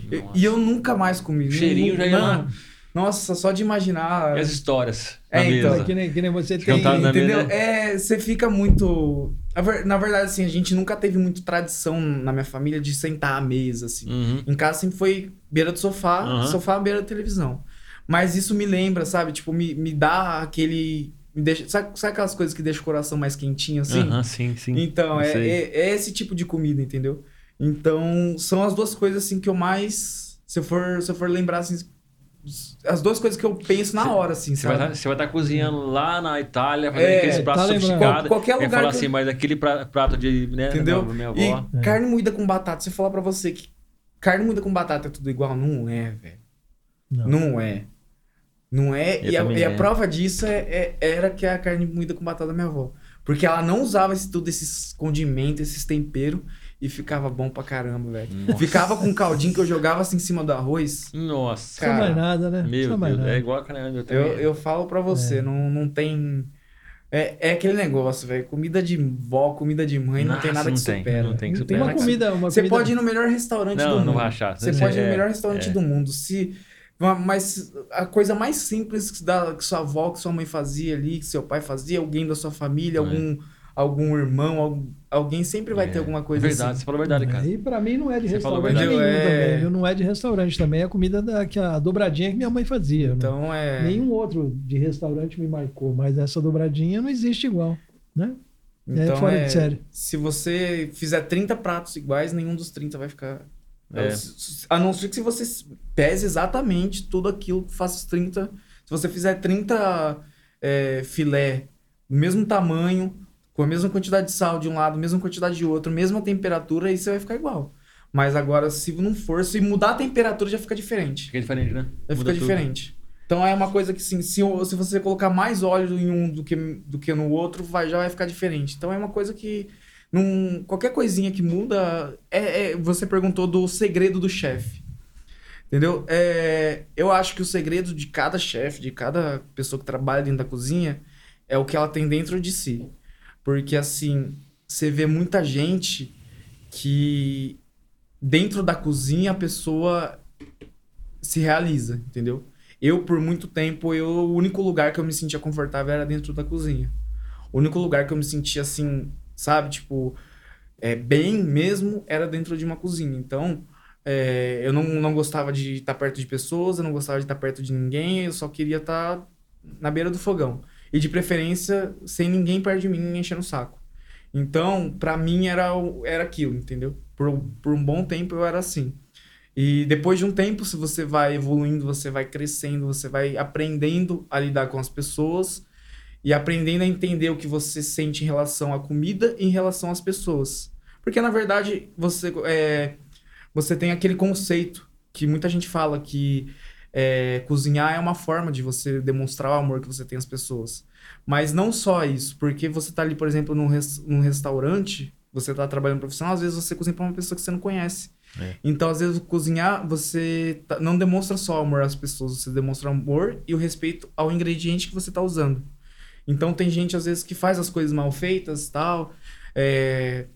E- Nossa. E eu nunca mais comi. Cheirinho já ia. Mano, Nossa, só de imaginar. E as histórias É, então, mesa. Que nem, que nem você tem. Entendeu? mesa, É, você fica muito. Na ver- Na verdade, assim, a gente nunca teve muito tradição na minha família de sentar à mesa, assim. Uhum. Em casa sempre foi beira do sofá, Aham. sofá, beira da televisão. Mas isso me lembra, sabe? Tipo, me, me dá aquele. Me deixa, sabe, sabe aquelas coisas que deixam o coração mais quentinho, assim? Aham, sim, sim. Então, é, é, é esse tipo de comida, entendeu? Então, são as duas coisas, assim, que eu mais. Se eu for, se eu for lembrar, assim. As duas coisas que eu penso na hora, assim, Você vai, sabe? estar, você vai estar cozinhando lá na Itália, fazendo É, aqueles pratos tá sofisticados. Qual- qualquer lugar falar que- assim, mas aquele pra- prato de. Né, Entendeu? minha E avó. É. carne moída com batata, se eu falar pra você que carne moída com batata é tudo igual, não é, velho. Não. Não é. Não é. E a, e a é. prova disso é, é- era que a carne moída com batata da minha avó. Porque ela não usava esse, tudo esses condimentos, esses temperos, e ficava bom pra caramba, velho. Nossa. Ficava com um caldinho que eu jogava assim em cima do arroz. Nossa. Não precisa mais Cara, nada, né? Não Meu mais Deus, nada. é igual a carne. Eu, Eu, também- eu falo pra você, É. não, não tem. É, é aquele negócio, velho. Comida de vó, comida de mãe, não tem Nossa, nada que não tem, supera. não tem que Não tem uma comida. Uma Você comida... pode ir no melhor restaurante Não, do mundo. não vai achar. Você Você- pode ir no é, melhor restaurante é. do mundo. Se, mas a coisa mais simples que, da, que sua avó, que sua mãe fazia ali, que seu pai fazia, alguém da sua família, É. algum, algum irmão, algum- alguém sempre vai ter É. alguma coisa Verdade, assim. você falou a verdade, cara. E pra mim não é de Você restaurante verdade. nenhum É. também, viu? Não é de restaurante também, é a comida da que a dobradinha que minha mãe fazia. né? Então é. Nenhum outro de restaurante me marcou, mas essa dobradinha não existe igual, né? então é fora é- de série. Se você fizer 30 pratos iguais, nenhum dos 30 vai ficar. É. A não ser que se você pese exatamente tudo aquilo que faça os 30. Se você fizer 30 é, filé do mesmo tamanho, com a mesma quantidade de sal de um lado, mesma quantidade de outro, mesma temperatura, aí você vai ficar igual. Mas agora, se não for, se mudar a temperatura, já fica diferente. Fica diferente, né? Já Muda fica tudo. diferente. Então é uma coisa que, assim, se, se você colocar mais óleo em um do que, do que no outro, vai, já vai ficar diferente. Então é uma coisa que. Num, qualquer coisinha que muda. É, é- você perguntou do segredo do chefe. Entendeu? É, eu acho que o segredo de cada chefe, de cada pessoa que trabalha dentro da cozinha, é o que ela tem dentro de si. Porque, assim, você vê muita gente que dentro da cozinha a pessoa se realiza, entendeu? Eu, por muito tempo, eu, o único lugar que eu me sentia confortável era dentro da cozinha. O único lugar que eu me sentia assim, sabe, tipo, é, bem mesmo, era dentro de uma cozinha. Então, é, eu não, não gostava de estar perto de pessoas, eu não gostava de estar perto de ninguém, eu só queria estar na beira do fogão. E de preferência, sem ninguém perto de mim enchendo o saco. Então, pra mim era, era aquilo, entendeu? Por, por um bom tempo eu era assim. E depois de um tempo, se você vai evoluindo, você vai crescendo, você vai aprendendo a lidar com as pessoas e aprendendo a entender o que você sente em relação à comida e em relação às pessoas. Porque, na verdade, você, é, você tem aquele conceito que muita gente fala que é, cozinhar é uma forma de você demonstrar o amor que você tem às pessoas. Mas não só isso, porque você tá ali, por exemplo, num, res- num restaurante, você tá trabalhando profissional, às vezes você cozinha pra uma pessoa que você não conhece. É. Então, às vezes, cozinhar, você tá- não demonstra só amor às pessoas, você demonstra amor e o respeito ao ingrediente que você tá usando. Então, tem gente, às vezes, que faz as coisas mal feitas tal. É,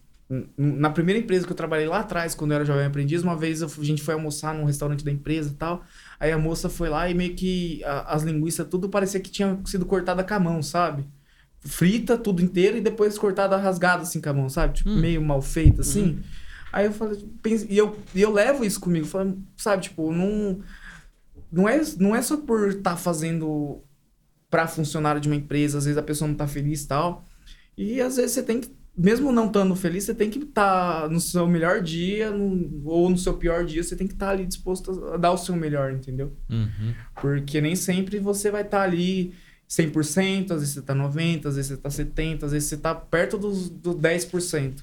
Na primeira empresa que eu trabalhei lá atrás, quando eu era jovem aprendiz, uma vez a gente foi almoçar num restaurante da empresa e tal. Aí a moça foi lá e meio que a- as linguiças tudo parecia que tinha sido cortada com a mão, sabe? Frita tudo inteiro e depois cortada rasgada assim com a mão, sabe? Tipo, Hum. meio mal feita assim. Aí eu falei, pense- e eu, e eu levo isso comigo, falando, sabe, tipo, não não é, não é só por estar fazendo pra funcionário de uma empresa, às vezes a pessoa não tá feliz e tal. E às vezes você tem que, mesmo não estando feliz, você tem que estar no seu melhor dia, no- ou no seu pior dia, você tem que estar ali disposto a dar o seu melhor, entendeu? Uhum. Porque nem sempre você vai estar ali 100%, às vezes você tá 90%, às vezes você tá 70%, às vezes você tá perto dos, do 10%.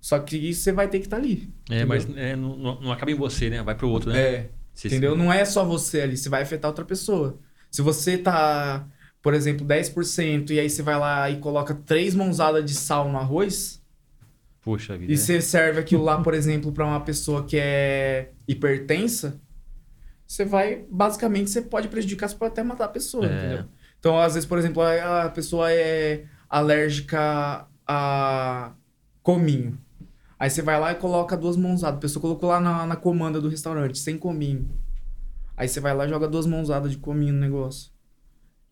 Só que você vai ter que estar ali. É, mas é, não, não- acaba em você, né? Vai pro outro, né? É, Se- entendeu? Não é só você ali, você vai afetar outra pessoa. Se você tá, por exemplo, 10% e aí você vai lá e coloca três mãozadas de sal no arroz, Poxa vida. e você serve aquilo lá, por exemplo, para uma pessoa que é hipertensa, você vai, basicamente, você pode prejudicar, você pode até matar a pessoa, É. entendeu? Então, às vezes, por exemplo, a a pessoa é alérgica a cominho. Aí você vai lá e coloca duas mãozadas. A pessoa colocou lá na, na comanda do restaurante, sem cominho. Aí você vai lá e joga duas mãozadas de cominho no negócio.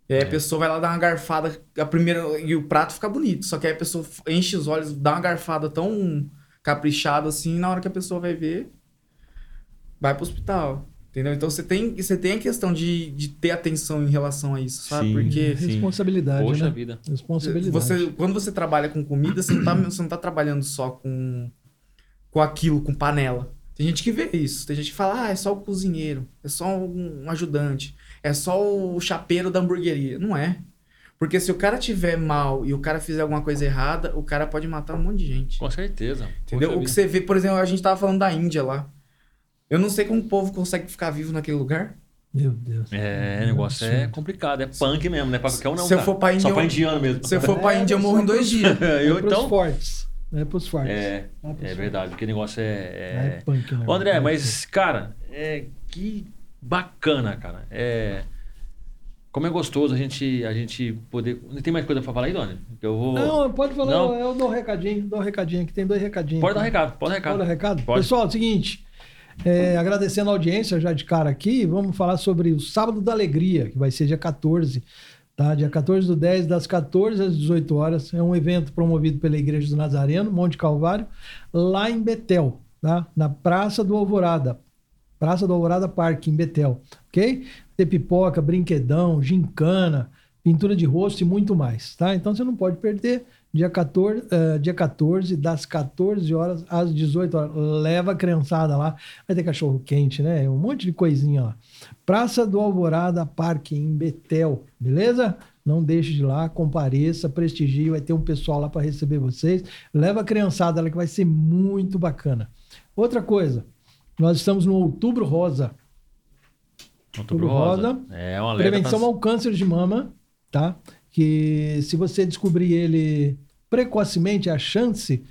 E aí É. a pessoa vai lá dar uma garfada, a primeira e o prato fica bonito, só que aí a pessoa enche os olhos, dá uma garfada tão caprichada assim, e na hora que a pessoa vai ver, vai pro hospital. Entendeu? Então você tem, você tem a questão de, de ter atenção em relação a isso, sabe? Sim. Porque Sim. Responsabilidade, Poxa né? vida. Responsabilidade. você, quando você trabalha com comida, você não, tá, você não tá trabalhando só com, com aquilo, com panela. Tem gente que vê isso. Tem gente que fala, ah, é só o cozinheiro, é só um ajudante, é só o chapeiro da hamburgueria. Não é. Porque se o cara tiver mal e o cara fizer alguma coisa errada, o cara pode matar um monte de gente. Com certeza. Entendeu? Poxa O que você vê, por exemplo, a gente tava falando da Índia lá. Eu não sei como o povo consegue ficar vivo naquele lugar. Meu Deus. É, o negócio é complicado. É punk mesmo, né? Pra qualquer um não. Se eu for pra Índia, Só pra indiano mesmo. Se eu for pra É, Índia, eu morro em dois dias. (laughs) É eu pros então. fortes. É pros fortes. É, É pros é verdade. Porque o negócio é. É, é... punk, né? Ô, André, mas, cara, é, que bacana, cara. É, como é gostoso a gente, a gente poder. Tem mais coisa pra falar aí, Doni? Que Eu vou. Não, pode falar, Não? eu dou um recadinho, dou um recadinho aqui, tem dois recadinhos. pode dar um recado, pode dar recado. Pode dar recado? Pode. Pessoal, é o seguinte, é, agradecendo a audiência já de cara aqui, vamos falar sobre o Sábado da Alegria, que vai ser dia 14, tá? Dia 14 do 10, das 14 às 18 horas. É um evento promovido pela Igreja do Nazareno, Monte Calvário, lá em Betel, tá? Na Praça do Alvorada. Praça do Alvorada Parque, em Betel, ok? Ter pipoca, brinquedão, gincana, pintura de rosto e muito mais, tá? Então você não pode perder. Dia 14, eh, dia 14, das 14 horas às 18 horas. Leva a criançada lá. Vai ter cachorro quente, né? Um monte de coisinha lá. Praça do Alvorada Parque, em Betel, beleza? Não deixe de ir lá, compareça, prestigie, vai ter um pessoal lá para receber vocês. Leva a criançada lá que vai ser muito bacana. Outra coisa, nós estamos no Outubro Rosa. Outubro rosa. É uma alerta. Prevenção ao câncer de mama, tá? Que se você descobrir ele precocemente, a chance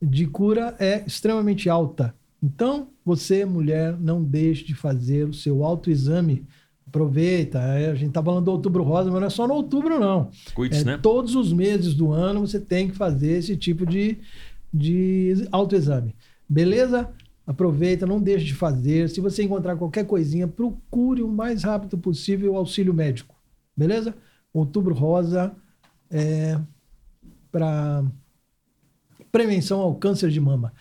de cura é extremamente alta. Então, você, mulher, não deixe de fazer o seu autoexame. Aproveita, é, a gente tá falando do outubro rosa, mas não é só no outubro, não. Cuide-se, É, né? Todos os meses do ano você tem que fazer esse tipo de, de autoexame. Beleza? Aproveita, não deixe de fazer. Se você encontrar qualquer coisinha, procure o mais rápido possível o auxílio médico. Beleza? Outubro Rosa é para prevenção ao câncer de mama.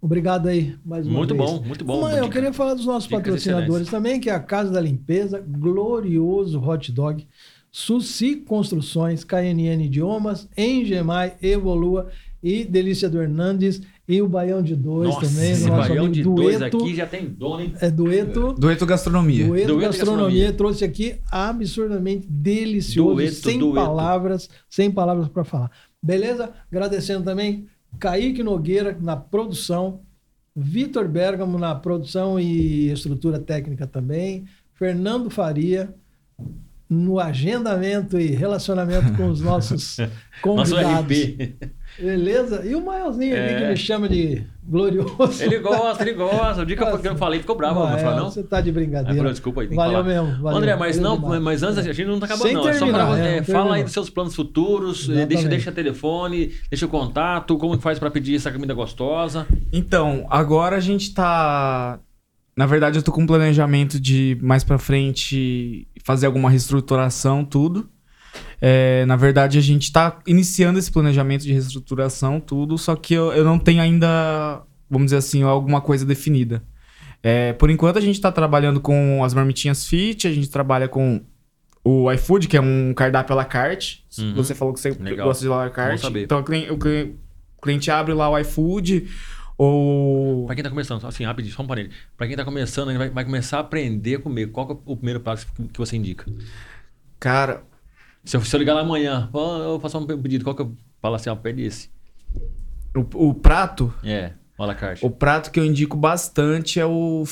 Obrigado aí mais uma Muito vez. bom, muito bom. Mãe, eu queria falar dos nossos Dicas patrocinadores também, que é a Casa da Limpeza, Glorioso Hot Dog, Suci Construções, KNN Idiomas, Engemai, Evolua e Delícia do Hernandes e o Baião de Dois Nossa, também, esse nosso baião amigo de dois Dueto. aqui já tem dono, hein? É Dueto. Dueto Gastronomia. Dueto, Dueto Gastronomia, Gastronomia. trouxe aqui absurdamente delicioso, Dueto, sem dueto. palavras, sem palavras para falar. Beleza? Agradecendo também Kaique Nogueira na produção, Vitor Bergamo na produção e estrutura técnica também, Fernando Faria no agendamento e relacionamento com os nossos (laughs) Nosso convidados. RP. Beleza? E o Maelzinho ali É. que me chama de glorioso. Ele gosta, ele gosta. O dia que eu- que falei, ficou bravo. Mael, falou, não? Você tá de Ah, brincadeira. pronto, desculpa aí, tem que Valeu falar. mesmo. Valeu, André, mas não, demais. mas antes a gente não tá acabando, Sem não. É só terminar, pra, é, é, fala aí dos seus planos futuros, eh, Exatamente. deixa, deixa telefone, deixa o contato, como faz pra pedir essa comida gostosa. Então, agora a gente tá. Na verdade, eu tô com um planejamento de mais pra frente fazer alguma reestruturação, tudo. É, na verdade, a gente tá iniciando esse planejamento de reestruturação, tudo, só que eu, eu não tenho ainda, vamos dizer assim, alguma coisa definida. É, por enquanto, a gente tá trabalhando com as marmitinhas fit, a gente trabalha com o iFood, que é um cardápio à la carte. Uhum. Você falou que você Legal. gosta de à la carte. Então, o cliente, o cli- o cliente abre lá o iFood ou... Pra quem tá começando, assim, rapidinho, só um parede. Pra quem tá começando, ele vai, vai começar a aprender a comer. Qual que é o primeiro prato que você indica? Cara, Se eu, se eu ligar lá amanhã, ó, eu faço um pedido, qual que eu falo assim, ó, pede esse. o, o prato, É, la carte. o prato que eu indico bastante é o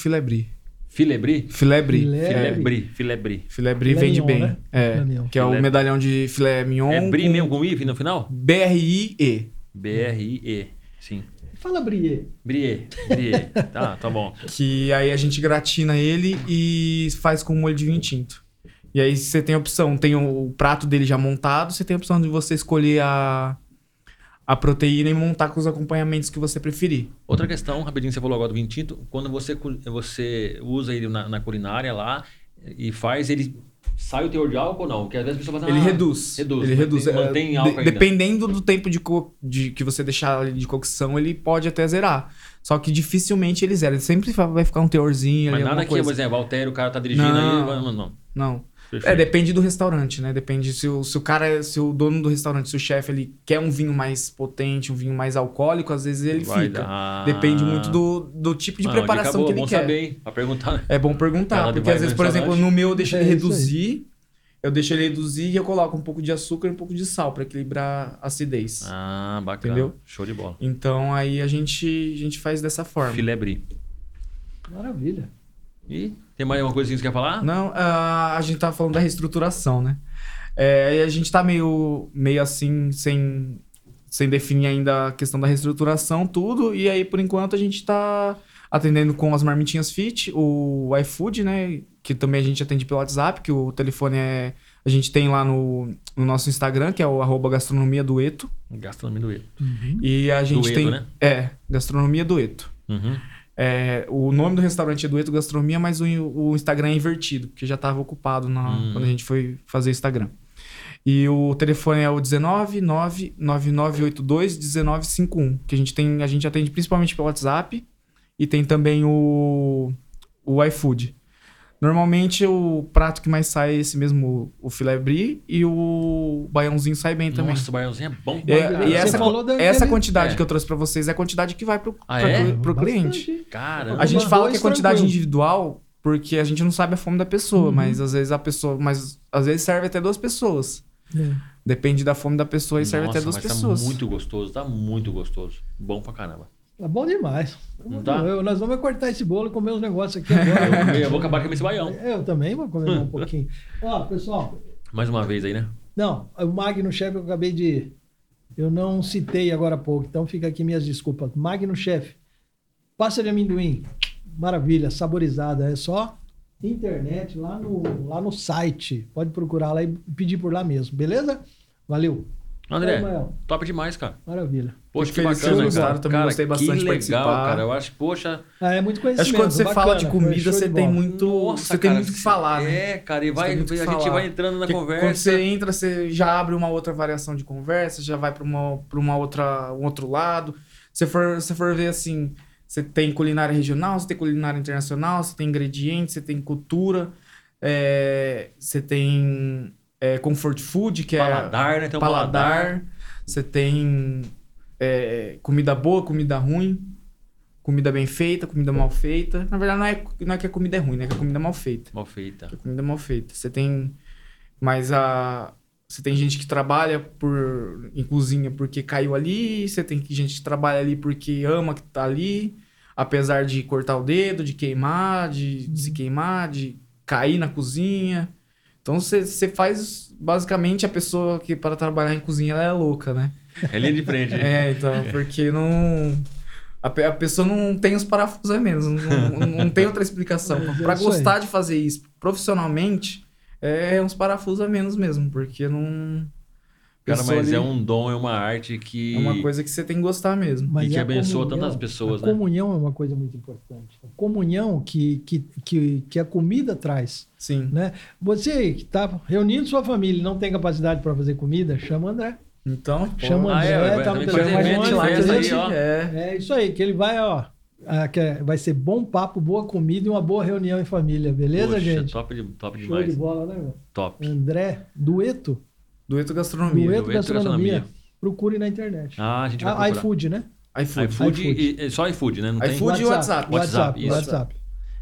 brie, filé brie. filé brie Filé vende bem. né? É, Filé que é o medalhão de filé mignon. É brie com mesmo com I no final? B-R-I-E. B-R-I-E, sim. Fala, Brie. Brie, brie. (laughs) tá, tá bom. Que aí a gente gratina ele e faz com molho de vinho tinto. E aí você tem a opção, tem o prato dele já montado, você tem a opção de você escolher a, a proteína e montar com os acompanhamentos que você preferir. Outra questão, rapidinho, você falou agora do vinho tinto. Quando você, você usa ele na, na culinária lá e faz, ele sai o teor de álcool ou não? Porque às vezes a pessoa fala Ele ah, reduz. reduz, Ele reduz. É, mantém de- álcool ainda. Dependendo do tempo de, co- de que você deixar de cocção, ele pode até zerar. Só que dificilmente ele zera. Ele sempre vai ficar um teorzinho Mas ali, nada que, por exemplo, altera, o cara tá dirigindo Não. aí. Não, não. Não. Perfeito. É, depende do restaurante, né? Depende se o, se o cara, se o dono do restaurante, se o chefe, ele quer um vinho mais potente, um vinho mais alcoólico, às vezes ele Vai fica. dar- Depende muito do, do tipo de preparação que ele bom quer. saber, hein? Pra perguntar. É bom perguntar, Cara, porque às vezes, por exemplo, no meu eu deixo É ele reduzir, eu deixo ele reduzir e eu coloco um pouco de açúcar e um pouco de sal pra equilibrar a acidez. Ah, bacana. Entendeu? Show de bola. Então aí a gente, a gente faz dessa forma. Filé brie. Maravilha. E tem mais alguma coisa que você quer falar? Não, ah, a gente tava falando da reestruturação, né? É, e a gente tá meio, meio assim, sem, sem definir ainda a questão da reestruturação, tudo. E aí, por enquanto, a gente tá atendendo com as marmitinhas fit, o iFood, né? Que também a gente atende pelo WhatsApp, que o telefone é. A gente tem lá no, no nosso Instagram, que é o arroba gastronomia dueto. Gastronomia do Eto. E a gente Dueto, tem. né? É, gastronomia dueto. Uhum. É, o nome do restaurante é Dueto Gastronomia, mas o, o Instagram é invertido, porque já estava ocupado na- Hum. quando a gente foi fazer o Instagram. E o telefone é o 19 99982 1951, que a gente tem, a gente atende principalmente pelo WhatsApp e tem também o o iFood. Normalmente o prato que mais sai é esse mesmo, o filé brie e o baiãozinho sai bem também. Nossa, o baiãozinho é bom. É, cara. e Você essa, essa quantidade É. que eu trouxe pra vocês é a quantidade que vai pro, Ah, pra- é? pro cliente. Cara, A gente fala que é quantidade tranquilo. individual porque a gente não sabe a fome da pessoa, Uhum. mas às vezes a pessoa, mas às vezes serve até duas pessoas. É. Depende da fome da pessoa e serve Nossa, até duas mas pessoas. Tá muito gostoso, tá muito gostoso. Bom pra caramba. Tá bom demais. Não tá? Eu- nós vamos cortar esse bolo e comer os negócios aqui (laughs) agora. Eu vou acabar com esse baião. eu também vou comer um (laughs) pouquinho. Ó, pessoal, Mais uma vez aí, né? não, o Magno Chef eu acabei de. Eu não citei agora há pouco, então fica aqui minhas desculpas. Magno Chef, pasta de amendoim, maravilha, saborizada. É só internet lá no, lá no site. Pode procurar lá e pedir por lá mesmo, beleza? Valeu. André, Mael, top demais, cara. maravilha. Poxa, que feliz bacana, que vocês cara. também cara, gostei bastante que de legal, participar. cara. Eu acho, poxa... Ah, é muito conhecimento. Acho que quando você bacana, fala de comida, você de tem muito, Nossa, você tem cara, muito o que falar, né? É, cara, e vai, tem a que gente falar. vai entrando na Porque conversa. Quando você entra, você já abre uma outra variação de conversa, já vai para uma, pra uma outra, um outro lado. Se for, se for ver assim, você tem culinária regional, você tem culinária internacional, você tem ingredientes, você tem cultura, é, você tem é, comfort food, que Paladar, né? é Tem um paladar, você tem é, comida boa, comida ruim, comida bem feita, comida mal feita. Na verdade, não é, não é que a comida é ruim, né? Que a comida é mal feita. Mal feita. A comida é mal feita. Você tem. Mas a. Você tem gente que trabalha por, em cozinha porque caiu ali, você tem gente que trabalha ali porque ama que tá ali, apesar de cortar o dedo, de queimar, de, de se queimar, de cair na cozinha. Então você, faz basicamente a pessoa que para trabalhar em cozinha ela é louca, né? É linha de frente. (laughs) É, então, porque não. A, a pessoa não tem os parafusos a menos, não, não, tem outra explicação. (laughs) É Pra isso gostar de fazer isso profissionalmente, é uns parafusos a menos mesmo, porque não. Cara, mas ali- é um dom, é uma arte que... é uma coisa que você tem que gostar mesmo. Mas E que a abençoa comunhão- tantas pessoas, a né? comunhão é uma coisa muito importante. A comunhão que, que, que, que a comida traz. Sim. Né? Você que está reunindo sua família e não tem capacidade para fazer comida, chama o André. Então, Chama o Ah, é, André, vai- tá ó. É. É isso aí, que ele vai, ó. que é- vai ser bom papo, boa comida e uma boa reunião em família, beleza, Poxa, gente? top, de, top Show demais. de bola, né, meu? Top. André, dueto, Dueto Gastronomia. dueto, Dueto gastronomia. Gastronomia. Procure na internet. Ah, a gente vai Ah, procurar. iFood, né? iFood. iFood, iFood. e, só iFood, né? Não tem... iFood e WhatsApp. WhatsApp, isso. WhatsApp.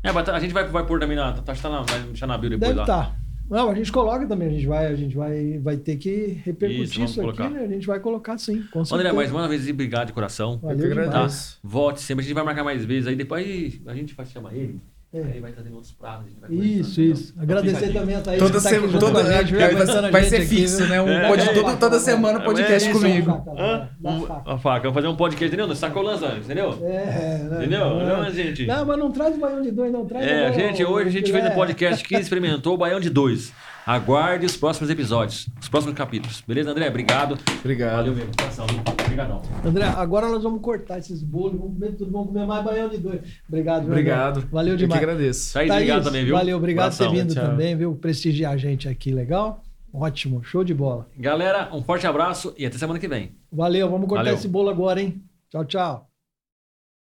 É, a gente vai, vai pôr também na... Tá, tá na, vai deixar na bio depois Deve lá. estar. Não, a gente coloca também, a gente vai, a gente vai, vai ter que repercutir Isso, isso, aqui, né? A gente vai colocar sim, com certeza. André, mais uma vez, obrigado de coração. Eu que Valeu agradeço. Volte sempre, a gente vai marcar mais vezes. Aí depois a gente vai chamar ele. É. Aí vai trazendo outros pratos. a gente vai Isso, isso. Agradecer Então, fica a também a Thaís Toda que tá junto Toda, com a gente, viu? vai, vai ser fixo, né? Um É, pod- é. todo- toda semana É podcast isso, comigo. faca, Hã? Um- faca. A faca, vamos fazer um podcast, entendeu? Tá colando, entendeu? É, né? Entendeu? Não, Não, gente. Não, mas não traz o baião de dois, não traz. É, o- gente, hoje a gente fez um é. podcast que experimentou o Baião de Dois. Aguarde os próximos episódios, os próximos capítulos. Beleza, André? Obrigado. Obrigado. Valeu mesmo. Viu? Obrigadão. André, agora nós vamos cortar esses bolos, vamos comer tudo, vamos comer mais baião de dois. Obrigado, viu, André? Obrigado. Valeu Eu que demais. agradeço. Thaís, Thaís, obrigado também, viu? Valeu, obrigado por ter vindo Tchau. também, viu? Prestigiar a gente aqui, legal? Ótimo, show de bola. Galera, um forte abraço e até semana que vem. Valeu, vamos cortar Valeu. esse bolo agora, hein? Tchau, tchau.